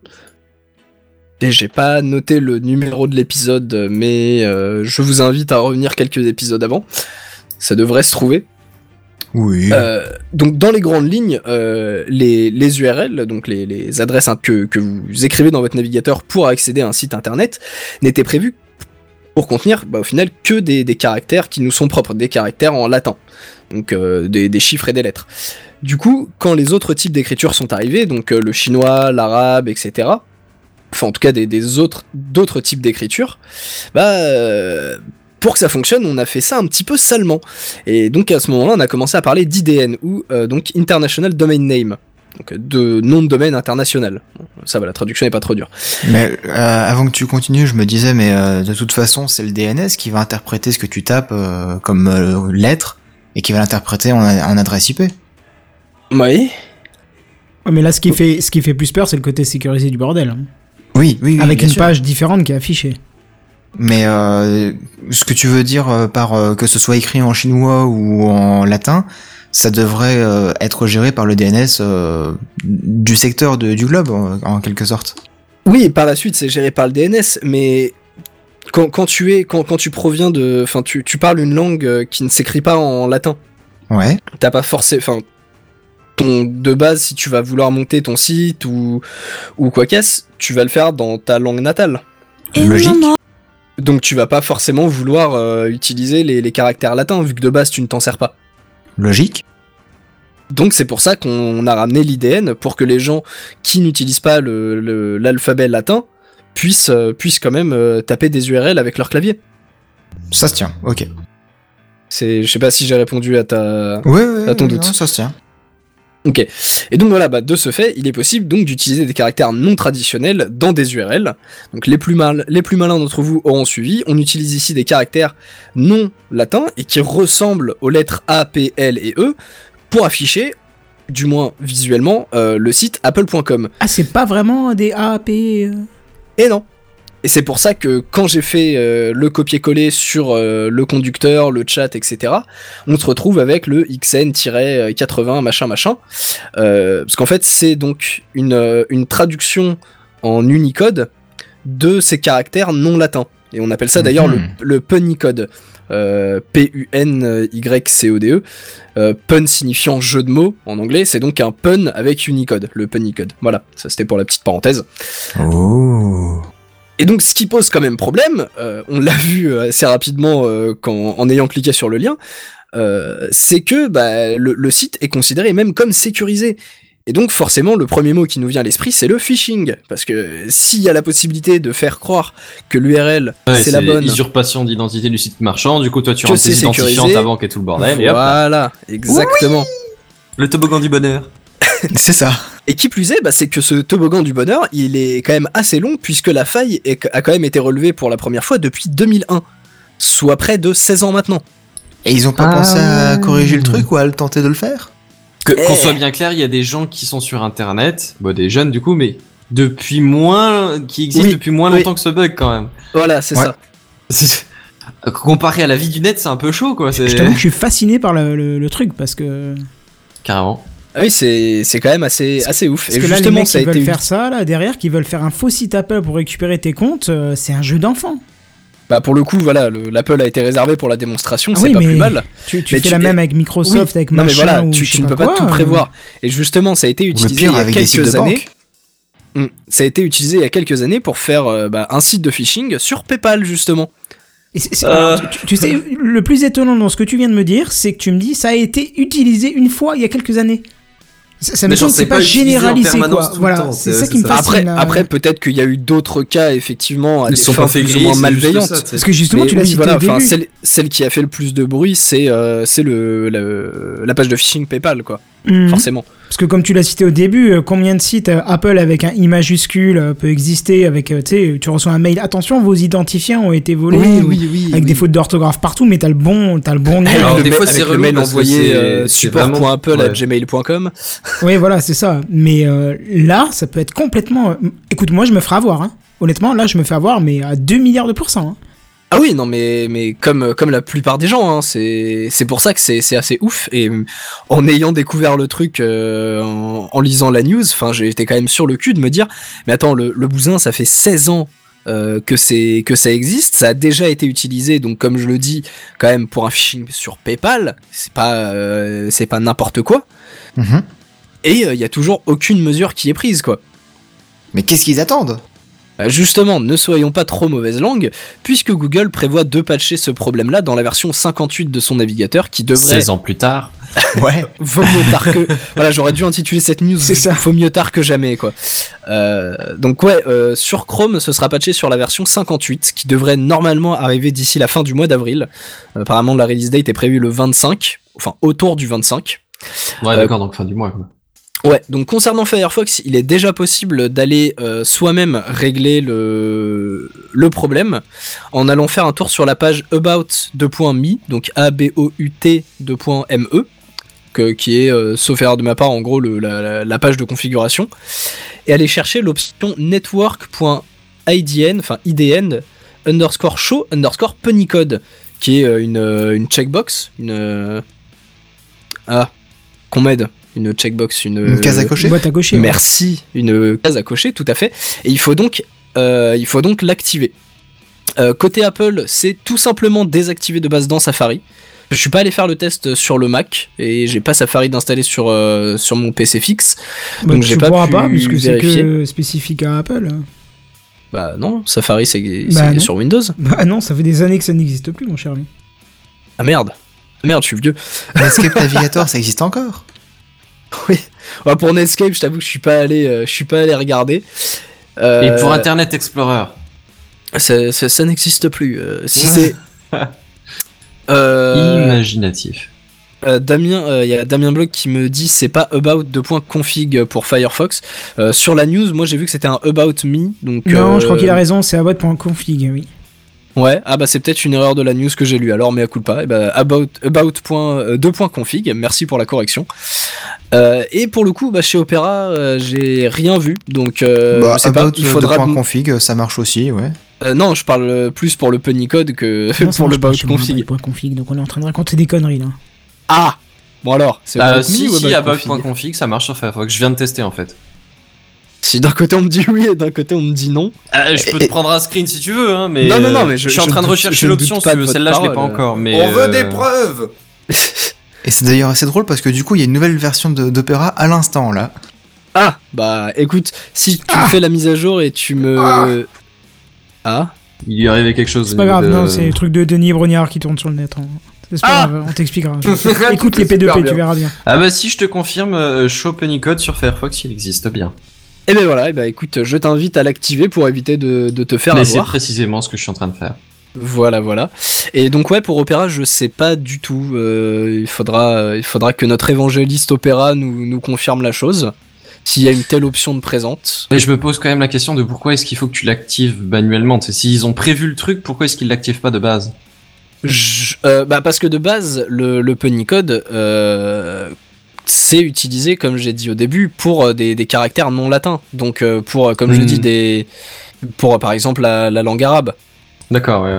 Et j'ai pas noté le numéro de l'épisode, mais je vous invite à revenir quelques épisodes avant. Ça devrait se trouver. Euh, donc dans les grandes lignes, euh, les, les URL, donc les, les adresses hein, que, que vous écrivez dans votre navigateur pour accéder à un site internet, n'étaient prévues pour contenir bah, au final que des, des caractères qui nous sont propres, des caractères en latin, donc euh, des, des chiffres et des lettres. Du coup, quand les autres types d'écriture sont arrivés, donc le chinois, l'arabe, etc., enfin en tout cas des, des autres d'autres types d'écriture, bah pour que ça fonctionne, on a fait ça un petit peu salement. Et donc à ce moment-là, on a commencé à parler d'IDN ou euh, donc International Domain Name. Donc euh, de nom de domaine international. Ça va, la traduction est pas trop dure. Mais euh, avant que tu continues, je me disais, mais euh, de toute façon, c'est le DNS qui va interpréter ce que tu tapes euh, comme euh, lettre et qui va l'interpréter en, en adresse IP. Oui. Mais là, ce qui fait, ce qui fait plus peur, c'est le côté sécurisé du bordel. hein. Oui, oui, oui. Avec bien une sûr. page différente qui est affichée. Mais euh, ce que tu veux dire euh, par euh, que ce soit écrit en chinois ou en latin, ça devrait euh, être géré par le DNS euh, du secteur de- du globe, en, en quelque sorte. Oui, par la suite, c'est géré par le DNS, mais quand, quand tu es, quand, quand tu proviens de, enfin, tu, tu parles une langue qui ne s'écrit pas en latin. Ouais. T'as pas forcément, enfin, ton de base, si tu vas vouloir monter ton site ou ou quoi qu'est-ce, tu vas le faire dans ta langue natale. Logique. Donc tu vas pas forcément vouloir euh, utiliser les, les caractères latins vu que de base tu ne t'en sers pas. Logique. Donc c'est pour ça qu'on a ramené l'IDN pour que les gens qui n'utilisent pas le- le- l'alphabet latin puissent, euh, puissent quand même euh, taper des URL avec leur clavier. Ça se tient. Ok. C'est, je sais pas si j'ai répondu à ta. Ouais, ouais, À ton doute. non, ça se tient. Ok. Et donc voilà, bah, de ce fait, il est possible donc d'utiliser des caractères non traditionnels dans des URL. Donc les plus mal, les plus malins d'entre vous auront suivi. On utilise ici des caractères non latins et qui ressemblent aux lettres A, P, L et E pour afficher, du moins visuellement, euh, le site apple.com. Ah, c'est pas vraiment des AAP. euh, Et non. Et c'est pour ça que quand j'ai fait euh, le copier-coller sur euh, le conducteur, le chat, etc., on se retrouve avec le XN-80 machin machin. Euh, parce qu'en fait, c'est donc une, une traduction en Unicode de ces caractères non latins. Et on appelle ça d'ailleurs Mhm. le, le Punicode. P-U-N-Y-C-O-D-E. Pun signifiant jeu de mots en anglais, c'est donc un pun avec Unicode, le Punicode. Voilà, ça c'était pour la petite parenthèse. Oh. Et donc, ce qui pose quand même problème, euh, on l'a vu euh, assez rapidement euh, quand, en ayant cliqué sur le lien, euh, c'est que bah, le, le site est considéré même comme sécurisé. Et donc, forcément, le premier mot qui nous vient à l'esprit, c'est le phishing. Parce que s'il y a la possibilité de faire croire que l'URL, Ouais, c'est la bonne, Usurpation d'identité du site marchand. Du coup, toi, tu rentres tes c'est identifiants, sécurisé. ta banque et tout le bordel. Et hop, voilà, exactement. le toboggan du bonheur. C'est ça. Et qui plus est, bah, c'est que ce toboggan du bonheur, il est quand même assez long, puisque la faille est- a quand même été relevée pour la première fois depuis 2001. Soit près de 16 ans maintenant. Et ils ont pas Ah. pensé à corriger le truc ou à le tenter de le faire? Que- Qu'on Eh. soit bien clair, il y a des gens qui sont sur Internet, bon, des jeunes du coup, mais depuis moins, qui existent Oui, depuis moins oui. longtemps que ce bug quand même. Voilà, c'est Ouais. ça. Comparé à la vie du net, c'est un peu chaud quoi. Je que je suis fasciné par le, le- le truc parce que. carrément. Ah oui, c'est c'est quand même assez, assez ouf. Parce Et que là, les justement, mecs ça a qui veulent été faire ça, là, derrière, qui veulent faire un faux site Apple pour récupérer tes comptes, euh, c'est un jeu d'enfant. Bah pour le coup, voilà, le- l'Apple a été réservé pour la démonstration, Ah c'est oui, pas mais plus mal. Tu, tu Mais fais tu- la même avec Microsoft, avec non mais machin voilà, ou tu, ne peux pas quoi, tout euh. prévoir. Et justement, ça a été utilisé pire il y a avec des sites quelques de années. banque. Hmm. Ça a été utilisé il y a quelques années pour faire euh, bah, un site de phishing sur PayPal justement. Et Euh. tu, tu sais, le plus étonnant dans ce que tu viens de me dire, c'est que tu me dis ça a été utilisé une fois il y a quelques années. Ça, m'étonne genre, que c'est pas, généralisé quoi. Voilà, c'est ça qui me. Après, là. après peut-être qu'il y a eu d'autres cas effectivement à Ils des sont fins plus ou moins malveillantes. Parce que justement, Mais tu l'as oui, cité voilà, au enfin, début. celle, celle qui a fait le plus de bruit, c'est euh, c'est le, le- la page de phishing PayPal, quoi. Mhm. Forcément. Parce que comme tu l'as cité au début, euh, combien de sites euh, Apple avec un i majuscule euh, peut exister avec, tu sais, tu reçois un mail, attention, vos identifiants ont été volés, ou- oui. avec des fautes d'orthographe partout, mais t'as le bon, t'as le bon. Alors, des fois, c'est le mail envoyé c'est- euh, c'est vraiment- support.apple à ouais. gmail.com. Oui, voilà, c'est ça. Mais euh, là, ça peut être complètement. Écoute, moi, je me ferai avoir. Hein. Honnêtement, là, je me fais avoir, mais à 2 milliards de pourcents. hein. Ah oui, non, mais, mais comme, comme la plupart des gens, hein, c'est c'est pour ça que c'est c'est assez ouf. Et en ayant découvert le truc euh, en, en lisant la news, été quand même sur le cul de me dire, mais attends, le, le bousin, ça fait 16 ans euh, que c'est que ça existe, ça a déjà été utilisé, donc comme je le dis, quand même pour un phishing sur PayPal, c'est pas euh, c'est pas n'importe quoi. Mhm. Et il y a toujours aucune mesure qui est prise, quoi. Mais qu'est-ce qu'ils attendent? Justement, ne soyons pas trop mauvaise langue, puisque Google prévoit de patcher ce problème-là dans la version 58 de son navigateur qui devrait 16 ans plus tard. Ouais. vaut mieux tard que voilà j'aurais dû intituler cette news C'est ça. faut mieux tard que jamais quoi Euh, donc ouais euh, sur Chrome ce sera patché sur la version 58 qui devrait normalement arriver d'ici la fin du mois d'avril Euh, apparemment la release date est prévue le 25 enfin autour du 25 Ouais, Euh, d'accord, donc fin du mois. Quoi. Ouais, donc concernant Firefox, il est déjà possible d'aller euh, soi-même régler le, problème en allant faire un tour sur la page about.me, donc A-B-O-U-T 2.me, que, qui est, euh, sauf erreur de ma part, en gros la, page de configuration, et aller chercher l'option network.idn, enfin IDN, underscore show, underscore punycode, qui est euh, une, euh, une checkbox, une... Ah, qu'on m'aide, une checkbox, une... Une case à cocher Boîte à cocher. ouais. Merci, une case à cocher, tout à fait. Et il faut donc, euh, il faut donc l'activer. Euh, côté Apple, c'est tout simplement désactivé de base dans Safari. Je suis pas allé faire le test sur le Mac et j'ai pas Safari d'installer sur sur sur mon PC fixe. Bah, donc j'ai pas pu pas, puisque c'est que spécifique à Apple. Bah non, Safari c'est c'est Bah non. sur Windows. Bah non, ça fait des années que ça n'existe plus, mon cher ami. Ah merde, merde, je suis vieux. Netscape Navigator, ça existe encore Oui. Pour Netscape, je t'avoue que je suis pas allé, euh, je suis pas allé regarder. Euh, Et pour Internet Explorer. ça, ça- ça n'existe plus. euh, si c'est Euh, Imaginatif. Euh, Damien, euh, il y a Damien Blog qui me dit c'est pas about de point config pour Firefox. Euh, sur la news, moi j'ai vu que c'était un about me, donc. Non, euh, je crois qu'il a raison, c'est about.config, oui. Ouais, ah bah c'est peut-être une erreur de la news que j'ai lue. Alors, mais à coup pas. Et bah, about about point, euh, deux points config. Merci pour la correction. Euh, et pour le coup, bah, chez Opera, euh, j'ai rien vu, donc euh, bah, je sais pas. Il faudra. de point config, ça marche aussi, ouais. Euh, non, je parle plus pour le punny code que Non, pour le about config. about.config, donc on est en train de raconter des conneries là. Ah. Bon alors, c'est Euh, about me si, si, about config? about.config, ça marche sur Firefox. Je viens de tester en fait. Si d'un côté on me dit oui et d'un côté on me dit non. Euh, je peux te prendre un screen si tu veux, hein, mais. Non, non, non, euh, mais je- suis en je train de rechercher l'option si Celle-là, je l'ai pas encore, mais. On veut euh, des preuves Et c'est d'ailleurs assez drôle parce que du coup, il y a une nouvelle version d'Opera à l'instant là. Ah bah écoute, si tu fais la mise à jour et tu me ah Il lui est arrivé quelque chose. C'est pas grave, de- non, c'est le truc de Denis Brognard qui tourne sur le net. hein. C'est pas Ah grave, on t'expliquera. Écoute les super P2P, bien. tu verras bien. Ah bah si je te confirme, euh, Show Pennycode sur Firefox, il existe bien. Et ben voilà, et ben écoute, je t'invite à l'activer pour éviter de, de te faire Mais c'est avoir. précisément ce que je suis en train de faire. Voilà, voilà. Et donc ouais, pour Opéra, je sais pas du tout. euh, il faudra, il faudra que notre évangéliste Opéra nous, nous confirme la chose. S'il y a une telle option de présente. Mais je me pose quand même la question de pourquoi est-ce qu'il faut que tu l'actives manuellement? S'ils ont prévu le truc, pourquoi est-ce qu'ils l'activent pas de base? Je- euh, bah parce que de base, le, le Punycode, euh, c'est utilisé, comme j'ai dit au début, pour euh, des, des caractères non latins. Donc euh, pour, euh, comme je Hmm. dis, des, pour par exemple la, la langue arabe. D'accord, ouais.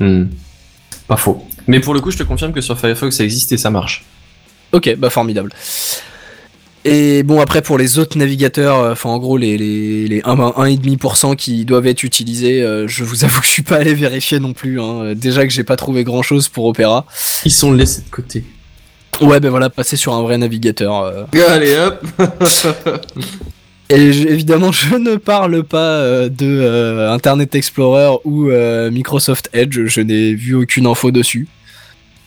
ouais. Hmm. Pas faux. Mais pour le coup, je te confirme que sur Firefox, ça existe et ça marche. Ok, bah formidable. Et bon après pour les autres navigateurs, euh, en gros les, les, les 1, 1,5% qui doivent être utilisés, euh, je vous avoue que je suis pas allé vérifier non plus. hein. Déjà que j'ai pas trouvé grand chose pour Opera. Ils sont laissés de côté. Ouais ben voilà, passer sur un vrai navigateur. euh. Allez hop Et évidemment je ne parle pas euh, de euh, Internet Explorer ou euh, Microsoft Edge, je n'ai vu aucune info dessus.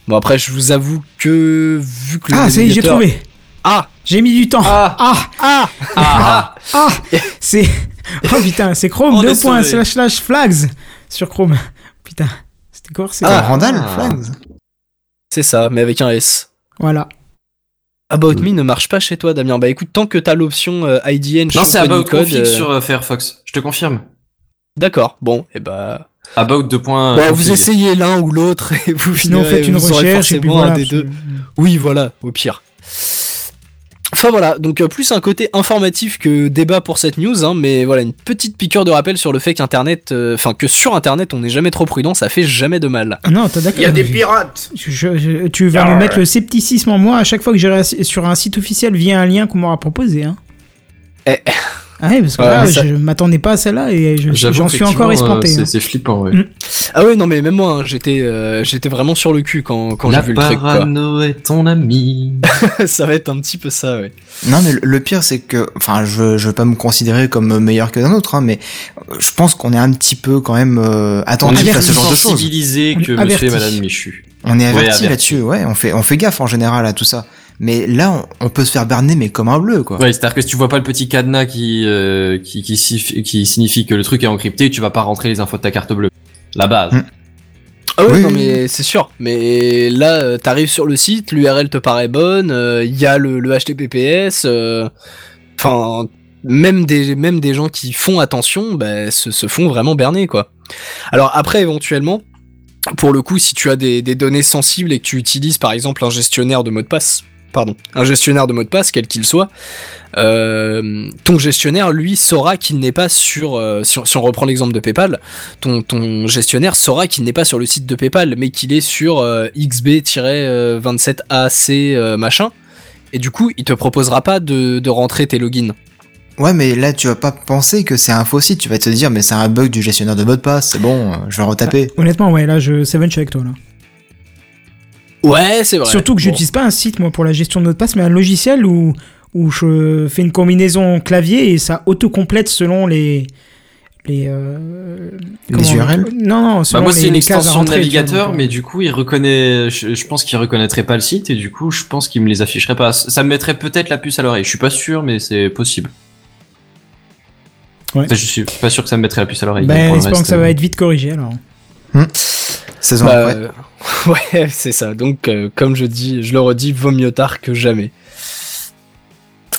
Bon après je vous avoue que vu que le Ah, ça y est, j'ai trouvé. Ah J'ai mis du temps. Ah. ah, ah, Ah ah. C'est. Oh putain, c'est Chrome On est 2. sauvé. slash slash flags sur Chrome. Putain, c'était quoi c'est Ah, Randall, Ah. Flags? C'est ça, mais avec un S. Voilà. About Me ne marche pas chez toi, Damien. Bah écoute, tant que t'as l'option euh, IDN Non, chez c'est About Code, Config euh, sur euh, Firefox. Je te confirme. D'accord, bon, et bah. About de points. Bon, vous essayez l'un ou l'autre et vous Sinon, finirez- faites une vous recherche et puis un voilà. des deux. parce Oui, voilà, au pire. Enfin voilà, donc euh, plus un côté informatif que débat pour cette news, hein, mais voilà, une petite piqûre de rappel sur le fait qu'Internet, euh, enfin que sur Internet on n'est jamais trop prudent, ça fait jamais de mal. Ah non, t'as d'accord. Il y a des je- pirates je- je- tu vas me mettre le scepticisme en moi à chaque fois que j'irai sur un site officiel via un lien qu'on m'aura proposé. Hein. Eh. Ah ouais, parce que Ouais, là, ça- je m'attendais pas à celle-là et j'en suis encore espanté. euh, hein. C'est flippant, ouais. Mm. Ah ouais, non mais même moi, hein, j'étais, euh, j'étais vraiment sur le cul quand, quand j'ai La vu le truc. quoi. parano est ton ami. ça va être un petit peu ça, ouais. Non, mais le- pire, c'est que, enfin, je, je veux pas me considérer comme meilleur que d'un autre, hein, mais je pense qu'on est un petit peu quand même euh, On attentif à ce genre de choses. sensibilisé On est que monsieur et madame Michu. On est averti averti. là-dessus, ouais. On fait, on fait gaffe en général à tout ça. Mais là, on, on peut se faire berner, mais comme un bleu, quoi. Ouais, c'est-à-dire que si tu vois pas le petit cadenas qui, euh, qui, qui, signifie- qui signifie que le truc est encrypté, tu vas pas rentrer les infos de ta carte bleue. La base. Mm. Ah ouais, Oui, non mais c'est sûr. Mais là, euh, t'arrives sur le site, l'URL te paraît bonne, il y a le, le HTTPS, euh, enfin, même des, même des gens qui font attention, bah, se, se font vraiment berner, quoi. Alors après, éventuellement, pour le coup, si tu as des, des données sensibles et que tu utilises par exemple un gestionnaire de mot de passe, pardon, un gestionnaire de mot de passe, quel qu'il soit, euh, ton gestionnaire, lui, saura qu'il n'est pas sur, euh, si, on, si on reprend l'exemple de PayPal, ton, ton gestionnaire saura qu'il n'est pas sur le site de PayPal, mais qu'il est sur euh, XB-27AC euh, machin, et du coup, il te proposera pas de, de rentrer tes logins. Ouais, mais là, tu vas pas penser que c'est un faux site. Tu vas te dire, mais c'est un bug du gestionnaire de mot de passe. C'est bon, je vais retaper. Honnêtement, ouais, là, je Seven, je suis avec toi. Là. Ouais, c'est vrai. Surtout que Bon. j'utilise pas un site, moi, pour la gestion de mot de passe, mais un logiciel où, où je fais une combinaison clavier et ça autocomplète selon les. Les, euh, URL Non, non, Bah selon moi les, c'est une extension de rentrer, tu vois, navigateur, donc, euh, mais du coup il reconnaît, je, je pense qu'il reconnaîtrait pas le site et du coup je pense qu'il me les afficherait pas. Ça me mettrait peut-être la puce à l'oreille. Je suis pas sûr, mais c'est possible. Ouais. Enfin, je suis pas sûr que ça me mettrait la puce à l'oreille. Ben, le espérons reste, que ça euh, va être vite corrigé alors. 16 ans Bah, après. euh, ouais, c'est ça. Donc, euh, comme je dis, je le redis, vaut mieux tard que jamais.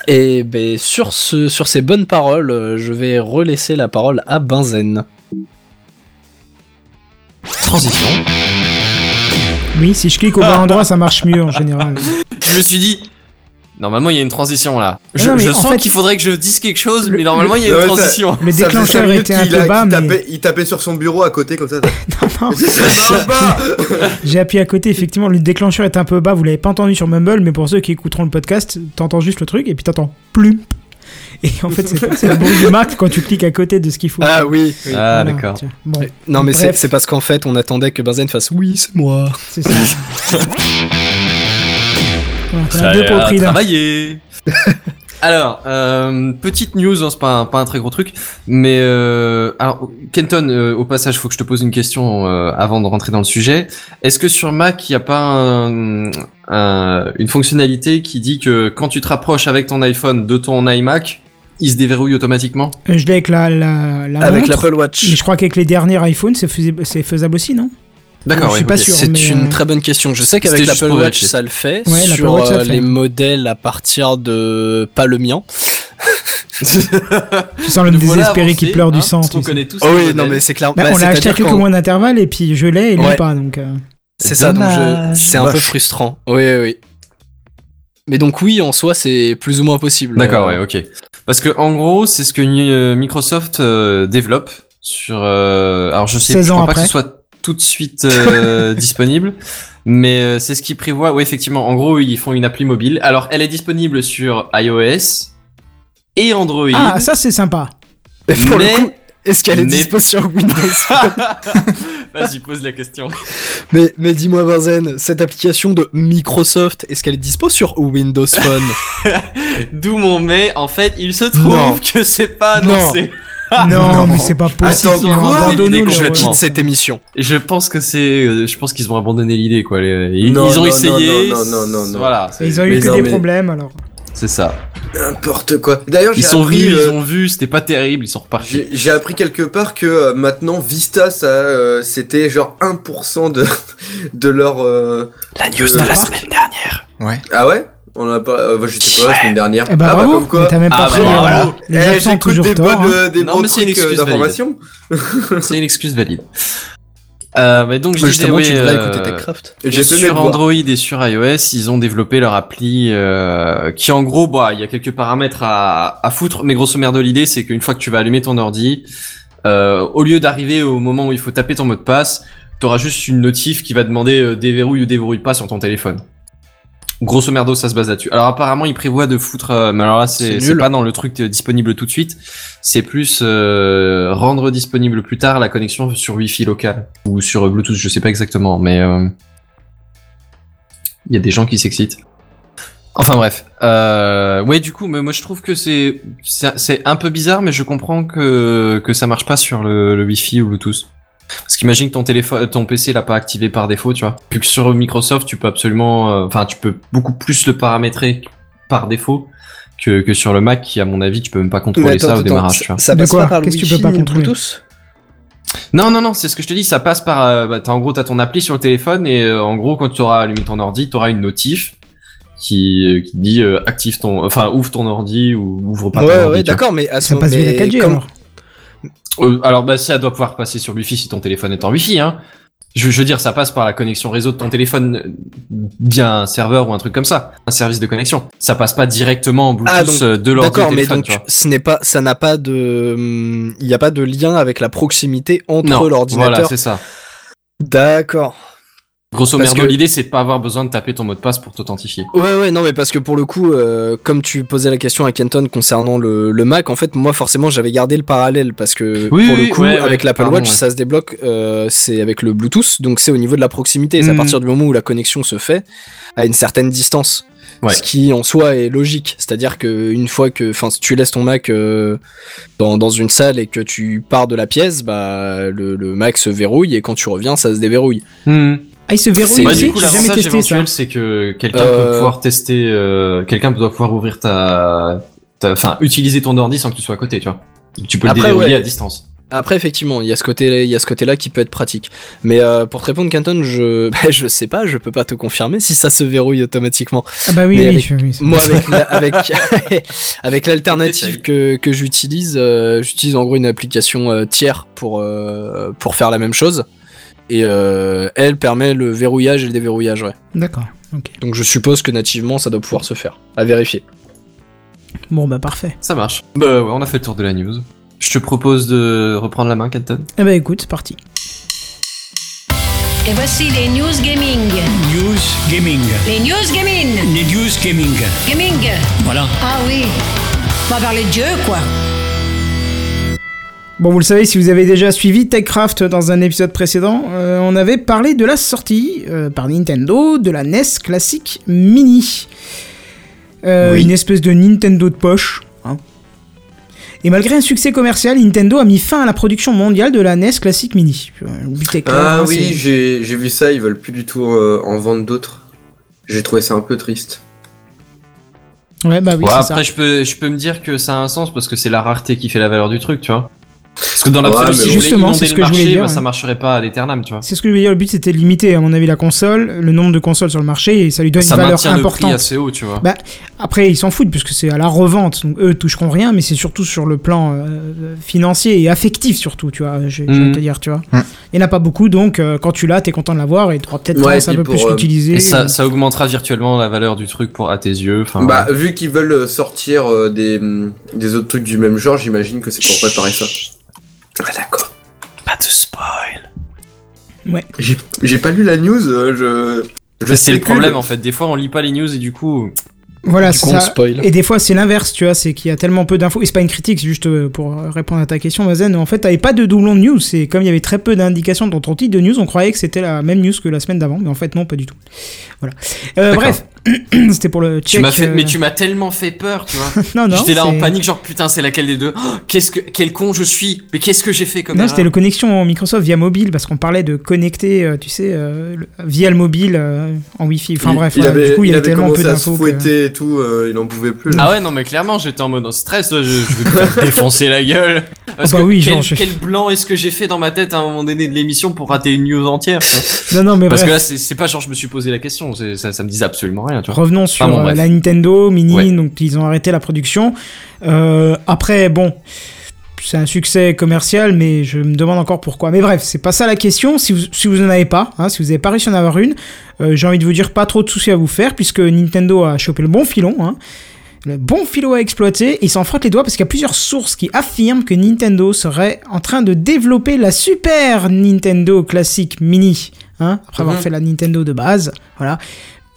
Et ben, sur, ce, sur ces bonnes paroles, euh, je vais relaisser la parole à Benzen. Transition. Oui, si je clique au bon endroit, ça marche mieux en général. Je me suis dit, normalement il y a une transition là. Je, Non, mais je en sens fait- qu'il faudrait que je dise quelque chose, Le- mais normalement il y a le- une Ouais, transition. Le Ça faisait déclencheur était un peu a- bas, qu'il mais tapait- il tapait sur son bureau à côté comme ça. non, pas j'ai appuyé à côté. Effectivement, le déclencheur est un peu bas. Vous l'avez pas entendu sur Mumble, mais pour ceux qui écouteront le podcast, t'entends juste le truc et puis t'entends plus. Et en fait, c'est le bruit du Mac quand tu cliques à côté de ce qu'il faut. Ah oui. oui. Ah Voilà, d'accord. Bon, Non, mais c'est parce qu'en fait, on attendait que Benzen fasse oui, c'est moi. c'est ça. Deux pour le prix d'un. travailler. Alors, euh, petite news, hein, c'est pas un, pas un très gros truc, mais euh, alors Kenton, euh, au passage, faut que je te pose une question euh, avant de rentrer dans le sujet. Est-ce que sur Mac, il n'y a pas un- un- une fonctionnalité qui dit que quand tu te rapproches avec ton iPhone de ton iMac, il se déverrouille automatiquement? Je l'ai avec la, la, la Avec montre, l'Apple Watch. Mais je crois qu'avec les derniers iPhones, c'est faisable, c'est faisable aussi, non? D'accord, je suis ouais, pas sûr. C'est mais, une euh, très bonne question. Je sais qu'avec l'Apple Watch, ça le fait. Ouais, sur Watch, ça euh, le fait. les modèles à partir de. Pas le mien. Tu sens le voilà désespéré qui pleure du hein, sang. sais. connaît tous Oh oui, non, mais c'est clair. Bah, bah, on l'a acheté à quelques mois d'intervalle et puis je l'ai et lui Ouais. pas. Donc, euh, C'est ça, donc je- c'est un peu frustrant. Oui, oui, oui. Mais donc oui, en soi, c'est plus ou moins possible. D'accord, ouais, ok. Parce que en gros, c'est ce que Microsoft euh, développe sur. euh, alors je sais, 16 je ans crois pas que ce soit tout de suite euh, disponible, mais euh, c'est ce qu'ils prévoient. Oui, effectivement. En gros, ils font une appli mobile. Alors, elle est disponible sur iOS et Android. Ah, ça c'est sympa. Mais pour Mais- le coup, est-ce qu'elle est mais- dispo sur Windows Vas-y, pose la question. Mais, mais dis-moi, Benzen, cette application de Microsoft, est-ce qu'elle est dispo sur Windows Phone? D'où mon mais. En fait, il se trouve Non. que c'est pas Non. non, mais c'est pas possible. Attends, ils ont quoi abandonné complètement- cette émission. Je pense que c'est, euh, je pense qu'ils ont abandonné l'idée quoi. Ils, Non, ils ont non, essayé. non, non, non, non. Voilà. Ils ont eu Mais que non, des mais- problèmes alors. C'est ça. N'importe quoi. D'ailleurs, Ils j'ai sont appris, vus, euh, ils ont vu, c'était pas terrible, ils sont repartis. J'ai appris quelque part que euh, maintenant Vista, ça, euh, c'était genre 1% de de leur. euh, La news de la semaine dernière. Ouais. Ah ouais? On a pas. euh, je sais pas la semaine dernière. Eh bah ah bravo, comme quoi. t'as même pas Ah pris bah voilà. les Eh, absents toujours des tort. bonnes, hein. euh, des Non, bons mais c'est une euh, excuse valide. d'information. C'est une excuse valide. Euh, mais donc je Bah, disais, justement, oui, tu devrais euh, sur. Android et sur iOS, ils ont développé leur appli euh, qui en gros, bah, il y a quelques paramètres à, à foutre, mais grosso merdo l'idée c'est qu'une fois que tu vas allumer ton ordi, euh, au lieu d'arriver au moment où il faut taper ton mot de passe, tu auras juste une notif qui va demander euh, déverrouille ou déverrouille pas sur ton téléphone. Grosso merdo, ça se base là-dessus. Alors apparemment, ils prévoient de foutre, euh, mais alors là, c'est pas dans le truc euh, disponible tout de suite. C'est plus euh, rendre disponible plus tard la connexion sur Wi-Fi local ou sur euh, Bluetooth, je sais pas exactement, mais euh, il y a des gens qui s'excitent. Enfin bref, euh, ouais, du coup, mais moi je trouve que c'est c'est c'est un peu bizarre, mais je comprends que que ça marche pas sur le, le Wi-Fi ou Bluetooth. Parce qu'imagine que ton téléphone, ton PC l'a pas activé par défaut, tu vois. Puis que sur Microsoft, tu peux absolument, euh, enfin, tu peux beaucoup plus le paramétrer par défaut que, que sur le Mac, qui à mon avis, tu peux même pas contrôler attends, ça au démarrage, ça- tu vois. Ça De passe quoi pas par le Qu'est-ce que tu peux pas contrôler Non, non, non, c'est ce que je te dis, ça passe par, euh, bah, t'as- en gros, t'as ton appli sur le téléphone et euh, en gros, quand tu auras allumé ton ordi, tu auras une notif qui, euh, qui dit euh, active ton, enfin, ouvre ton ordi ou ouvre pas ton Ouais, ordi. ouais, d'accord, mais à ce Ça passe moment- la mais 4G comme- alors. Euh, alors bah ça doit pouvoir passer sur Wi-Fi si ton téléphone est en Wi-Fi hein. Je, je veux dire ça passe par la connexion réseau de ton téléphone euh, via un serveur ou un truc comme ça, un service de connexion. Ça passe pas directement en Bluetooth Ah, donc- euh, de l'ordi au D'accord, mais donc tu vois. ce n'est pas, ça n'a pas de, hum, il n'y a pas de lien avec la proximité entre Non, voilà, l'ordinateur. c'est ça. D'accord. Grosso Parce merdo, que- l'idée c'est de pas avoir besoin de taper ton mot de passe pour t'authentifier. Ouais, ouais, non, mais parce que pour le coup, euh, comme tu posais la question à Kenton concernant le, le Mac, en fait, moi, forcément, j'avais gardé le parallèle parce que Oui, pour oui, le coup, ouais, avec ouais, l'Apple Watch, ouais. ça se débloque, euh, c'est avec le Bluetooth, donc c'est au niveau de la proximité. C'est à Mhm. partir du moment où la connexion se fait à une certaine distance. Ouais. Ce qui en soi est logique, c'est-à-dire que une fois que, enfin, si tu laisses ton Mac euh, dans, dans une salle et que tu pars de la pièce, bah le, le Mac se verrouille et quand tu reviens, ça se déverrouille. Ah, il se verrouille aussi du coup, J'ai jamais testé ça. c'est que quelqu'un Euh, peut pouvoir tester, euh, quelqu'un doit pouvoir ouvrir ta, enfin, utiliser ton ordi sans que tu sois à côté, tu vois. Tu peux Après, le déverrouiller ouais. à distance. Après, effectivement, il y a ce côté, il y a ce côté-là qui peut être pratique. Mais euh, pour te répondre, Canton, je, bah, je sais pas, je peux pas te confirmer si ça se verrouille automatiquement. Ah bah oui, oui, avec- je- oui, Moi, avec la- avec avec l'alternative que que j'utilise, euh, j'utilise en gros une application euh, tiers pour euh, pour faire la même chose. Et euh, elle permet le verrouillage et le déverrouillage, ouais. D'accord. Ok. Donc je suppose que nativement ça doit pouvoir se faire. À vérifier. Bon bah parfait. Ça marche. Bah ouais, on a fait le tour de la news. Je te propose de reprendre la main, Kenton. Eh bah écoute, c'est parti. Et voici les news gaming. News Gaming. Les news gaming. Les news gaming. Gaming. Voilà. Ah oui. On va parler de Dieu, quoi. Bon, vous le savez, si vous avez déjà suivi TechCraft dans un épisode précédent, euh, on avait parlé de la sortie euh, par Nintendo de la NES classique Mini. Euh, Oui. Une espèce de Nintendo de poche. hein. Et malgré un succès commercial, Nintendo a mis fin à la production mondiale de la NES classique Mini. Euh, Ah hein, oui, j'ai j'ai vu ça, ils veulent plus du tout euh, en vendre d'autres. J'ai trouvé ça un peu triste. Ouais, bah oui, Ouais, c'est ça. après, je peux, je peux me dire que ça a un sens parce que c'est la rareté qui fait la valeur du truc, tu vois. Parce que dans l'absolu, si voulais Justement, c'est ce le que je voulais dire, bah, ça marcherait pas à l'éternam, tu vois. C'est ce que je veux dire, le but c'était de limiter à mon avis la console, le nombre de consoles sur le marché, et ça lui donne Ça une valeur maintient le prix importante. assez haut, tu vois. Bah, Après, ils s'en foutent puisque c'est à la revente, donc eux toucheront rien, mais c'est surtout sur le plan euh, financier et affectif surtout, tu vois. Je, te dire, tu vois. Mhm. Il n'y en a pas beaucoup, donc euh, quand tu l'as, t'es content de l'avoir et t'auras peut-être Ouais, un peu plus euh, l'utiliser. Et ça, ça augmentera virtuellement la valeur du truc pour à tes yeux. Enfin, Bah, vu qu'ils veulent sortir euh, des, hum, des autres trucs du même genre, j'imagine que c'est pour préparer ça. Ah d'accord. pas de spoil. J'ai j'ai pas lu la news, euh, je... je C'est le problème en fait. Des fois, on lit pas les news et du coup, Voilà, c'est ça. spoil. Et des fois, c'est l'inverse, tu vois, c'est qu'il y a tellement peu d'infos. Et c'est pas une critique, c'est juste euh, pour répondre à ta question, Mazen. En fait, t'avais pas de doublon de news. C'est comme il y avait très peu d'indications dans ton titre de news, on croyait que c'était la même news que la semaine d'avant, mais en fait, non, pas du tout. Voilà. Euh, bref, c'était pour le check. fait, euh, mais tu m'as tellement fait peur, tu vois. Non, non. J'étais là en panique, genre putain, c'est laquelle des deux Oh, Qu'est-ce que, quel con je suis Mais qu'est-ce que j'ai fait comme Non, c'était le connexion Microsoft via mobile parce qu'on parlait de connecter, euh, tu sais, euh, le- via le mobile euh, en Wi-Fi. Enfin il, bref, il avait, du coup, il y il avait avait tellement peu commencé à se d'infos. que- fouetter et tout, euh, il en pouvait plus. là. Ah ouais, non, mais clairement, j'étais en mode stress, là, je, je faire défoncer la gueule. Parce bah que oui, quel, genre, je- quel blanc est-ce que j'ai fait dans ma tête à un moment donné de l'émission pour rater une news entière Non, non, mais Parce que là, c'est pas genre je me suis posé la question, ça, ça me disait absolument rien, tu vois. Revenons sur euh, la Nintendo Mini, Ouais. donc ils ont arrêté la production. Euh, après, bon, c'est un succès commercial, mais je me demande encore pourquoi. Mais bref, c'est pas ça la question. Si vous, si vous en avez pas, hein, si vous avez pas réussi à en avoir une, euh, j'ai envie de vous dire pas trop de soucis à vous faire, puisque Nintendo a chopé le bon filon. Hein. Le bon filon à exploiter, il s'en frotte les doigts parce qu'il y a plusieurs sources qui affirment que Nintendo serait en train de développer la Super Nintendo classique mini, hein, après avoir Mhm. fait la Nintendo de base, voilà.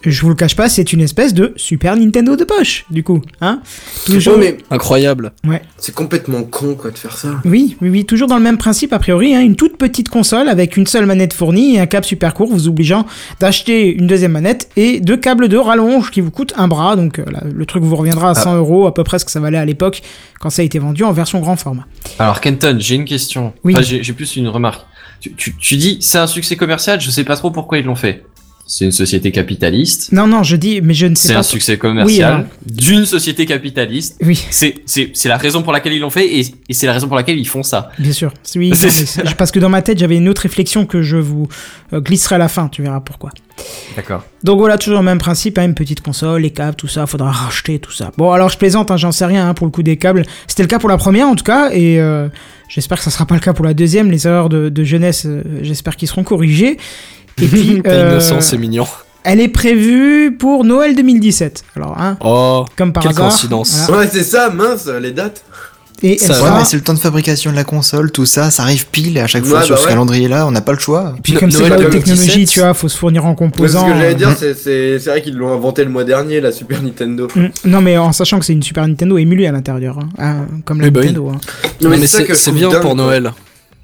Je vous le cache pas, c'est une espèce de Super Nintendo de poche, du coup, hein. Toujours, Ouais, mais Incroyable. c'est complètement con quoi de faire ça. oui, oui, oui, toujours dans le même principe a priori, hein, une toute petite console avec une seule manette fournie et un câble super court, vous obligeant d'acheter une deuxième manette et deux câbles de rallonge qui vous coûtent un bras, donc euh, là, le truc vous reviendra à 100 euros, à peu près ce que ça valait à l'époque quand ça a été vendu en version grand format. Alors, Kenton, j'ai une question. Oui. Enfin, j'ai plus une remarque. Tu, tu, tu dis, c'est un succès commercial, je sais pas trop pourquoi ils l'ont fait. C'est une société capitaliste. Non, non, je dis, mais je ne sais C'est pas. un succès commercial d'une société capitaliste. Oui, C'est c'est- c'est la raison pour laquelle ils l'ont fait et, et c'est la raison pour laquelle ils font ça. bien sûr. Oui, non, C'est c'est- parce que dans ma tête, j'avais une autre réflexion que je vous euh, glisserai à la fin, tu verras pourquoi. D'accord. Donc voilà, toujours le même principe, hein, une petite console, les câbles, tout ça, faudra racheter tout ça. Bon, alors je plaisante, hein, j'en sais rien hein, pour le coup des câbles. C'était le cas pour la première en tout cas, et euh, j'espère que ça sera pas le cas pour la deuxième. Les erreurs de, de jeunesse, euh, j'espère qu'ils seront corrigées. Et puis, T'as euh, innocent, c'est mignon. elle est prévue pour Noël 2017. Alors, hein, Oh, comme par Quelle hasard. coïncidence. voilà. Ouais, c'est ça, mince, les dates. Et Ça sera- Ouais, mais c'est le temps de fabrication de la console, tout ça, ça arrive pile et à chaque fois Ouais, sur bah ce ouais. calendrier-là, on n'a pas le choix. Puis No- comme c'est la haute 2017, technologie, tu vois, faut se fournir en Parce composants. que j'allais dire, euh, c'est- vrai qu'ils l'ont inventé le mois dernier, la Super Nintendo. mm, Non, mais en sachant que c'est une Super Nintendo émulée à l'intérieur, hein, hein, comme la Eh bah oui. Nintendo. hein. Non, mais ça c'est bien pour quoi. Noël.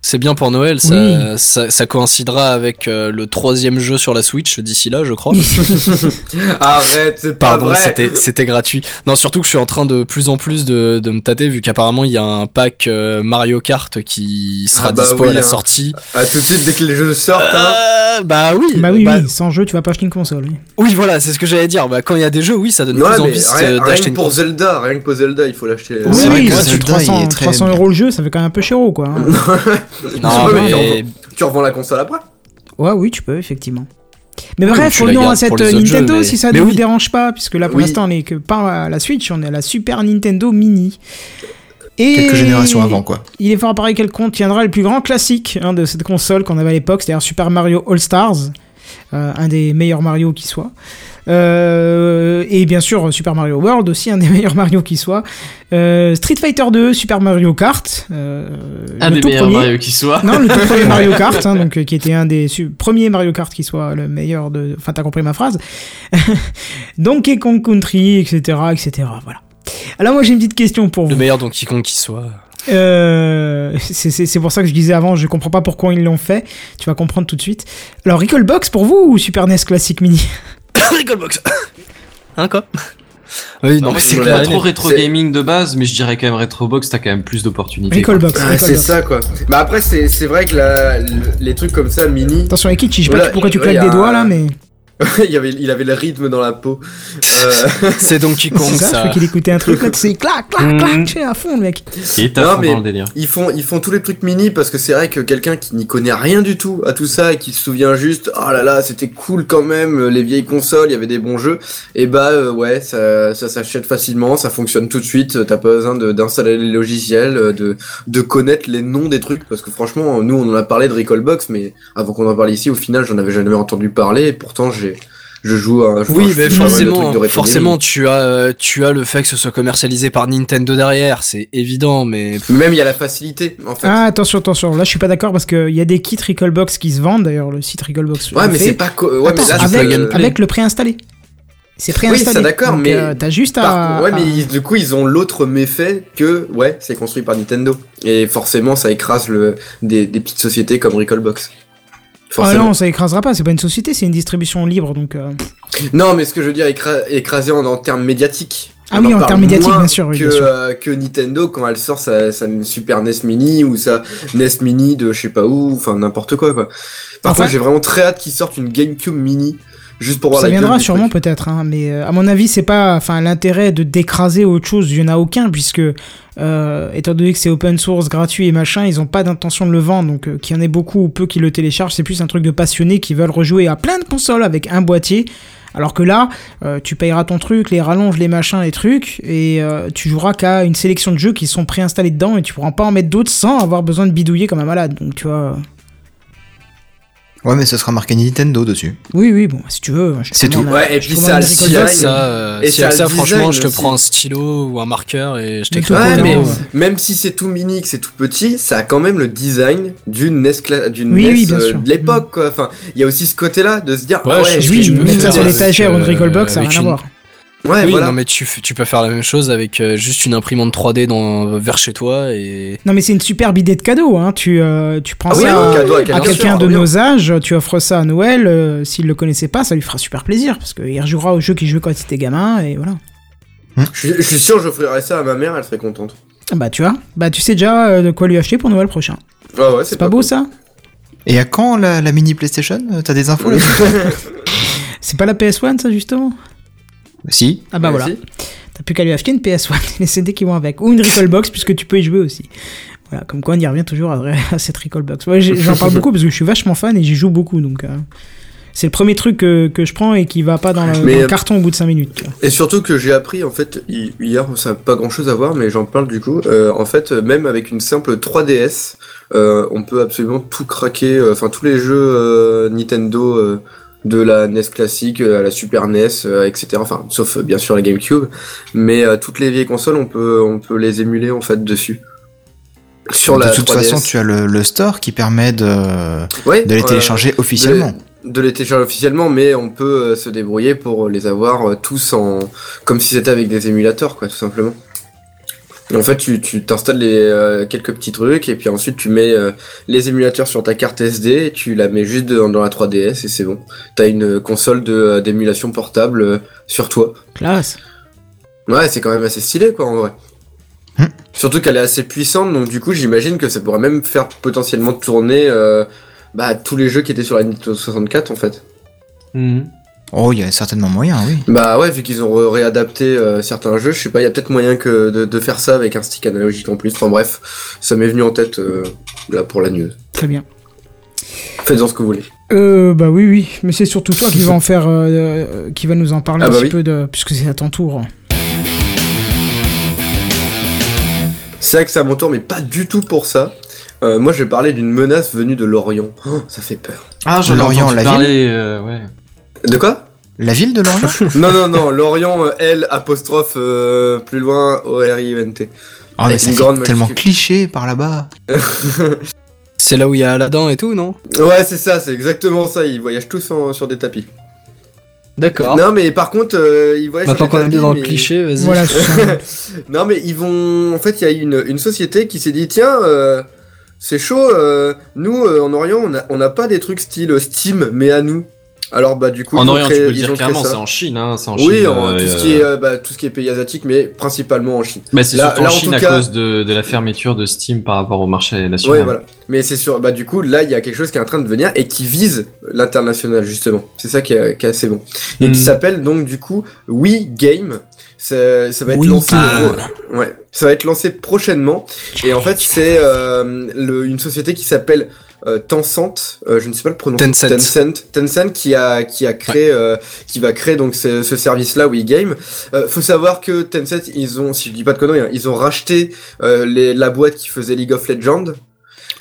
C'est bien pour Noël, ça, Oui. ça, ça coïncidera avec euh, le troisième jeu sur la Switch d'ici là, je crois. Arrête, c'est pas Pardon, vrai. c'était gratuit. Non, surtout que je suis en train de plus en plus de, de me tâter vu qu'apparemment il y a un pack euh, Mario Kart qui sera Ah bah dispo oui, à la hein. sortie. Ah, tout de suite, dès que les jeux sortent, hein. Euh, bah oui. Bah oui, oui, sans jeu, tu vas pas acheter une console. oui. Oui, voilà, c'est ce que j'allais dire. Bah, quand il y a des jeux, oui, ça donne Ouais, plus envie d'acheter que une pour console. Zelda, rien que pour Zelda, il faut l'acheter. Oui, c'est vrai oui, que ça, Zelda, tu 300, il est très 300 bien. euros le jeu, ça fait quand même un peu chéro, quoi. hein. Non, Ouais, mais mais Tu revends la console après ouais, oui, tu peux, effectivement. Mais Oui, bref, revenons à cette jeux, Nintendo, mais- si ça mais ne vous oui. dérange pas, puisque là pour Oui. l'instant on est que pas à la Switch, on est à la Super Nintendo Mini. Et Quelques générations avant, quoi. Il est fort à parier qu'elle contiendra le plus grand classique hein, de cette console qu'on avait à l'époque, c'est-à-dire Super Mario All Stars, euh, un des meilleurs Mario qui soit. Euh, et bien sûr Super Mario World aussi, un des meilleurs Mario qui soit. Euh, Street Fighter 2, Super Mario Kart. euh, Un le des meilleurs premier. Mario qui soit. Non, le tout premier Mario Kart, hein, donc, euh, qui était un des premiers Mario Kart qui soit le meilleur de. Enfin, t'as compris ma phrase. Donkey Kong Country, etc., etc. Voilà. Alors, moi, j'ai une petite question pour le vous. meilleur Donkey Kong qui soit. Euh, c'est- pour ça que je disais avant, je comprends pas pourquoi ils l'ont fait. Tu vas comprendre tout de suite. Alors, Recallbox pour vous ou Super NES Classic Mini? Recallbox. Hein quoi Oui, non, Non, mais c'est clair. pas trop rétro gaming de base, mais je dirais quand même Retrobox, t'as quand même plus d'opportunités. Recallbox. Ah, c'est ça quoi. Bah après c'est c'est vrai que la, le- les trucs comme ça mini, Attention, Ekichi, je sais Voilà, pas pourquoi tu claques des doigts là, mais. il avait il avait le rythme dans la peau. Euh, C'est Donkey Kong C'est ça, je ça. crois qu'il écoutait un truc là, c'est clac, clac, clac, tu sais, à fond le mec. Et t'as Non, fond dans le délire. ils font ils font tous les trucs mini parce que c'est vrai que quelqu'un qui n'y connaît rien du tout à tout ça et qui se souvient juste oh là là c'était cool quand même les vieilles consoles il y avait des bons jeux et bah euh, ouais ça ça s'achète facilement ça fonctionne tout de suite t'as pas besoin de- d'installer les logiciels de de connaître les noms des trucs parce que franchement nous on en a parlé de Recallbox mais avant qu'on en parle ici au final j'en avais jamais entendu parler et pourtant j'ai je joue à je Oui, mais forcément, forcément, tu as, euh, tu as le fait que ce soit commercialisé par Nintendo derrière, c'est évident, mais même il y a la facilité en fait Ah, attention, attention. Là, je suis pas d'accord parce qu'il y a des kits Recallbox qui se vendent. D'ailleurs, le site Recallbox. ouais mais c'est pas ouais Attends, mais là c'est avec, pas, euh, avec le préinstallé. C'est Oui, préinstallé. ça, d'accord, mais euh, t'as juste à. ouais, à- mais ils- du coup, ils ont l'autre méfait que, ouais, c'est construit par Nintendo. Et forcément, ça écrase le, des, des petites sociétés comme Recallbox. Ah non, ça écrasera pas. C'est pas une société, c'est une distribution libre. Donc. euh, non. mais ce que je veux dire, écra- écrasé en, en termes médiatiques. Ah On oui, en termes médiatiques, bien sûr, oui, que, bien sûr. euh, que Nintendo quand elle sort sa, sa Super NES Mini ou sa NES Mini de je sais pas où, enfin n'importe quoi quoi. Par Enfin- contre, j'ai vraiment très hâte qu'ils sortent une GameCube Mini juste pour voir Ça la viendra sûrement peut-être, hein, mais euh, à mon avis, c'est pas, enfin, l'intérêt de d'écraser autre chose, il y en a aucun puisque, euh, étant donné que c'est open source, gratuit et machin, ils ont pas d'intention de le vendre, donc euh, qu'il y en ait beaucoup ou peu qui le téléchargent, c'est plus un truc de passionnés qui veulent rejouer à plein de consoles avec un boîtier. Alors que là, euh, tu payeras ton truc, les rallonges, les machins, les trucs, et euh, tu joueras qu'à une sélection de jeux qui sont préinstallés dedans, et tu pourras pas en mettre d'autres sans avoir besoin de bidouiller comme un malade. Donc tu vois, Ouais, mais ce sera marqué Nintendo dessus. oui, oui, bon, si tu veux. C'est tout. Ouais, et puis ça si Box. ça, euh, Et si ça avec a ça le franchement, je te prends un stylo ou un marqueur et je t'écris. Ouais, mais Ouais. même si c'est tout mini, que c'est tout petit, ça a quand même le design d'une NES, d'une Oui, NES oui, bien euh, sûr. de l'époque, quoi. Enfin, il y a aussi ce côté-là de se dire, Ouais, ah je- ouais, je- Oui, une mettre ça faire sur l'étagère ou une euh, Recallbox, ça n'a rien à voir. Ouais, oui, voilà. non, mais tu, tu peux faire la même chose avec euh, juste une imprimante 3D dans, vers chez toi et. Non, mais c'est une superbe idée de cadeau. Hein. Tu, euh, tu prends Ah ça un à, cadeau à à quelqu'un, de nos âges, tu offres ça à Noël. euh, S'il le connaissait pas, ça lui fera super plaisir parce qu'il rejouera au jeu qu'il jouait quand il était gamin et voilà. Je, suis- je suis sûr, j'offrirais ça à ma mère, elle serait contente. Ah Bah, tu vois, bah, tu sais déjà euh, de quoi lui acheter pour Noël prochain. Ah ouais, C'est pas beau ça Et à quand la, la mini PlayStation? T'as des infos là? C'est pas la PS1 ça justement? Si. Ah bah voilà. Vas-y. T'as plus qu'à lui acheter une PS1, les CD qui vont avec. Ou une Recallbox puisque tu peux y jouer aussi. Voilà, comme quoi on y revient toujours à, à cette Recallbox. Ouais, j'en parle beaucoup parce que je suis vachement fan et j'y joue beaucoup donc. euh, c'est le premier truc que, que je prends et qui va pas dans le, Mais, dans le euh, carton au bout de 5 minutes. Et surtout que j'ai appris, en fait, hi- hier, ça n'a pas grand chose à voir, mais j'en parle du coup. euh, en fait, même avec une simple 3DS, euh, on peut absolument tout craquer. euh, Enfin, tous les jeux euh, Nintendo euh, de la NES classique euh, à la Super NES, euh, etc. Enfin, sauf euh, bien sûr la GameCube. Mais euh, toutes les vieilles consoles, on peut, on peut les émuler en fait dessus. Sur la de toute 3DS. façon, tu as le, le store qui permet de, Ouais, de les euh, télécharger officiellement. de les télécharger officiellement, mais on peut euh, se débrouiller pour les avoir euh, tous en comme si c'était avec des émulateurs, quoi, tout simplement. En fait, tu tu t'installes les euh, quelques petits trucs et puis ensuite tu mets euh, les émulateurs sur ta carte SD, et tu la mets juste dans, dans la 3DS et c'est bon. T'as une console de euh, d'émulation portable euh, sur toi. Classe. Ouais, c'est quand même assez stylé quoi en vrai. Hmm. Surtout qu'elle est assez puissante, donc du coup j'imagine que ça pourrait même faire potentiellement tourner euh, bah, tous les jeux qui étaient sur la Nintendo 64 en fait. Mhm. Oh, il y a certainement moyen, oui. Bah ouais, vu qu'ils ont ré- réadapté euh, certains jeux, je sais pas, il y a peut-être moyen que de, de faire ça avec un stick analogique en plus. Enfin bref, ça m'est venu en tête euh, là pour la news. Très bien. Faites-en ce que vous voulez. Euh, bah oui, oui. Mais c'est surtout toi qui va en faire, euh, euh, qui va nous en parler Ah un bah petit oui. peu de, puisque c'est à ton tour. C'est vrai que c'est à mon tour, mais pas du tout pour ça. Euh, moi, je vais parler d'une menace venue de l'Orient. Oh, ça fait peur. Ah, ai Lorient, la parler, euh, ouais. De quoi? La ville de Lorient? Non, non, non, l'Orient, euh, L, apostrophe, euh, plus loin, O-R-I-E-N-T. Oh, mais Avec ça une fait grande tellement majuscule. cliché par là-bas. C'est là où il y a Aladdin et tout, non? Ouais, c'est ça, c'est exactement ça. Ils voyagent tous en- sur des tapis. D'accord. Non, mais par contre, euh, ils voyagent Maintenant sur qu'on des est tapis, dans le mais- cliché, vas-y. Voilà. c'est ça. non, mais ils vont. En fait, il y a une, une société qui s'est dit tiens, euh, c'est chaud, euh, nous, euh, en Orient, on n'a pas des trucs style Steam, mais à nous. Alors, bah, du coup, En Orient, créé- tu peux le dire clairement, c'est en Chine, hein, c'est en Oui, Chine. en- euh, tout, ce qui est, euh, bah, tout ce qui est pays asiatique, mais principalement en Chine. Bah, c'est Là- surtout en Chine à cas- cause de, de la fermeture de Steam par rapport au marché national. Ouais, voilà. Mais c'est sûr, bah, du coup, là, il y a quelque chose qui est en train de venir et qui vise l'international, justement. C'est ça qui est, qui est assez bon. Et qui Mhm. s'appelle donc, du coup, Wii Game. Ça, ça va être lancé. Pro- Ouais, ça va être lancé prochainement. Et en fait, c'est euh, une société qui s'appelle euh, Tencent, euh, je ne sais pas le prononcer. Tencent. Tencent, Tencent qui a qui a créé euh, qui va créer donc ce, ce service-là Wii Game. Euh, faut savoir que Tencent, ils ont, si je dis pas de conneries, hein, ils ont racheté euh, les, la boîte qui faisait League of Legends.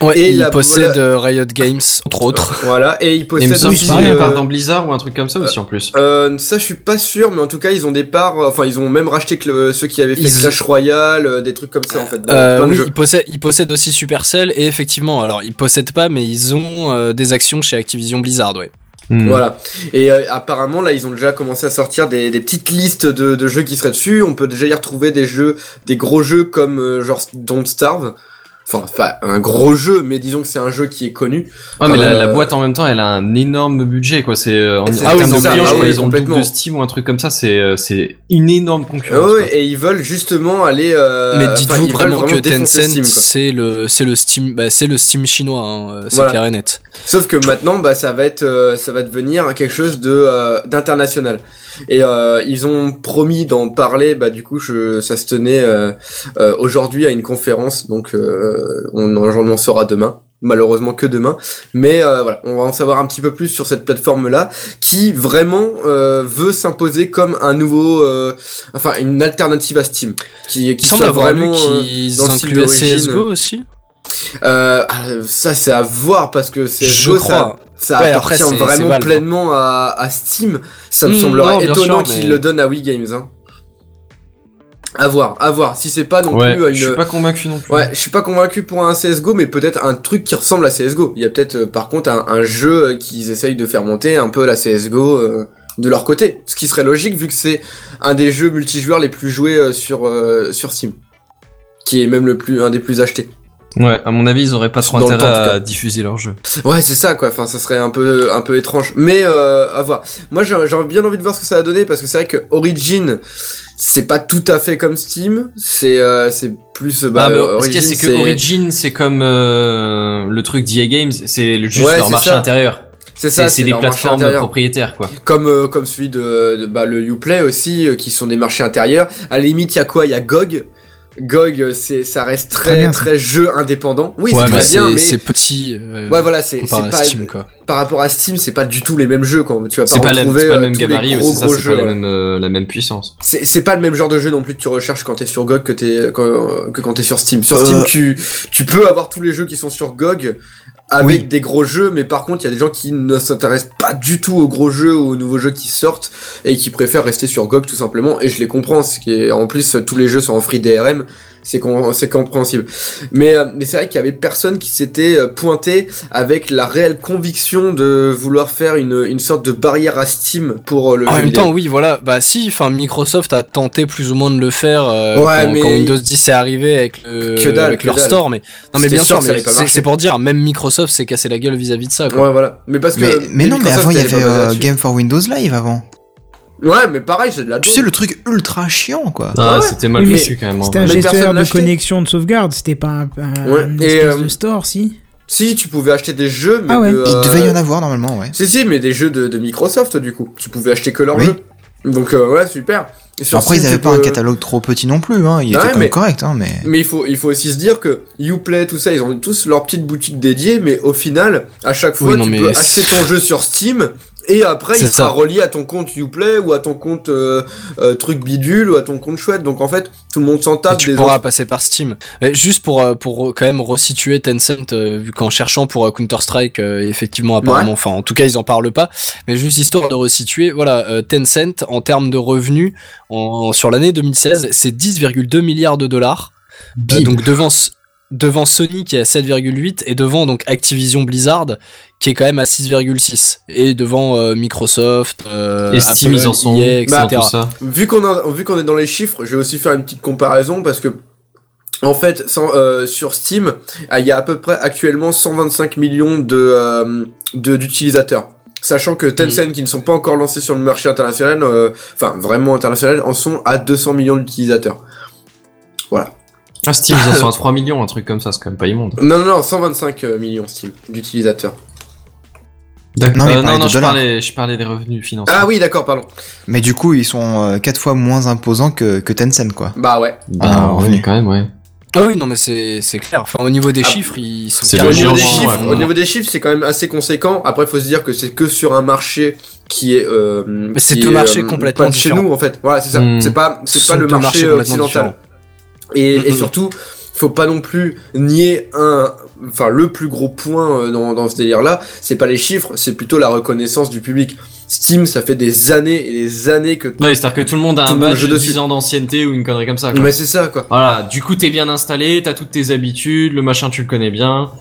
Ouais, Et il la- possède voilà. euh, Riot Games, entre autres. Voilà, et ils Et il possèdent semble aussi. des euh, parts dans Blizzard ou un truc comme ça aussi en plus. euh, ça, je suis pas sûr, mais en tout cas, ils ont des parts. euh, Enfin, ils ont même racheté que le- ceux qui avaient fait Ils- Clash Royale, euh, des trucs comme ça en fait. dans Euh, de oui, jeux. il possède, il possède aussi Supercell et effectivement, alors ils possèdent pas, mais ils ont euh, des actions chez Activision Blizzard, ouais. Hmm. Voilà. Et euh, apparemment, là, ils ont déjà commencé à sortir des, des petites listes de, de jeux qui seraient dessus. On peut déjà y retrouver des jeux, des gros jeux comme euh, genre Don't Starve. Enfin, enfin, un gros jeu, mais disons que c'est un jeu qui est connu. Ouais, mais la, Euh, la boîte en même temps, elle a un énorme budget, quoi. C'est euh, en, ah oui, termes c'est de ça, clients, ah je crois oui, ils ont le double complètement. de Steam ou un truc comme ça. C'est euh, c'est une énorme concurrence. Et ils veulent justement aller. euh, mais dites-vous vraiment que Tencent, c'est le, c'est le Steam, bah, c'est le Steam chinois, hein, c'est Voilà. clair et net. Sauf que maintenant, bah, ça va être, euh, ça va devenir quelque chose de euh, d'international. Et euh, ils ont promis d'en parler. Bah, du coup, je, ça se tenait euh, euh, aujourd'hui à une conférence, donc euh, on en, j'en en saura demain. Malheureusement que demain, mais euh, voilà, on va en savoir un petit peu plus sur cette plateforme-là, qui vraiment euh, veut s'imposer comme un nouveau, euh, enfin une alternative à Steam, qui, qui soit vraiment dans le. CSGO aussi. Euh, ah, ça c'est à voir parce que c'est Je crois. ça, ça Ouais, appartient après, vraiment Valve. pleinement à, à Steam. Ça me Hmm, semblerait non, étonnant qu'ils mais- le donnent à Wii Games. Hein. À voir, à voir. Si c'est pas non Ouais, plus une. je suis pas convaincu non plus. Ouais, je suis pas convaincu pour un CSGO, mais peut-être un truc qui ressemble à CSGO. Il y a peut-être euh, par contre un, un jeu euh, qu'ils essayent de faire monter un peu la CSGO euh, de leur côté. Ce qui serait logique vu que c'est un des jeux multijoueurs les plus joués euh, sur, euh, sur Steam. Qui est même le plus, un des plus achetés. Ouais, à mon avis, ils auraient pas trop Dans intérêt temps, à diffuser leur jeu. Ouais, c'est ça quoi. Enfin, ça serait un peu un peu étrange. Mais euh, à voir. Moi, j'ai j'ai bien envie de voir ce que ça va donner parce que c'est vrai que Origin, c'est pas tout à fait comme Steam. C'est euh, c'est plus bah, ah, mais ce a, c'est que Origin, c'est comme euh, le truc d'EA Games, c'est juste Ouais, leur marché ça. intérieur. C'est ça. C'est c'est des plateformes propriétaires, quoi. Comme euh, comme celui de, de- bah, le Uplay aussi, euh, qui sont des marchés intérieurs. À la limite, il y a quoi? Il y a GOG. GOG, c'est ça reste Très très bien, très, jeu indépendant. Oui, ouais, c'est très bien, c'est, mais c'est petit. euh, ouais, voilà, c'est pas Steam, quoi. Par rapport à Steam, c'est pas du tout les mêmes jeux quand tu vas pas C'est pas, la- retrouver c'est pas euh, le même tous les gabarit, gros, ça, jeux, pas la même, euh, la même puissance. C'est c'est pas le même genre de jeu non plus que tu recherches quand t'es sur GOG que t'es quand, que quand t'es sur Steam. Sur Euh. Steam, tu tu peux avoir tous les jeux qui sont sur GOG avec Oui. des gros jeux, mais par contre, il y a des gens qui ne s'intéressent pas du tout aux gros jeux ou aux nouveaux jeux qui sortent et qui préfèrent rester sur GOG tout simplement. Et je les comprends, c'est qu'en plus tous les jeux sont en free DRM c'est com- c'est compréhensible. Mais, euh, mais c'est vrai qu'il y avait personne qui s'était euh, pointé avec la réelle conviction de vouloir faire une, une sorte de barrière à Steam pour euh, le En jeu même vidéo. temps, oui, voilà. Bah si, enfin Microsoft a tenté plus ou moins de le faire euh, Ouais, quand, mais- quand Windows 10 est arrivé avec, le, Que dalle, avec que leur dalle. store. Mais non, mais bien sûr c'est pour dire, même Microsoft s'est cassé la gueule vis-à-vis de ça. Quoi. Ouais, voilà. Mais parce que. Mais, mais non, mais avant, il y avait euh. Game for Windows Live avant. Ouais, mais pareil, c'est de la Tu sais, le truc ultra chiant, quoi. Ah, Ouais. c'était mal Oui, foutu quand même. C'était un gestionnaire de connexion de sauvegarde, c'était pas un, un Ouais, une et, espèce euh, de store, si? Si, tu pouvais acheter des jeux, mais. Ah ouais. de, Il euh, devait y en avoir normalement, ouais. Si, si, mais des jeux de, de Microsoft, du coup. Tu pouvais acheter que leurs Oui. jeux. Donc, euh, ouais, super. Sur Après, ils Steam, avaient tu pas un catalogue trop petit non plus, hein. Il était quand mais- même correct, hein, mais. Mais il faut, il faut aussi se dire que Uplay, tout ça, ils ont tous leur petite boutique dédiée, mais au final, à chaque fois, Oui, non, tu mais peux acheter ton jeu sur Steam, et après, il sera ça. relié à ton compte Uplay, ou à ton compte euh, euh, truc bidule, ou à ton compte chouette. Donc en fait, tout le monde s'en Et tape tu des pourras autres. passer par Steam. Mais juste pour euh, pour quand même resituer Tencent, euh, vu qu'en cherchant pour euh, Counter Strike, effectivement apparemment, enfin en tout cas ils en parlent pas. Mais juste histoire de resituer, voilà, euh, Tencent en termes de revenus en, sur l'année 2016, c'est 10,2 milliards de dollars. Euh, donc devant devant Sony qui est à 7,8 et devant donc Activision Blizzard qui est quand même à 6,6 et devant euh, Microsoft, euh, Et Steam, Apple, ils en sont EA, où etc. tout ça Vu qu'on a, vu qu'on est dans les chiffres, je vais aussi faire une petite comparaison parce que en fait, sans, euh, sur Steam, ah, il y a à peu près actuellement 125 millions de euh, de- d'utilisateurs. Sachant que Tencent, qui ne sont pas encore lancés sur le marché international, euh, enfin vraiment international, en sont à 200 millions d'utilisateurs. Voilà. Ah, Steam, ils en sont à 3 millions, un truc comme ça, c'est quand même pas immonde. Non, non, non, 125 euh, millions Steam d'utilisateurs. Non, mais Euh, non, non, de je parlais, je parlais des revenus financiers. Ah oui, d'accord, pardon. Mais du coup, ils sont 4 fois moins imposants que, que Tencent, quoi. Bah ouais. Bah, Ah, ouais, quand même, ouais. Ah oui, non mais c'est c'est clair. Enfin au niveau des Ah, chiffres, ils sont c'est Au niveau, des chiffres, ouais. au niveau des chiffres, c'est quand même assez conséquent. Après, il faut se dire que c'est que sur un marché qui est. Euh, Mais c'est deux marchés euh, complètement chez nous, en fait. Voilà, c'est ça. Hmm. C'est pas, c'est Ce pas le marché occidental. Et, et surtout, faut pas non plus nier un, enfin le plus gros point euh, dans, dans ce délire-là, c'est pas les chiffres, c'est plutôt la reconnaissance du public. Steam, ça fait des années et des années que. Ouais, c'est-à-dire que tout le monde a Tout un badge de dessus. 10 ans d'ancienneté ou une connerie comme ça. Quoi. Mais c'est ça, quoi. Voilà, du coup t'es bien installé, t'as toutes tes habitudes, le machin tu le connais bien.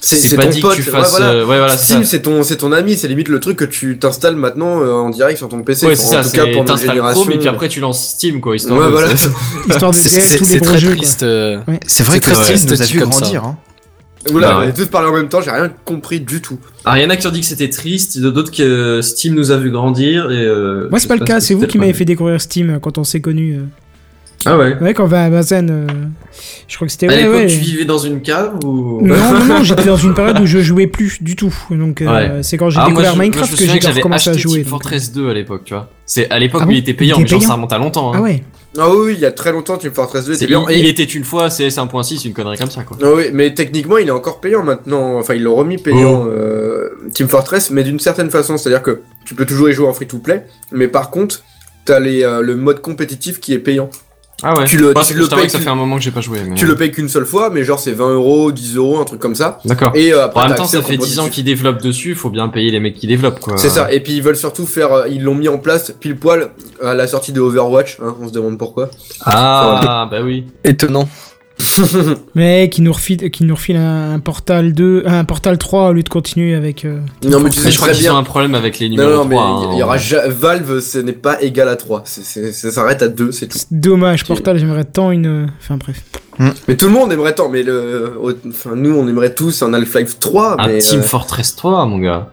C'est pas ton dit pote. que tu ouais, fasses. voilà. euh, ouais, voilà, Steam, c'est ton, c'est ton ami, c'est limite le truc que tu t'installes maintenant euh, en direct sur ton PC. Ouais, c'est ça, en tout cas pour notre génération. Chrome et puis après tu lances Steam quoi, histoire Ouais, de- voilà. Histoire de tous les très jeux. triste. euh, C'est vrai que Steam nous a ça. grandir, hein. Oula, Bah on ouais. est tous parlé en même temps, j'ai rien compris du tout. Alors, il y en a qui ont dit que c'était triste, d'autres que Steam nous a vu grandir et. Euh, Moi, c'est pas le cas, c'est vous qui m'avez fait découvrir Steam quand on s'est connus. Ah ouais. Ouais, quand on va à Bazen, euh, je crois que c'était. À Ouais, l'époque, ouais. tu vivais dans une cave ou. Non, non, non, j'étais dans une période où je jouais plus du tout. Donc, euh, Ouais. c'est quand j'ai Ah, découvert moi, Minecraft que j'ai recommencé à jouer. Team Fortress 2 à l'époque, tu vois. C'est à l'époque Ah où bon il était payant, Il mais genre ça remonte à longtemps. Ah Hein. ouais. Ah oui, oui, il y a très longtemps, Team Fortress 2 C'est était payant. il, était une fois CS 1.6, une connerie comme ça quoi. Ah oui, mais techniquement, il est encore payant maintenant. Enfin, ils l'ont remis payant, Oh. euh, Team Fortress, mais d'une certaine façon. C'est-à-dire que tu peux toujours y jouer en free-to-play, mais par contre, t'as les, euh, le mode compétitif qui est payant. Ah ouais. Tu le- tu le payes que ça fait un moment que j'ai pas joué. Mais... Tu le payes qu'une seule fois, mais genre c'est 20 euros, 10 euros, un truc comme ça. D'accord. Et euh, après, En même temps, ça fait 10 ans qu'ils développent dessus, faut bien payer les mecs qui développent quoi. C'est ça, et puis ils veulent surtout faire, euh, ils l'ont mis en place pile poil à la sortie de Overwatch, hein, on se demande pourquoi. Ah, bah oui. Étonnant. Mais qui nous refile, qui nous refile un, un Portal 2, un Portal 3 au lieu de continuer avec. euh, Non mais tu sais je crois qu'ils ont un problème avec les numéros non, mais 3. il y, hein. aura ja- Valve, ce n'est pas égal à 3. C'est- c'est- ça s'arrête à 2, c'est tout. dommage, Portal, j'aimerais tant une. Enfin bref. Mais tout le monde aimerait tant, mais le, enfin nous on aimerait tous un Half-Life 3, Un mais Team euh, Fortress 3, mon gars.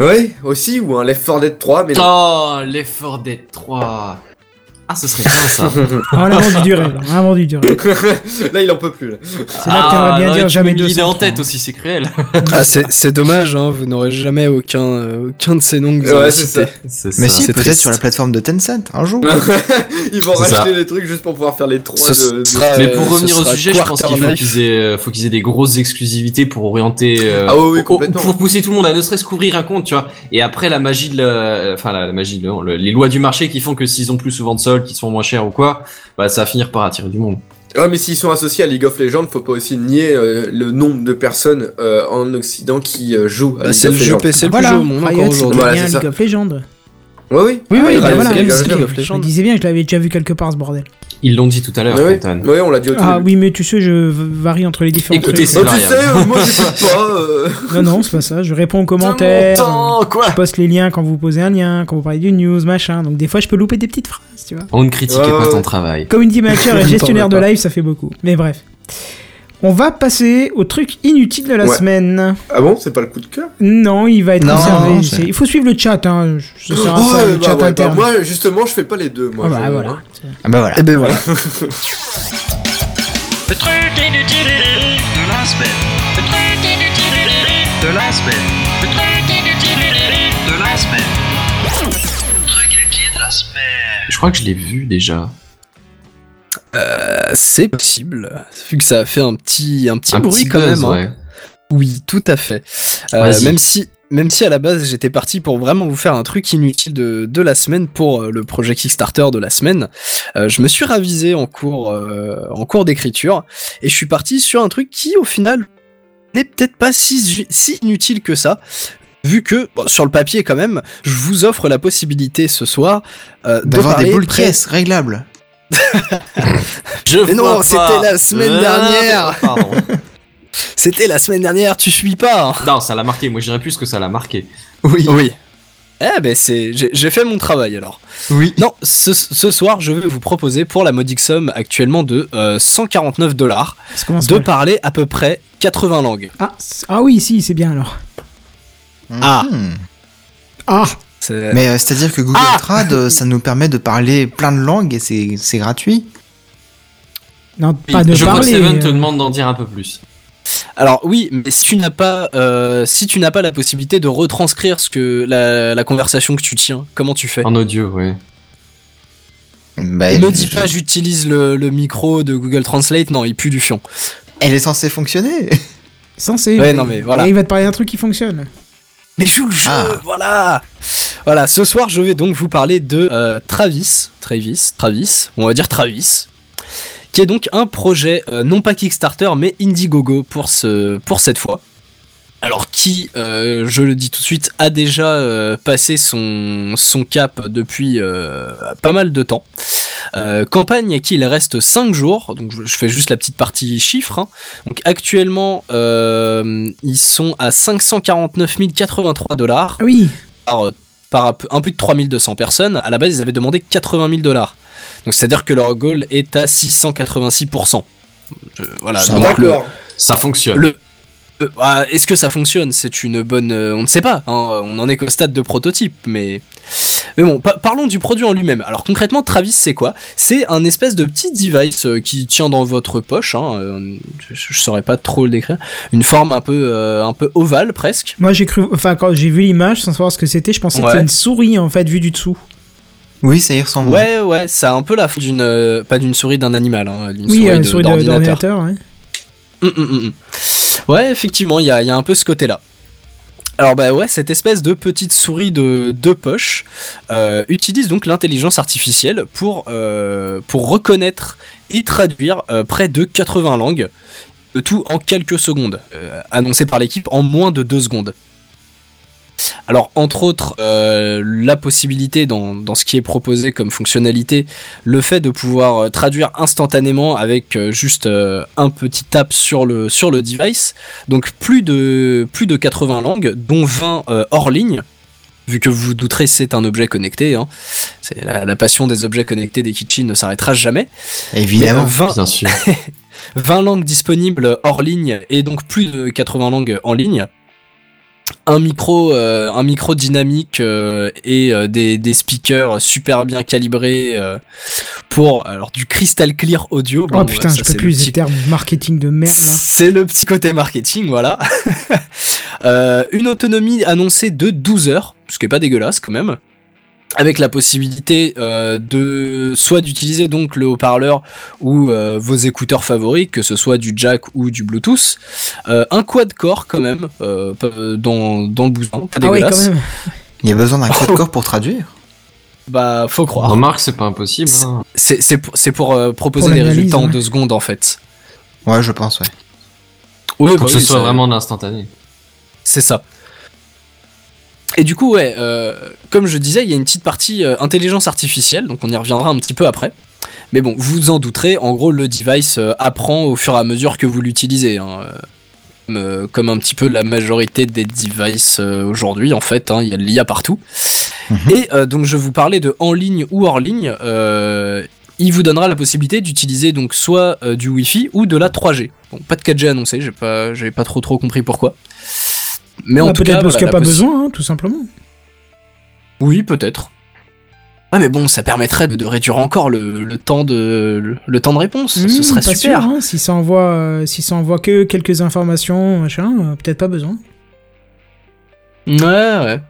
ouais aussi ou un Left 4 Dead 3, mais non. Oh, l'effort Dead 3. Ah, ce serait bien ça. Ah, on a vendu du rêve, là, on a vendu du rêve. là il en peut plus. Là. C'est là que t'aimerais bien non, dire jamais l'idée sans en trois. tête aussi, c'est cruel. Ah, c'est c'est dommage, hein, vous n'aurez jamais aucun, euh, aucun de ces noms que vous Ouais, avez c'est cités. ça. C'est Mais ça. si, c'est peut-être sur la plateforme de Tencent, un jour. Ils vont C'est racheter ça. les trucs juste pour pouvoir faire les 3 Ce de, de- sera- Mais pour revenir au sujet, je pense qu'il faut qu'ils aient, euh, faut qu'ils aient des grosses exclusivités pour orienter, euh, Ah oui, oui, au- complètement. pour pousser tout le monde à ne serait-ce qu'ouvrir un compte, tu vois. Et après, la magie de la, enfin, la, magie, de- le- les lois du marché qui font que s'ils ont plus souvent de soldes, qui sont moins chers ou quoi, bah, ça va finir par attirer du monde. Ouais, mais s'ils sont associés à League of Legends, faut pas aussi nier euh, le nombre de personnes euh, en Occident qui euh, jouent à Bah, League c'est le of jeu Legends. PC le plus Voilà, joué au monde Riot, encore c'est aujourd'hui. Voilà, bien c'est ça. League of Legends. Ouais, oui. Oui, oui, oui, bah voilà, oui, je me disais bien, je l'avais déjà vu quelque part ce bordel. Ils l'ont dit tout à l'heure, Ouais, ouais, on l'a dit au Ah oui, mais tu sais, je varie entre les différents Écoutez, trucs. c'est Bah, tu sais, moi j'écoute pas. euh. Non, non, c'est pas ça. Je réponds aux commentaires. quoi? Je poste les liens quand vous posez un lien, quand vous parlez d'une news, machin. Donc des fois, je peux louper des petites phrases, tu vois. On ne critiquait pas ton travail. Community manager et gestionnaire de live, ça fait beaucoup. Mais bref. On va passer au truc inutile de la Ouais. semaine. Ah bon, c'est pas le coup de cœur? Non, il va être Non, conservé. Il faut suivre le chat. Hein. À Oh, ça, ouais, le bah chat ouais, bah interne. Moi, justement, je fais pas les deux. Moi, Ah bah, je- voilà. Ah bah voilà. Et ben voilà. Le truc inutile de la semaine. Le truc inutile de la semaine. Le truc inutile de la semaine. Le truc inutile de la semaine. Je crois que je l'ai vu déjà. Euh, c'est possible, vu que ça a fait un petit, un petit Un bruit petit quand buzz, même. hein. ouais. Oui, tout à fait. Euh, même si, même si à la base j'étais parti pour vraiment vous faire un truc inutile de, de la semaine pour euh, le projet Kickstarter de la semaine, euh, je me suis ravisé en cours, euh, en cours d'écriture et je suis parti sur un truc qui au final n'est peut-être pas si, si inutile que ça. Vu que, bon, sur le papier quand même, je vous offre la possibilité ce soir euh, de D'avoir des boules réglables. Je Mais non, vois c'était la semaine Euh, dernière. Pardon. C'était la semaine dernière, tu suis pas hein. non, ça l'a marqué. Moi, je dirais plus que ça l'a marqué. Oui. Oui. Eh ben c'est, j'ai j'ai fait mon travail alors. Oui. Non, ce, ce soir, je vais vous proposer pour la modique somme actuellement de euh, 149 dollars Ça commence de mal. parler à peu près 80 langues. Ah, c- ah oui, si, c'est bien alors. Ah. Ah Mais euh, c'est-à-dire que Google Ah Trad, euh, ça nous permet de parler plein de langues et c'est c'est gratuit. Non, pas de je crois que parler. Seven te euh, demande d'en dire un peu plus. Alors oui, mais si tu n'as pas, euh, si tu n'as pas la possibilité de retranscrire ce que la, la conversation que tu tiens, comment tu fais? En audio, ouais. Bah, Ne dis pas j'utilise le, le micro de Google Translate, non, il pue du fion. Elle est censée fonctionner. Censé. Ouais, non, mais voilà. Et il va te parler d'un truc qui fonctionne. Mais joue le jeu, Ah. voilà Voilà, ce soir je vais donc vous parler de euh, Travis, Travis, Travis, on va dire Travis, qui est donc un projet euh, non pas Kickstarter mais Indiegogo pour, ce, pour cette fois. Alors qui, euh, je le dis tout de suite, a déjà euh, passé son, son cap depuis euh, pas mal de temps. Euh, campagne à qui il reste 5 jours, donc je je fais juste la petite partie chiffres. hein. Donc actuellement, euh, ils sont à 549 083 dollars oui, par, par un peu- un peu de 3200 personnes. À la base, ils avaient demandé 80 000 dollars. Donc c'est-à-dire que leur goal est à 686%. Je- voilà, Ça donc va. le, D'accord. Ça fonctionne. le- euh, ah, est-ce que ça fonctionne? C'est une bonne. euh, on ne sait pas. hein, on en est qu'au stade de prototype, mais. Mais bon, pa- parlons du produit en lui-même. Alors concrètement, Travis, c'est quoi? C'est un espèce de petit device euh, qui tient dans votre poche. hein, euh, je, je saurais pas trop le décrire. Une forme un peu, euh, un peu ovale presque. moi j'ai cru. Enfin, quand j'ai vu l'image sans savoir ce que c'était, je pensais que c'était une souris en fait, vue du dessous. Oui, ça y ressemble. Ouais, ouais, ça a un peu la forme d'une, euh, pas d'une souris d'un animal, hein, d'une oui, souris, souris d'ordinateur. d'ordinateur. ouais. Hum, hum, hum. Ouais, effectivement, il y a, un peu ce côté-là. Alors bah ouais, cette espèce de petite souris de deux poches euh, utilise donc l'intelligence artificielle pour, euh, reconnaître et traduire euh, près de 80 langues, tout en quelques secondes, annoncé par l'équipe en moins de deux secondes. Alors, entre autres, euh, la possibilité dans, dans ce qui est proposé comme fonctionnalité, le fait de pouvoir euh, traduire instantanément avec euh, juste euh, un petit tap sur le, sur le device. Donc, plus de, plus de 80 langues, dont 20 euh, hors ligne. Vu que vous vous douterez, c'est un objet connecté. Hein. C'est la, la passion des objets connectés des kitchens ne s'arrêtera jamais. Évidemment. Mais, 20, Bien sûr. 20 langues disponibles hors ligne et donc plus de 80 langues en ligne. Un micro, euh, un micro dynamique euh, et euh, des, des speakers super bien calibrés pour alors du crystal clear audio. Oh Bon, putain, ça, je peux plus ces termes marketing de merde c'est le petit côté marketing, voilà. Une autonomie annoncée de 12 heures, ce qui est pas dégueulasse quand même. Avec la possibilité euh, de soit d'utiliser donc le haut-parleur ou euh, vos écouteurs favoris, que ce soit du jack ou du Bluetooth. Euh, un quad-core quand même euh, dans, dans le bouton, pas Ah oui, dégueulasse. quand même. Il y a besoin d'un code corps pour traduire? Bah faut croire. Remarque, c'est pas impossible. hein. C'est c'est pour, euh, proposer Pour des résultats en ouais. deux secondes en fait. Ouais, je pense, ouais. Oui, Pour que ce soit vraiment de l'instantané. C'est ça. Et du coup, ouais, euh, comme je disais, il y a une petite partie euh, intelligence artificielle, donc on y reviendra un petit peu après. Mais bon, vous vous en douterez, en gros, le device euh, apprend au fur et à mesure que vous l'utilisez. hein, comme, comme un petit peu la majorité des devices aujourd'hui, en fait, hein, il y a de l'IA partout. Mhm. Et donc, je vous parlais de en ligne ou hors ligne. il vous donnera la possibilité d'utiliser donc soit du Wi-Fi ou de la 3G. Bon, pas de 4G annoncé, j'ai pas, j'avais pas trop trop compris pourquoi. Mais en Ah, tout Peut-être cas, parce qu'il n'y a pas besoin, hein, tout simplement. oui, peut-être. Ah mais bon, ça permettrait de, de réduire encore le, le temps de le, le temps de réponse. Mmh, Ce serait pas super. sûr, hein, si ça envoie, euh, si ça envoie que quelques informations, machin, euh, peut-être pas besoin. Ouais, ouais.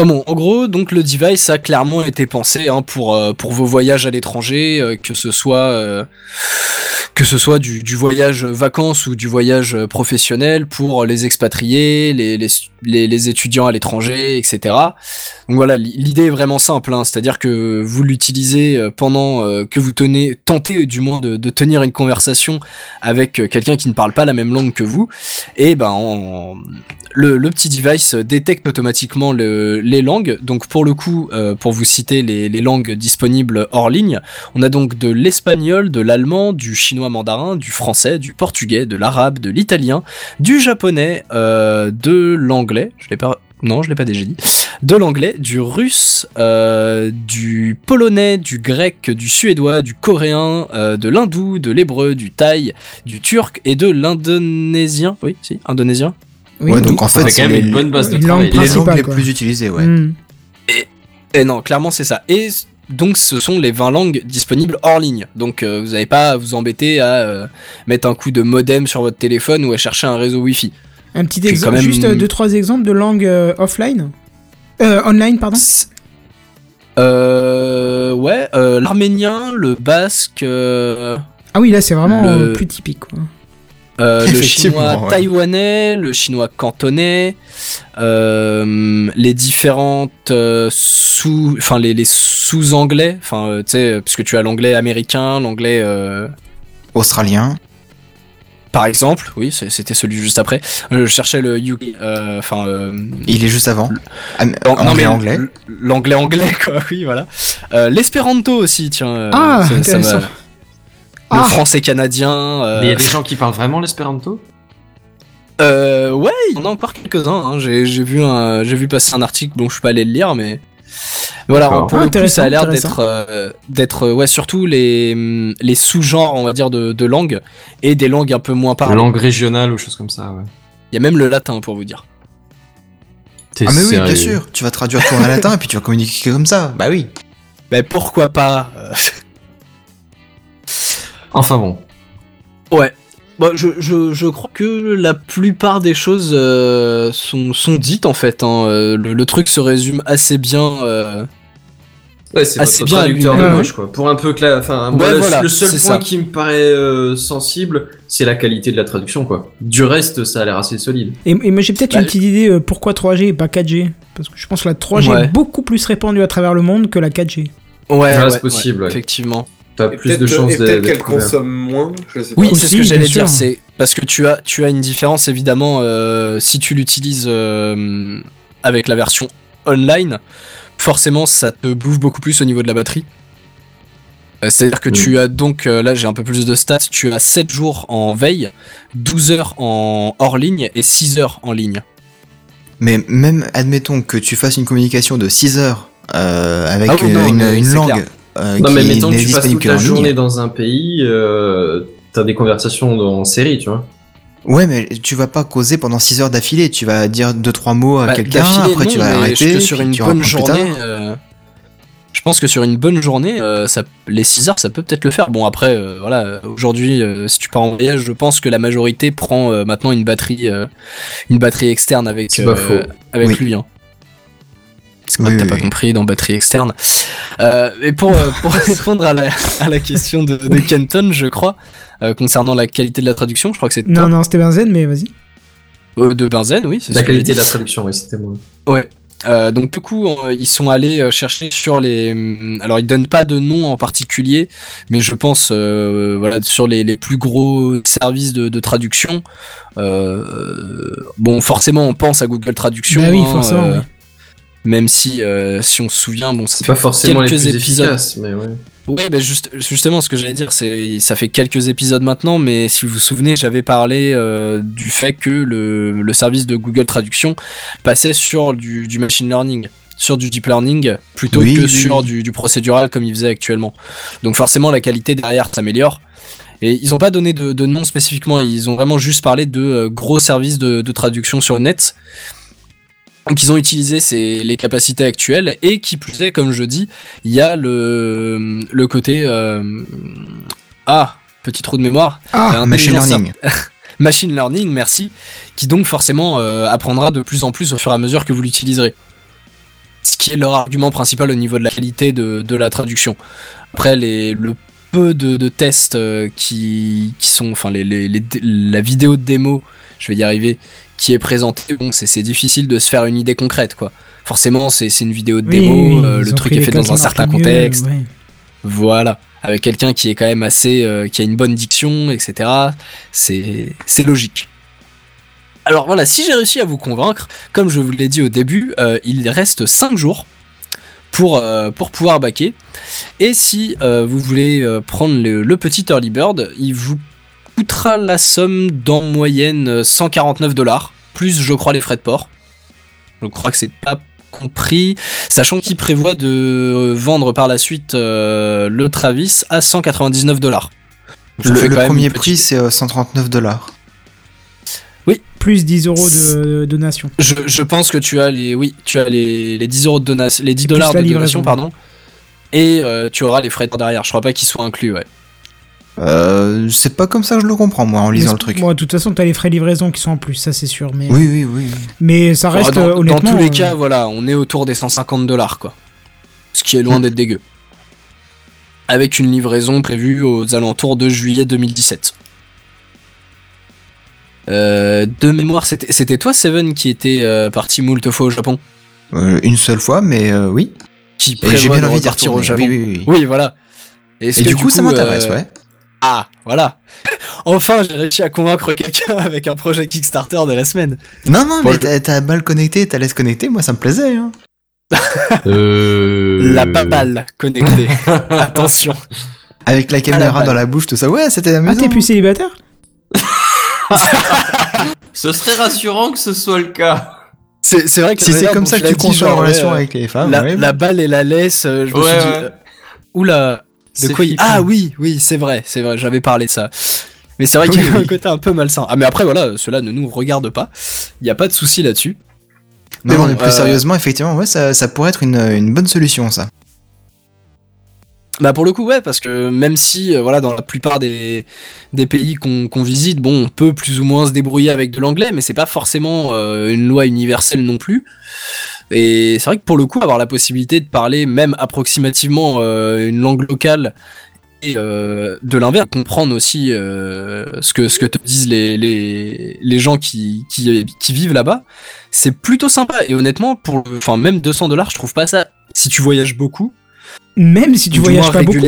En gros, donc le device a clairement été pensé hein, pour euh, pour vos voyages à l'étranger, euh, que ce soit euh, que ce soit du, voyage vacances ou du voyage professionnel pour les expatriés, les, les, les, étudiants à l'étranger, etc. Donc voilà, li- l'idée est vraiment simple, hein, c'est-à-dire que vous l'utilisez pendant que vous tenez, tentez du moins de, tenir une conversation avec quelqu'un qui ne parle pas la même langue que vous, et ben en- le, le petit device détecte automatiquement le- les langues. Donc pour le coup, euh, pour vous citer les, langues disponibles hors ligne, on a donc de l'espagnol, de l'allemand, du chinois mandarin, du français, du portugais, de l'arabe, de l'italien, du japonais, euh, de l'anglais. Je l'ai pas. Non, je l'ai pas déjà dit. De l'anglais, du russe, euh, du polonais, du grec, du suédois, du coréen, de l'hindou, de l'hébreu, du thaï, du turc et de l'indonésien. Oui, si, indonésien. Oui, ouais, donc en fait, fait quand c'est même les, une bonne base de travail. les langues les plus utilisées, ouais. Hmm. Et non, clairement c'est ça. Et donc ce sont les 20 langues disponibles hors ligne. Donc euh, vous n'avez pas à vous embêter à euh, mettre un coup de modem sur votre téléphone ou à chercher un réseau Wi-Fi. Un petit exemple, même- juste euh, deux trois exemples de langues euh, offline, euh, online pardon? Euh, ouais, euh, l'arménien, le basque, euh, Ah oui, là c'est vraiment Le- plus typique. Quoi. Euh, le chinois ouais. taïwanais, le chinois cantonais, euh, les différentes euh, sous, enfin les, les sous-anglais, enfin euh, tu sais, parce que tu as l'anglais américain, l'anglais euh, Australien. Par exemple, oui, c'était celui juste après. Je cherchais le UK, enfin. Il est juste avant. Am- non, mais anglais, anglais. L'anglais anglais, quoi, oui, voilà. Euh, L'espéranto aussi, tiens. Ah, ça- Ah. Le français canadien. euh, Mais il y a des gens qui parlent vraiment l'espéranto? Euh, ouais, il y en a encore quelques-uns. hein. J'ai j'ai vu, un- j'ai vu passer un article dont je suis pas allé le lire, mais. Voilà, pour Ah, le coup, ça a l'air d'être, euh, d'être, euh, ouais, surtout les, hum, les sous-genres, on va dire, de, de langues et des langues un peu moins La parlées. langue régionale ou choses comme ça, ouais. Il y a même le latin, pour vous dire. Ah mais oui, bien sûr. Tu vas traduire tout en latin et puis tu vas communiquer comme ça. Bah oui. Mais pourquoi pas? Euh, Enfin bon. Ouais. Bah, je, je, je crois que la plupart des choses euh, sont, sont dites en fait. hein. Euh, Le, le truc se résume assez bien. euh, Ouais, c'est Ah, c'est bien traducteur de gauche, quoi. Pour un peu que la, enfin, Ouais, le- voilà, le seul point ça. qui me paraît euh, sensible, c'est la qualité de la traduction, quoi. Du reste, ça a l'air assez solide. Et, et moi j'ai peut-être Bah, une petite idée euh, pourquoi 3G et pas 4G Parce que je pense que la 3G Ouais. est beaucoup plus répandue à travers le monde que la 4G. Ouais, Ouais, ouais, c'est possible, ouais. Effectivement. T'as plus peut-être de chances d'être peut-être qu'elle consomme moins, je sais Oui, c'est ce que j'allais dire. C'est parce que tu as, tu as une différence évidemment euh, si tu l'utilises euh, avec la version online. Forcément, ça te bouffe beaucoup plus au niveau de la batterie. Euh, C'est-à-dire que Oui. tu as donc, là j'ai un peu plus de stats, tu as 7 jours en veille, 12 heures en hors ligne et 6 heures en ligne. Mais même admettons que tu fasses une communication de 6 heures euh, avec Ah oui, une, non, une- mais une c'est langue clair. Euh, Non, mais mettons que tu passes toute la journée ligne. dans un pays, euh, t'as des conversations en série, tu vois. Ouais, mais tu vas pas causer pendant 6 heures d'affilée. Tu vas dire deux trois mots à Bah, quelqu'un, après non, tu vas arrêter. sur une bonne journée, euh, je pense que sur une bonne journée, euh, ça, les 6 heures, ça peut peut-être le faire. Bon après, euh, voilà, aujourd'hui, euh, si tu pars en voyage, je pense que la majorité prend euh, maintenant une batterie, euh, une batterie externe avec euh, avec Oui. lui. Hein. C'est quoi Oui, que t'as oui, pas compris dans batterie externe. Euh, et pour, euh, pour répondre à la, à la question de, de Kenton, je crois, euh, concernant la qualité de la traduction, je crois que c'est Non, toi. non, c'était Benzen, mais vas-y. Euh, de Benzen, oui, c'est La que qualité de la traduction, oui, c'était moi. Ouais. Euh, donc du coup, euh, ils sont allés euh, chercher sur les. hum, Alors, ils donnent pas de nom en particulier, mais je pense, euh, voilà, sur les, les plus gros services de, de traduction. euh, bon, forcément, on pense à Google Traduction. Bah oui, hein, forcément, euh, oui. Même si, euh, si on se souvient, bon, C'est pas forcément les quelques plus épisodes. efficaces, mais ouais. Ouais, bah juste, justement, ce que j'allais dire, c'est ça fait quelques épisodes maintenant, mais si vous vous souvenez, j'avais parlé euh, du fait que le, le service de Google Traduction passait sur du, du machine learning, sur du deep learning, plutôt Oui, que oui, sur du procédural comme il faisait actuellement. Donc forcément, la qualité derrière s'améliore. Et ils n'ont pas donné de, de nom spécifiquement, ils ont vraiment juste parlé de euh, gros services de, de traduction sur le net. Donc ils ont utilisé ces, les capacités actuelles et qui plus est, comme je dis, il y a le, le côté euh, ah petit trou de mémoire. Ah, machine learning. machine learning merci qui donc forcément euh, apprendra de plus en plus au fur et à mesure que vous l'utiliserez. Ce qui est leur argument principal au niveau de la qualité de, de la traduction. Après les le peu de, de tests euh, qui, qui sont enfin les, les- la vidéo de démo je vais y arriver qui est présentée bon c'est difficile de se faire une idée concrète quoi forcément c'est une vidéo de démo oui, euh, le truc est fait dans un certain mieux, contexte ouais. voilà, avec quelqu'un qui est quand même assez, euh, qui a une bonne diction, etc. C'est, c'est logique. Alors voilà, si j'ai réussi à vous convaincre, comme je vous l'ai dit au début, euh, il reste 5 jours pour, euh, pour pouvoir baquer. Et si euh, vous voulez prendre le, le petit early bird, il vous coûtera la somme d'en moyenne euh, 149 dollars, plus je crois les frais de port. Je crois que c'est pas compris, sachant qu'il prévoit de euh, vendre par la suite euh, le Travis à 199 dollars. Le, le premier prix, c'est euh, 139 dollars. Plus 10 euros de donation. Je, je pense que tu as les, oui, tu as les, les 10 euros de donation, les 10 plus dollars la de livraison. donation, pardon. Et euh, tu auras les frais de port derrière. Je crois pas qu'ils soient inclus, ouais. Euh, c'est pas comme ça que je le comprends, moi, en lisant le truc. Moi, de toute façon, t'as les frais de livraison qui sont en plus, ça c'est sûr. Mais, Oui, oui, oui. mais ça reste dans, euh, dans honnêtement. tous les euh, cas, voilà, on est autour des 150 dollars, quoi. Ce qui est loin d'être dégueu. Avec une livraison prévue aux alentours de juillet 2017. Euh, de mémoire, c'était c'était toi, Seven, qui était euh, parti moult fois au Japon? Euh, une seule fois, mais euh, oui. Qui Et j'ai prévoit bien de envie d'y repartir au. Japon. Oui, oui, oui. Oui, voilà. Et que du coup, ça m'intéresse, euh, ouais. Ah, voilà. Enfin, j'ai réussi à convaincre quelqu'un avec un projet Kickstarter de la semaine. Non, non, mais t'as- t'as mal connecté, t'as laissé connecter, moi ça me plaisait. Hein. Euh... La papale connectée. Attention. Avec la caméra dans la bouche, tout ça. Ouais, c'était Ah, amusant. t'es plus célibataire Ce serait rassurant que ce soit le cas. C'est c'est vrai que si c'est comme ça que tu conçois la relation avec les femmes, la, ouais. la balle et la laisse, euh, je me Ouais, suis dit, ouais. euh, oula, de C'est quoi il... flippant. Ah oui, oui, c'est vrai, c'est vrai, j'avais parlé de ça. Mais c'est vrai Oui, qu'il y a un côté un peu malsain. Ah mais après voilà, cela ne nous regarde pas. Il n'y a pas de souci là-dessus. Mais bon, mais plus euh, sérieusement, effectivement, ouais, ça, ça pourrait être une, une bonne solution, ça. Bah pour le coup ouais parce que même si euh, voilà dans la plupart des, des pays qu'on qu'on visite bon on peut plus ou moins se débrouiller avec de l'anglais mais c'est pas forcément euh, une loi universelle non plus et c'est vrai que pour le coup avoir la possibilité de parler même approximativement euh, une langue locale et euh, de l'inverse comprendre aussi euh, ce que ce que te disent les les, les gens qui, qui qui vivent là-bas c'est plutôt sympa et honnêtement pour enfin même 200 dollars je trouve pas ça si tu voyages beaucoup Même si tu voyages pas beaucoup.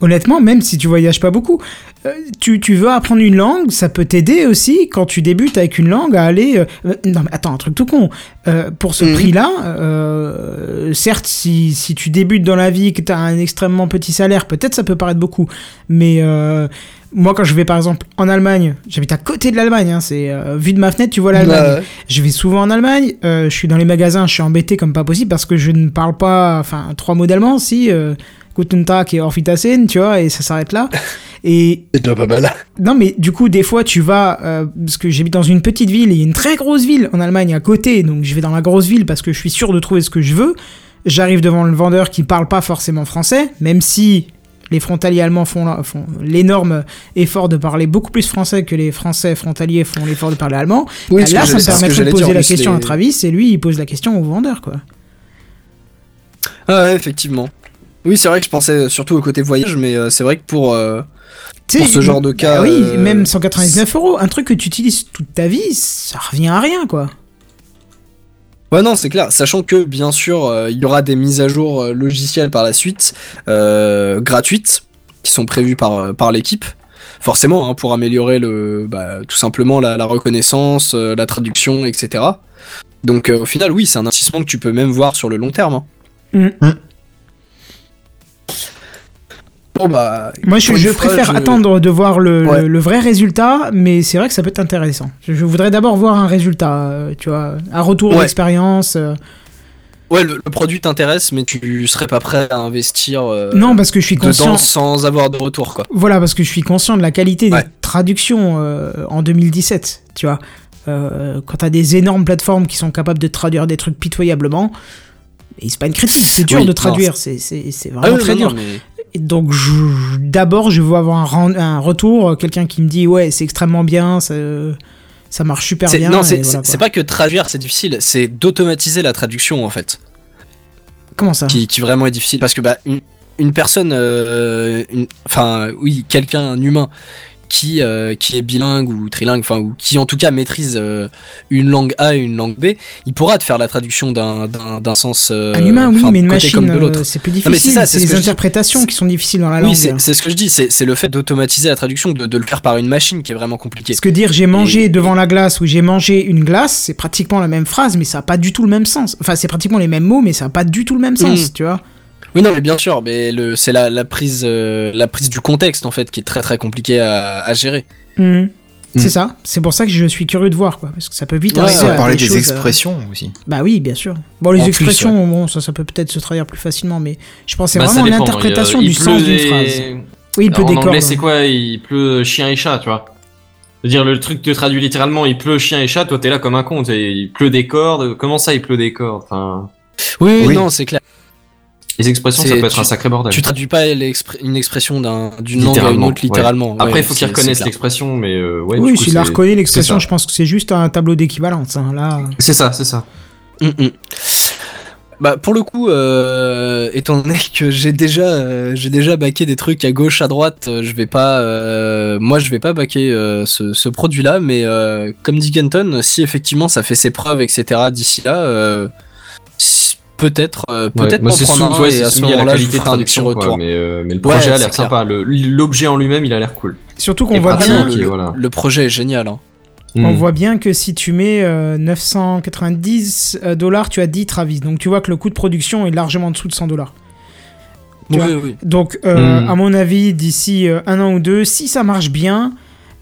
Honnêtement, même si tu voyages pas beaucoup, euh, tu, tu veux apprendre une langue, ça peut t'aider aussi quand tu débutes avec une langue à aller. euh, euh, non, mais attends, un truc tout con. Euh, pour ce Mhm. prix-là, euh, certes, si, si tu débutes dans la vie, que tu as un extrêmement petit salaire, peut-être ça peut paraître beaucoup. Mais moi, quand je vais par exemple en Allemagne, j'habite à côté de l'Allemagne, hein, c'est euh, vu de ma fenêtre, tu vois l'Allemagne. Ouais. Je vais souvent en Allemagne, euh, je suis dans les magasins, je suis embêté comme pas possible parce que je ne parle pas, enfin, trois mots d'allemand, si, euh, Guten Tag et Auf Wiedersehen, tu vois, et ça s'arrête là. Et C'est pas mal. non, mais du coup, des fois, tu vas, euh, parce que j'habite dans une petite ville, et il y a une très grosse ville en Allemagne à côté, donc je vais dans la grosse ville parce que je suis sûr de trouver ce que je veux. J'arrive devant le vendeur qui parle pas forcément français, même si les frontaliers allemands font, l'énorme effort de parler beaucoup plus français que les français frontaliers font l'effort de parler allemand. Oui, Bah, là, ça me j'allais- ce que permet de poser dire, la question les- à Travis, et lui, il pose la question au vendeur, quoi. Ah ouais, effectivement. Oui, c'est vrai que je pensais surtout au côté voyage, mais euh, c'est vrai que pour. euh, Pour ce genre de bah cas, oui, euh, même 199 euros, un truc que tu utilises toute ta vie, ça revient à rien, quoi. Ouais, non, c'est clair. Sachant que, bien sûr, euh, il y aura des mises à jour euh, logicielles par la suite, euh, gratuites, qui sont prévues par, par l'équipe. Forcément, hein, pour améliorer le, bah, tout simplement la, la reconnaissance, euh, la traduction, etc. Donc, euh, au final, oui, c'est un investissement que tu peux même voir sur le long terme. hein. Mm. Bon, bah. Moi, je, fois, préfère je- attendre de voir le, Ouais. le- le vrai résultat, mais c'est vrai que ça peut être intéressant. Je, voudrais d'abord voir un résultat, euh, tu vois, un retour Ouais. d'expérience. euh. Ouais, le, le produit t'intéresse, mais tu serais pas prêt à investir euh, non, parce que je suis conscient. sans avoir de retour, quoi. Voilà, parce que je suis conscient de la qualité Ouais. des traductions euh, en 2017, tu vois. Euh, quand t'as des énormes plateformes qui sont capables de traduire des trucs pitoyablement, et c'est pas une critique, c'est dur Oui, de traduire, c'est Ah vraiment oui, très non, dur. mais- Et donc d'abord je veux avoir un, retour, euh, quelqu'un qui me dit ouais c'est extrêmement bien, ça, ça marche super bien. non, c'est voilà, pas que traduire c'est difficile, c'est d'automatiser la traduction en fait, Comment ça? Qui, qui vraiment est difficile parce que bah une, une personne, euh, enfin oui, quelqu'un, un humain qui euh, qui est bilingue ou trilingue, enfin ou qui en tout cas maîtrise euh, une langue A et une langue B, il pourra te faire la traduction d'un d'un d'un sens. euh, Un humain oui, mais une machine euh, c'est plus c'est difficile. ça, C'est ce les interprétations qui sont difficiles dans la langue. Oui, c'est ce que je dis, c'est c'est le fait d'automatiser la traduction, de, de le faire par une machine qui est vraiment compliqué. Parce que dire j'ai mangé devant la glace ou j'ai mangé une glace, c'est pratiquement la même phrase, mais ça a pas du tout le même sens. Enfin, c'est pratiquement les mêmes mots, mais ça a pas du tout le même sens, Mm. tu vois. Oui, non, mais bien sûr, mais le, c'est la, la prise, euh, la prise du contexte en fait qui est très très compliquée à, à gérer. Mm. C'est ça. C'est pour ça que je suis curieux de voir, quoi. Parce que ça peut vite Ouais, arriver On parlait des des choses, euh, expressions aussi. Bah oui, bien sûr. Bon, les En plus, expressions, bon, ça, ça peut peut-être se traduire plus facilement, mais je pensais Bah, ça vraiment l'interprétation du sens pleut d'une phrase. Oui, il peut en des cordes. anglais, c'est quoi? Il pleut chien et chat, tu vois. Je veux dire, le truc te traduit littéralement, il pleut chien et chat, toi t'es là comme un con, il pleut des cordes, comment ça il pleut des cordes? Enfin, Oui, Oui. non, c'est clair. Les expressions, ça peut être tu- un sacré bordel. Tu traduis pas une expression d'un, d'une langue à une Littéralement, autre littéralement. Après, Ouais, il faut qu'ils reconnaissent l'expression, mais euh, ouais, oui, s'il a c'est- reconnu l'expression, je pense que c'est juste un tableau d'équivalence. hein, Là, C'est ça, c'est ça. Mm, mm. Bah pour le coup, euh, étant donné que j'ai déjà, euh, j'ai déjà baqué des trucs à gauche, à droite, euh, je vais pas, euh, moi je vais pas baquer euh, ce, ce produit-là, mais euh, comme dit Kenton, si effectivement ça fait ses preuves, etc. D'ici là, euh, peut-être, euh, Ouais, peut-être c'est prendre un ouais, et à ce moment-là je qualité vous de ferai un petit traduction, quoi, retour. mais, euh, mais le Ouais, projet a l'air sympa. L'objet en lui-même, il a l'air cool. surtout qu'on voit bien, le, voilà. le projet est génial. Hein. on Hmm. voit bien que si tu mets euh, 990 euh, dollars, tu as 10 Travis. Donc tu vois que le coût de production est largement en dessous de 100 dollars. Oui, oui. Donc, euh, Mm. à mon avis, d'ici euh, un an ou deux, si ça marche bien,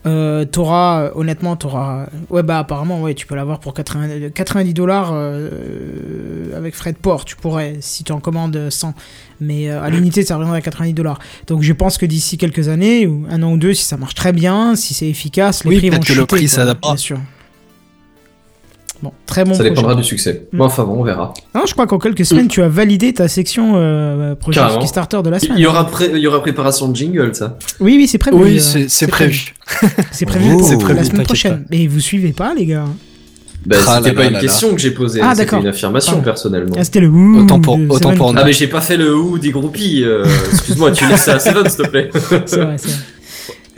euh, t'auras, euh, honnêtement, t'auras. Ouais, bah apparemment, ouais, tu peux l'avoir pour 80 90 dollars euh, avec frais de port. Tu pourrais, si tu en commandes 100. Mais euh, à l'unité, ça reviendrait à 90 dollars. Donc, je pense que d'ici quelques années, ou un an ou deux, si ça marche très bien, si c'est efficace, les Oui, prix vont que chuter. le prix quoi, s'adaptera. Bien sûr. Bon, très bon Ça projet. dépendra du succès. Bon, enfin bon, on verra. Non, je crois qu'en quelques semaines, tu as validé ta section euh, projet Carrément. Kickstarter de la semaine. Il y aura, pré- il y aura préparation de jingle, ça. Oui, oui, c'est prévu. Oui, euh, c'est c'est prévu. C'est prévu Oh. pour C'est la prévu, semaine prochaine. Mais vous suivez pas, les gars. Bah, Ah c'était pas là une là question que j'ai posée, Ah, c'était une affirmation Pardon. personnellement. Ah, c'était le ouh Autant pour- autant pour. Ah mais j'ai pas fait le ou des groupies. euh, Excuse-moi, tu laisses ça à Seven s'il te plaît. C'est vrai, c'est vrai.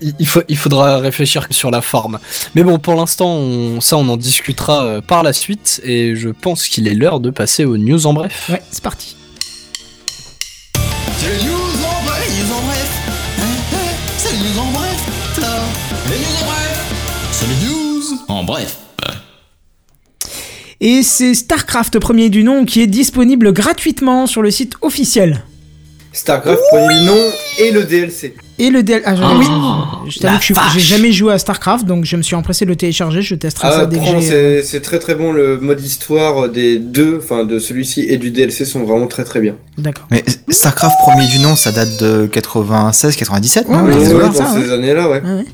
Il, il faut, il faudra réfléchir sur la forme. Mais bon, pour l'instant, on, ça, on en discutera euh, par la suite. Et je pense qu'il est l'heure de passer aux news en bref. Ouais, c'est parti. C'est les news en bref, les news en bref. C'est les news en bref. là. Les news en bref. C'est les news en bref. Et c'est StarCraft premier du nom qui est disponible gratuitement sur le site officiel. StarCraft, premier nom et le DLC. Et le DL. Ah, je- Oh, oui. Je t'avoue que je suis- j'ai jamais joué à StarCraft, donc je me suis empressé de le télécharger. Je testerai Ah, ça dès que euh, c'est très très bon. Le mode histoire des deux, enfin de celui-ci et du DLC sont vraiment très très bien. D'accord. Mais StarCraft premier du nom, ça date de 96-97, Ouais, non ouais, Ouais, dans ça, ces années-là, ouais. Ouais, ouais.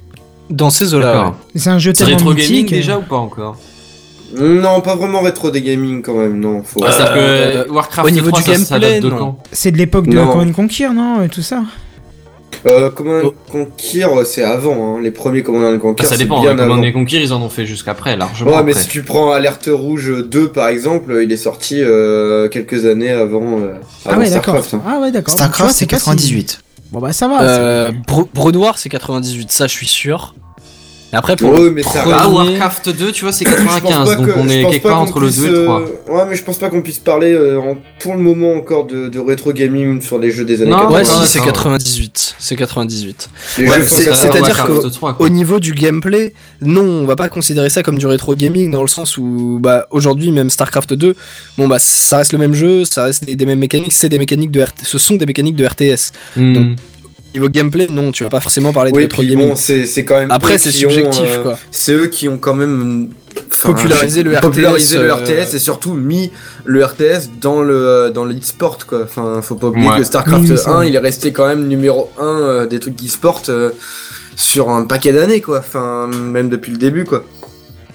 Dans ces eaux-là. C'est un jeu C'est tellement rétro gaming mythique. déjà ou pas encore? Non, pas vraiment rétro des gaming quand même, non. Faut... Ah, C'est-à-dire Euh, que Warcraft au niveau 3, du ça, ça gameplay, date de non. quand C'est de l'époque de. Command Conquer, non Et tout ça. Euh, Command Oh. Conquer, c'est avant, hein. les premiers Command Conquer. Ah, Ça c'est dépend, bien hein, Command avant. Conquer, ils en ont fait jusqu'après, largement Ouais, mais après. si tu prends Alerte Rouge 2 par exemple, il est sorti euh, quelques années avant, euh, Ah avant ouais, d'accord. StarCraft. hein. Ah ouais, d'accord. StarCraft c'est pas si- 98. Bon bah ça va. Euh, c'est 98, ça, je suis sûr. Après, pour Ouais, le mais ça premier- Ah, Warcraft 2, tu vois, c'est Je pense 95, pas donc que- on est quelque part entre le puisse, 2 et le 3. euh, Ouais, mais je pense pas qu'on puisse parler euh, en- pour le moment encore de, de rétro gaming sur les jeux des années Non, 80. Ouais, si, c'est d'accord. 98. C'est 98. Les Ouais, c'est-à-dire Warcraft que- 3, quoi. Au niveau du gameplay, non, on va pas considérer ça comme du rétro gaming dans le sens où, bah, aujourd'hui, même StarCraft 2, bon, bah, ça reste le même jeu, ça reste des, des mêmes mécaniques, c'est des mécaniques de RT, ce sont des mécaniques de RTS. Hmm. Donc, Niveau gameplay, non, tu vas pas forcément parler de Oui, rétro gaming. bon, c'est c'est quand même. Après, eux c'est qui ont, subjectif, euh, quoi. C'est eux qui ont quand même enfin, Popularisé le popularisé RTS, le euh, RTS et surtout mis le RTS dans le dans l'e-sport quoi. Enfin, faut pas oublier Ouais. que StarCraft Oui, c'est 1, vrai. il est resté quand même numéro 1 euh, des trucs e-sport euh, sur un paquet d'années quoi. Enfin, même depuis le début quoi.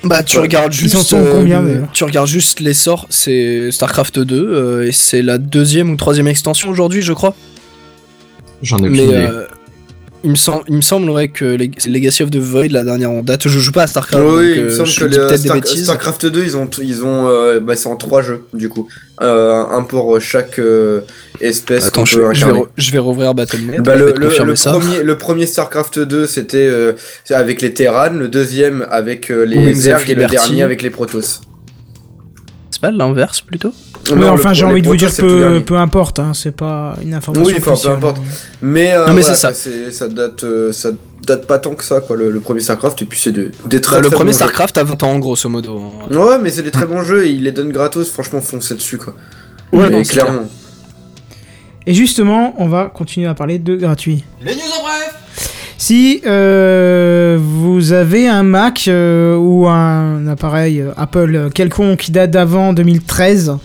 Bah, tu Ouais. regardes juste. combien, Tu regardes juste l'essor, c'est StarCraft 2, euh, et c'est la deuxième ou troisième extension aujourd'hui, je crois. J'en ai aucune idée. euh, il, me semble, il me semblerait que Legacy of the Void, la dernière en date, je joue pas à StarCraft. oui, donc, il me euh, semble je que dis le peut-être des Star- bêtises. StarCraft 2, ils ont ils ont euh, bah, c'est en trois jeux du coup. Euh, un pour chaque euh, espèce Attends, qu'on je, peut je vais, je vais rouvrir Battle.net. Bah, le, ça. premier, le premier StarCraft 2 c'était euh, avec les Terran, le deuxième avec euh, les Zerg et le dernier avec les Protoss. Pas l'inverse plutôt Non, enfin, j'ai envie de vous dire peu, peu importe, hein, c'est pas une information. Oui, enfin, peu importe. Mais, euh, Non, mais voilà, c'est ça. quoi, c'est- ça date euh, ça date pas tant que ça quoi le, le premier StarCraft et puis c'est de- des très, Bah, Le très premier bons StarCraft a 20 ans, grosso modo. jeux. Ouais, mais c'est des très bons jeux et ils les donnent gratos, franchement foncez dessus quoi. Ouais, Mais non, clairement. Et justement, on va continuer à parler de gratuit. Les news en bref Si euh, vous avez un Mac euh, ou un appareil euh, Apple quelconque qui date d'avant 2013,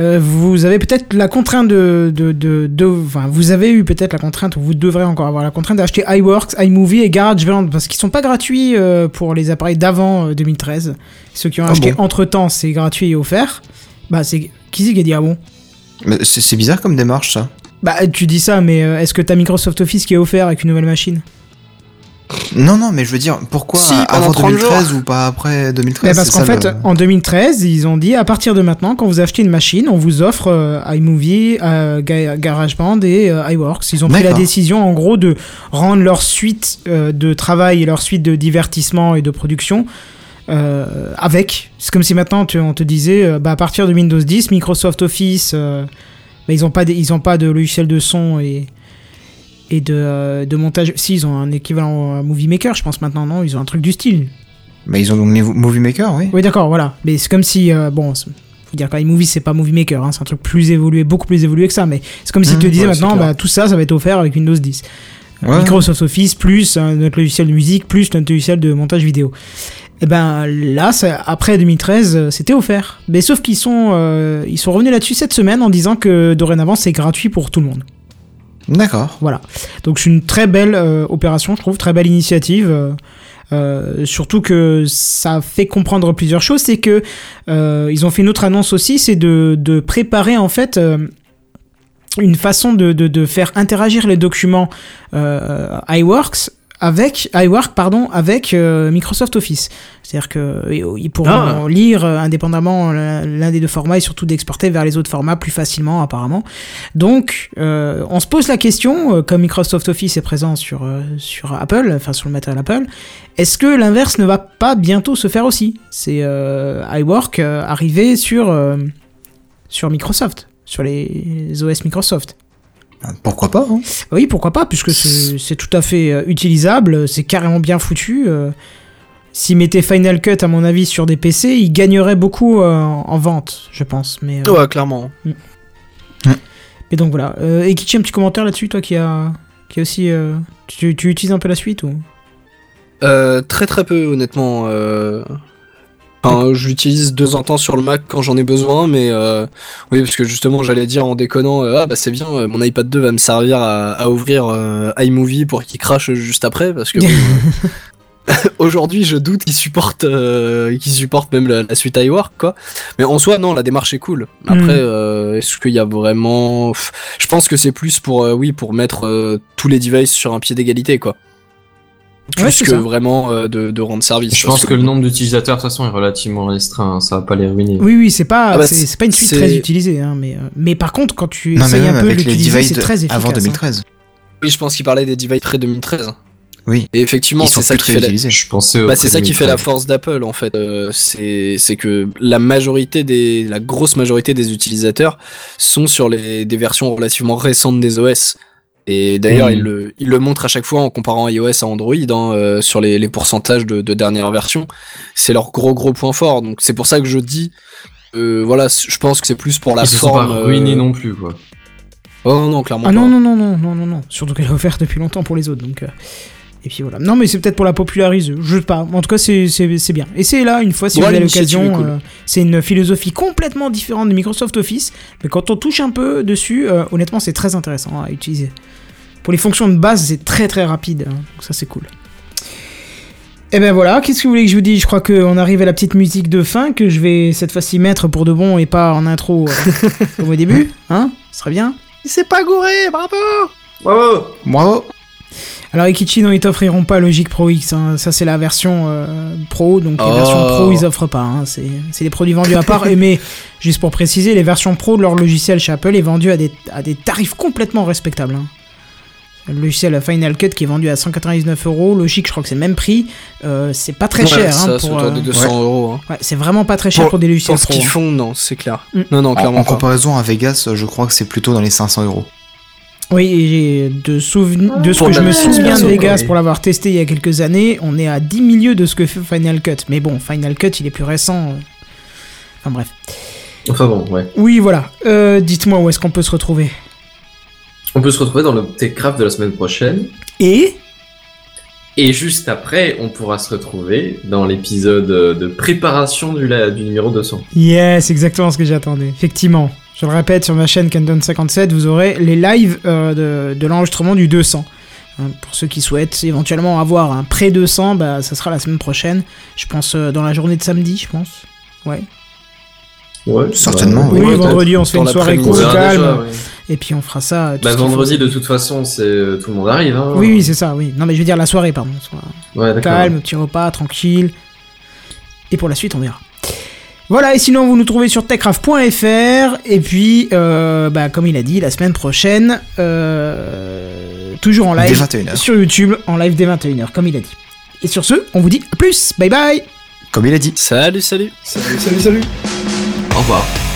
euh, vous avez peut-être la contrainte de, de, de, vous avez eu peut-être la contrainte, ou vous devrez encore avoir la contrainte d'acheter iWorks, iMovie et GarageBand parce qu'ils sont pas gratuits euh, pour les appareils d'avant euh, 2013. Ceux qui ont Ah acheté bon entre temps, c'est gratuit et offert. Bah, c'est qui c'est qui a dit ah bon? C'est bizarre comme démarche ça. Bah, tu dis ça, mais euh, est-ce que t'as Microsoft Office qui est offert avec une nouvelle machine? Non, non, mais je veux dire, pourquoi Si, avant 30 2013 ou pas après 2013 Mais parce qu'en fait, le- en 2013, ils ont dit à partir de maintenant, quand vous achetez une machine, on vous offre euh, iMovie, euh, Ga- GarageBand et euh, iWorks. Ils ont pris la décision, en gros, de rendre leur suite de travail et leur suite de divertissement et de production avec. C'est comme si maintenant tu- on te disait, bah, à partir de Windows 10, Microsoft Office, bah, ils n'ont pas, de- ils ont pas de logiciel de son et et de, euh, de montage. Si, ils ont un équivalent à Movie Maker, je pense maintenant, non? Ils ont un truc du style. Bah, ils ont donc Mov- Movie Maker, oui. Oui, d'accord, voilà. Mais c'est comme si, euh, bon, faut dire qu'iMovie c'est pas Movie Maker, hein, c'est un truc plus évolué, beaucoup plus évolué que ça. Mais c'est comme s'ils te Mmh, ouais, c'est maintenant, bah, tout ça, ça va être offert avec Windows 10. Euh, Ouais. Microsoft Office plus euh, notre logiciel de musique plus notre logiciel de montage vidéo. Et ben là, ça- après 2013, euh, c'était offert. Mais sauf qu'ils sont, euh, ils sont revenus là-dessus cette semaine en disant que dorénavant c'est gratuit pour tout le monde. D'accord. Voilà. Donc c'est une très belle euh, opération, je trouve, très belle initiative. euh, surtout que ça fait comprendre plusieurs choses, c'est que ils ont fait une autre annonce aussi, c'est de, de préparer en fait une façon de, de, de faire interagir les documents iWorks avec iWork pardon avec euh, Microsoft Office. C'est-à-dire que euh, ils pourront Ah. lire euh, indépendamment l'un l'un des deux formats et surtout d'exporter vers les autres formats plus facilement apparemment. Donc euh, on se pose la question, euh, comme Microsoft Office est présent sur euh, sur Apple, enfin sur le matériel Apple, est-ce que l'inverse ne va pas bientôt se faire aussi? C'est euh, iWork euh, arrivé sur euh, sur Microsoft, sur les OS Microsoft. Pourquoi pas hein Oui, pourquoi pas, puisque c'est tout à fait euh, utilisable, c'est carrément bien foutu. euh. S'ils mettaient Final Cut, à mon avis, sur des PC, ils gagneraient beaucoup euh, en vente, je pense. Mais, euh, Ouais, clairement. mais donc voilà. Euh, et Kichi, un petit commentaire là-dessus, toi qui a, qui a aussi. euh, tu, tu utilises un peu la suite ou? Euh, très très peu honnêtement. Enfin, je l'utilise de temps en temps sur le Mac quand j'en ai besoin, mais euh... oui parce que justement j'allais dire en déconnant euh, ah bah c'est bien, euh, mon iPad 2 va me servir à, à ouvrir euh, iMovie pour qu'il crache juste après parce que aujourd'hui je doute qu'il supporte qu'il supporte même la, la suite iWork quoi. Mais en soi non la démarche est cool. Après Mm. euh, est-ce qu'il y a vraiment, je pense que c'est plus pour euh, oui pour mettre tous les devices sur un pied d'égalité quoi plus Ouais, que ça. vraiment euh, de, de rendre service. Je pense que le nombre d'utilisateurs, de toute façon, est relativement restreint. hein, Ça va pas les ruiner. Oui, oui, c'est pas, Ah bah, c'est pas une suite très utilisée, hein, mais, euh, mais par contre, quand tu Non, mais essayes même un peu l'utiliser, devices c'est très efficace. avant hein. 2013. Oui, je pense qu'il parlait des devices près 2013. Oui. Et effectivement, c'est ça plus qui fait la... Je pensais Bah, c'est ça qui fait la force d'Apple en fait. Euh, c'est c'est que la majorité des la grosse majorité des utilisateurs sont sur les des versions relativement récentes des OS. Et d'ailleurs, Mhm. ils le ils le montrent à chaque fois en comparant iOS à Android hein, euh, sur les, les pourcentages de, de dernière version. C'est leur gros gros point fort. Donc c'est pour ça que je dis euh, voilà, je pense que c'est plus pour la Ils se sont forme. pas euh, ruinés non plus, quoi. Oh non, clairement Ah pas. non, non, non, non, non, non, non. Surtout qu'elle est offerte depuis longtemps pour les autres, donc. euh, Et puis voilà. Non, mais c'est peut-être pour la populariser. Je sais pas. En tout cas, c'est c'est- c'est bien. Et c'est là, une fois, si Ouais, vous avez l'occasion, cool. euh, c'est une philosophie complètement différente de Microsoft Office. Mais quand on touche un peu dessus, euh, honnêtement, c'est très intéressant à utiliser. Pour les fonctions de base, c'est très très rapide. hein. Donc ça, c'est cool. Et ben voilà, qu'est-ce que vous voulez que je vous dise? Je crois qu'on arrive à la petite musique de fin que je vais cette fois-ci mettre pour de bon et pas en intro euh, comme au début. Hein? Ce serait bien. C'est pas gouré, bravo. Bravo Bravo Alors Ikichi, non, ils t'offriront pas Logic Pro X. hein. Ça, c'est la version euh, Pro. Donc les Oh. versions Pro, ils offrent pas. hein. C'est c'est des produits vendus à part. Et mais, juste pour préciser, les versions Pro de leur logiciel chez Apple est vendu à des, à des tarifs complètement respectables. hein. Le logiciel Final Cut qui est vendu à 199 euros. Logic, je crois que c'est le même prix. Euh, c'est pas très Ouais, cher. ça, hein, c'est pour, de euh, 200 euros. hein. ouais, c'est vraiment pas très cher Pour- pour, des logiciels Pour ce pro. qu'ils hein. font, non, c'est clair. Mm. Non, non, En, clairement en comparaison à Vegas, je crois que c'est plutôt dans les 500 euros. Oui, de, souven- de ce Pour que je me souviens de Vegas oui. pour l'avoir testé il y a quelques années, on est à 10 milieux de ce que fait Final Cut. Mais bon, Final Cut, il est plus récent. euh. Enfin bref. Enfin bon, ouais. Oui, voilà. Euh, Dites-moi où est-ce qu'on peut se retrouver. On peut se retrouver dans le Techcraft de la semaine prochaine. Et Et juste après, on pourra se retrouver dans l'épisode de préparation du, la- du numéro 200. Yes, exactement ce que j'attendais. Effectivement. Je le répète, sur ma chaîne Canton57, vous aurez les lives euh, de, de l'enregistrement du 200. Hein, pour ceux qui souhaitent éventuellement avoir un pré-200, bah, ça sera la semaine prochaine. Je pense euh, dans la journée de samedi, je pense. Ouais. Ouais, Certainement, Oui, vendredi, on se fait une soirée cool, calme. déjà, ouais. Et puis on fera ça. euh, tout Bah, vendredi, de toute façon, c'est euh, tout le monde arrive. Hein. Oui, oui, c'est ça, oui. Non, mais je veux dire la soirée, pardon. Ouais, d'accord. calme, petit repas, tranquille. Et pour la suite, on verra. Voilà, et sinon, vous nous trouvez sur techcraft.fr. Et puis, euh, bah, comme il a dit, la semaine prochaine, euh, toujours en live 21h. sur YouTube, en live dès 21h, comme il a dit. Et sur ce, on vous dit à plus. Bye bye. Comme il a dit. Salut, salut. Salut, salut, salut. Au revoir.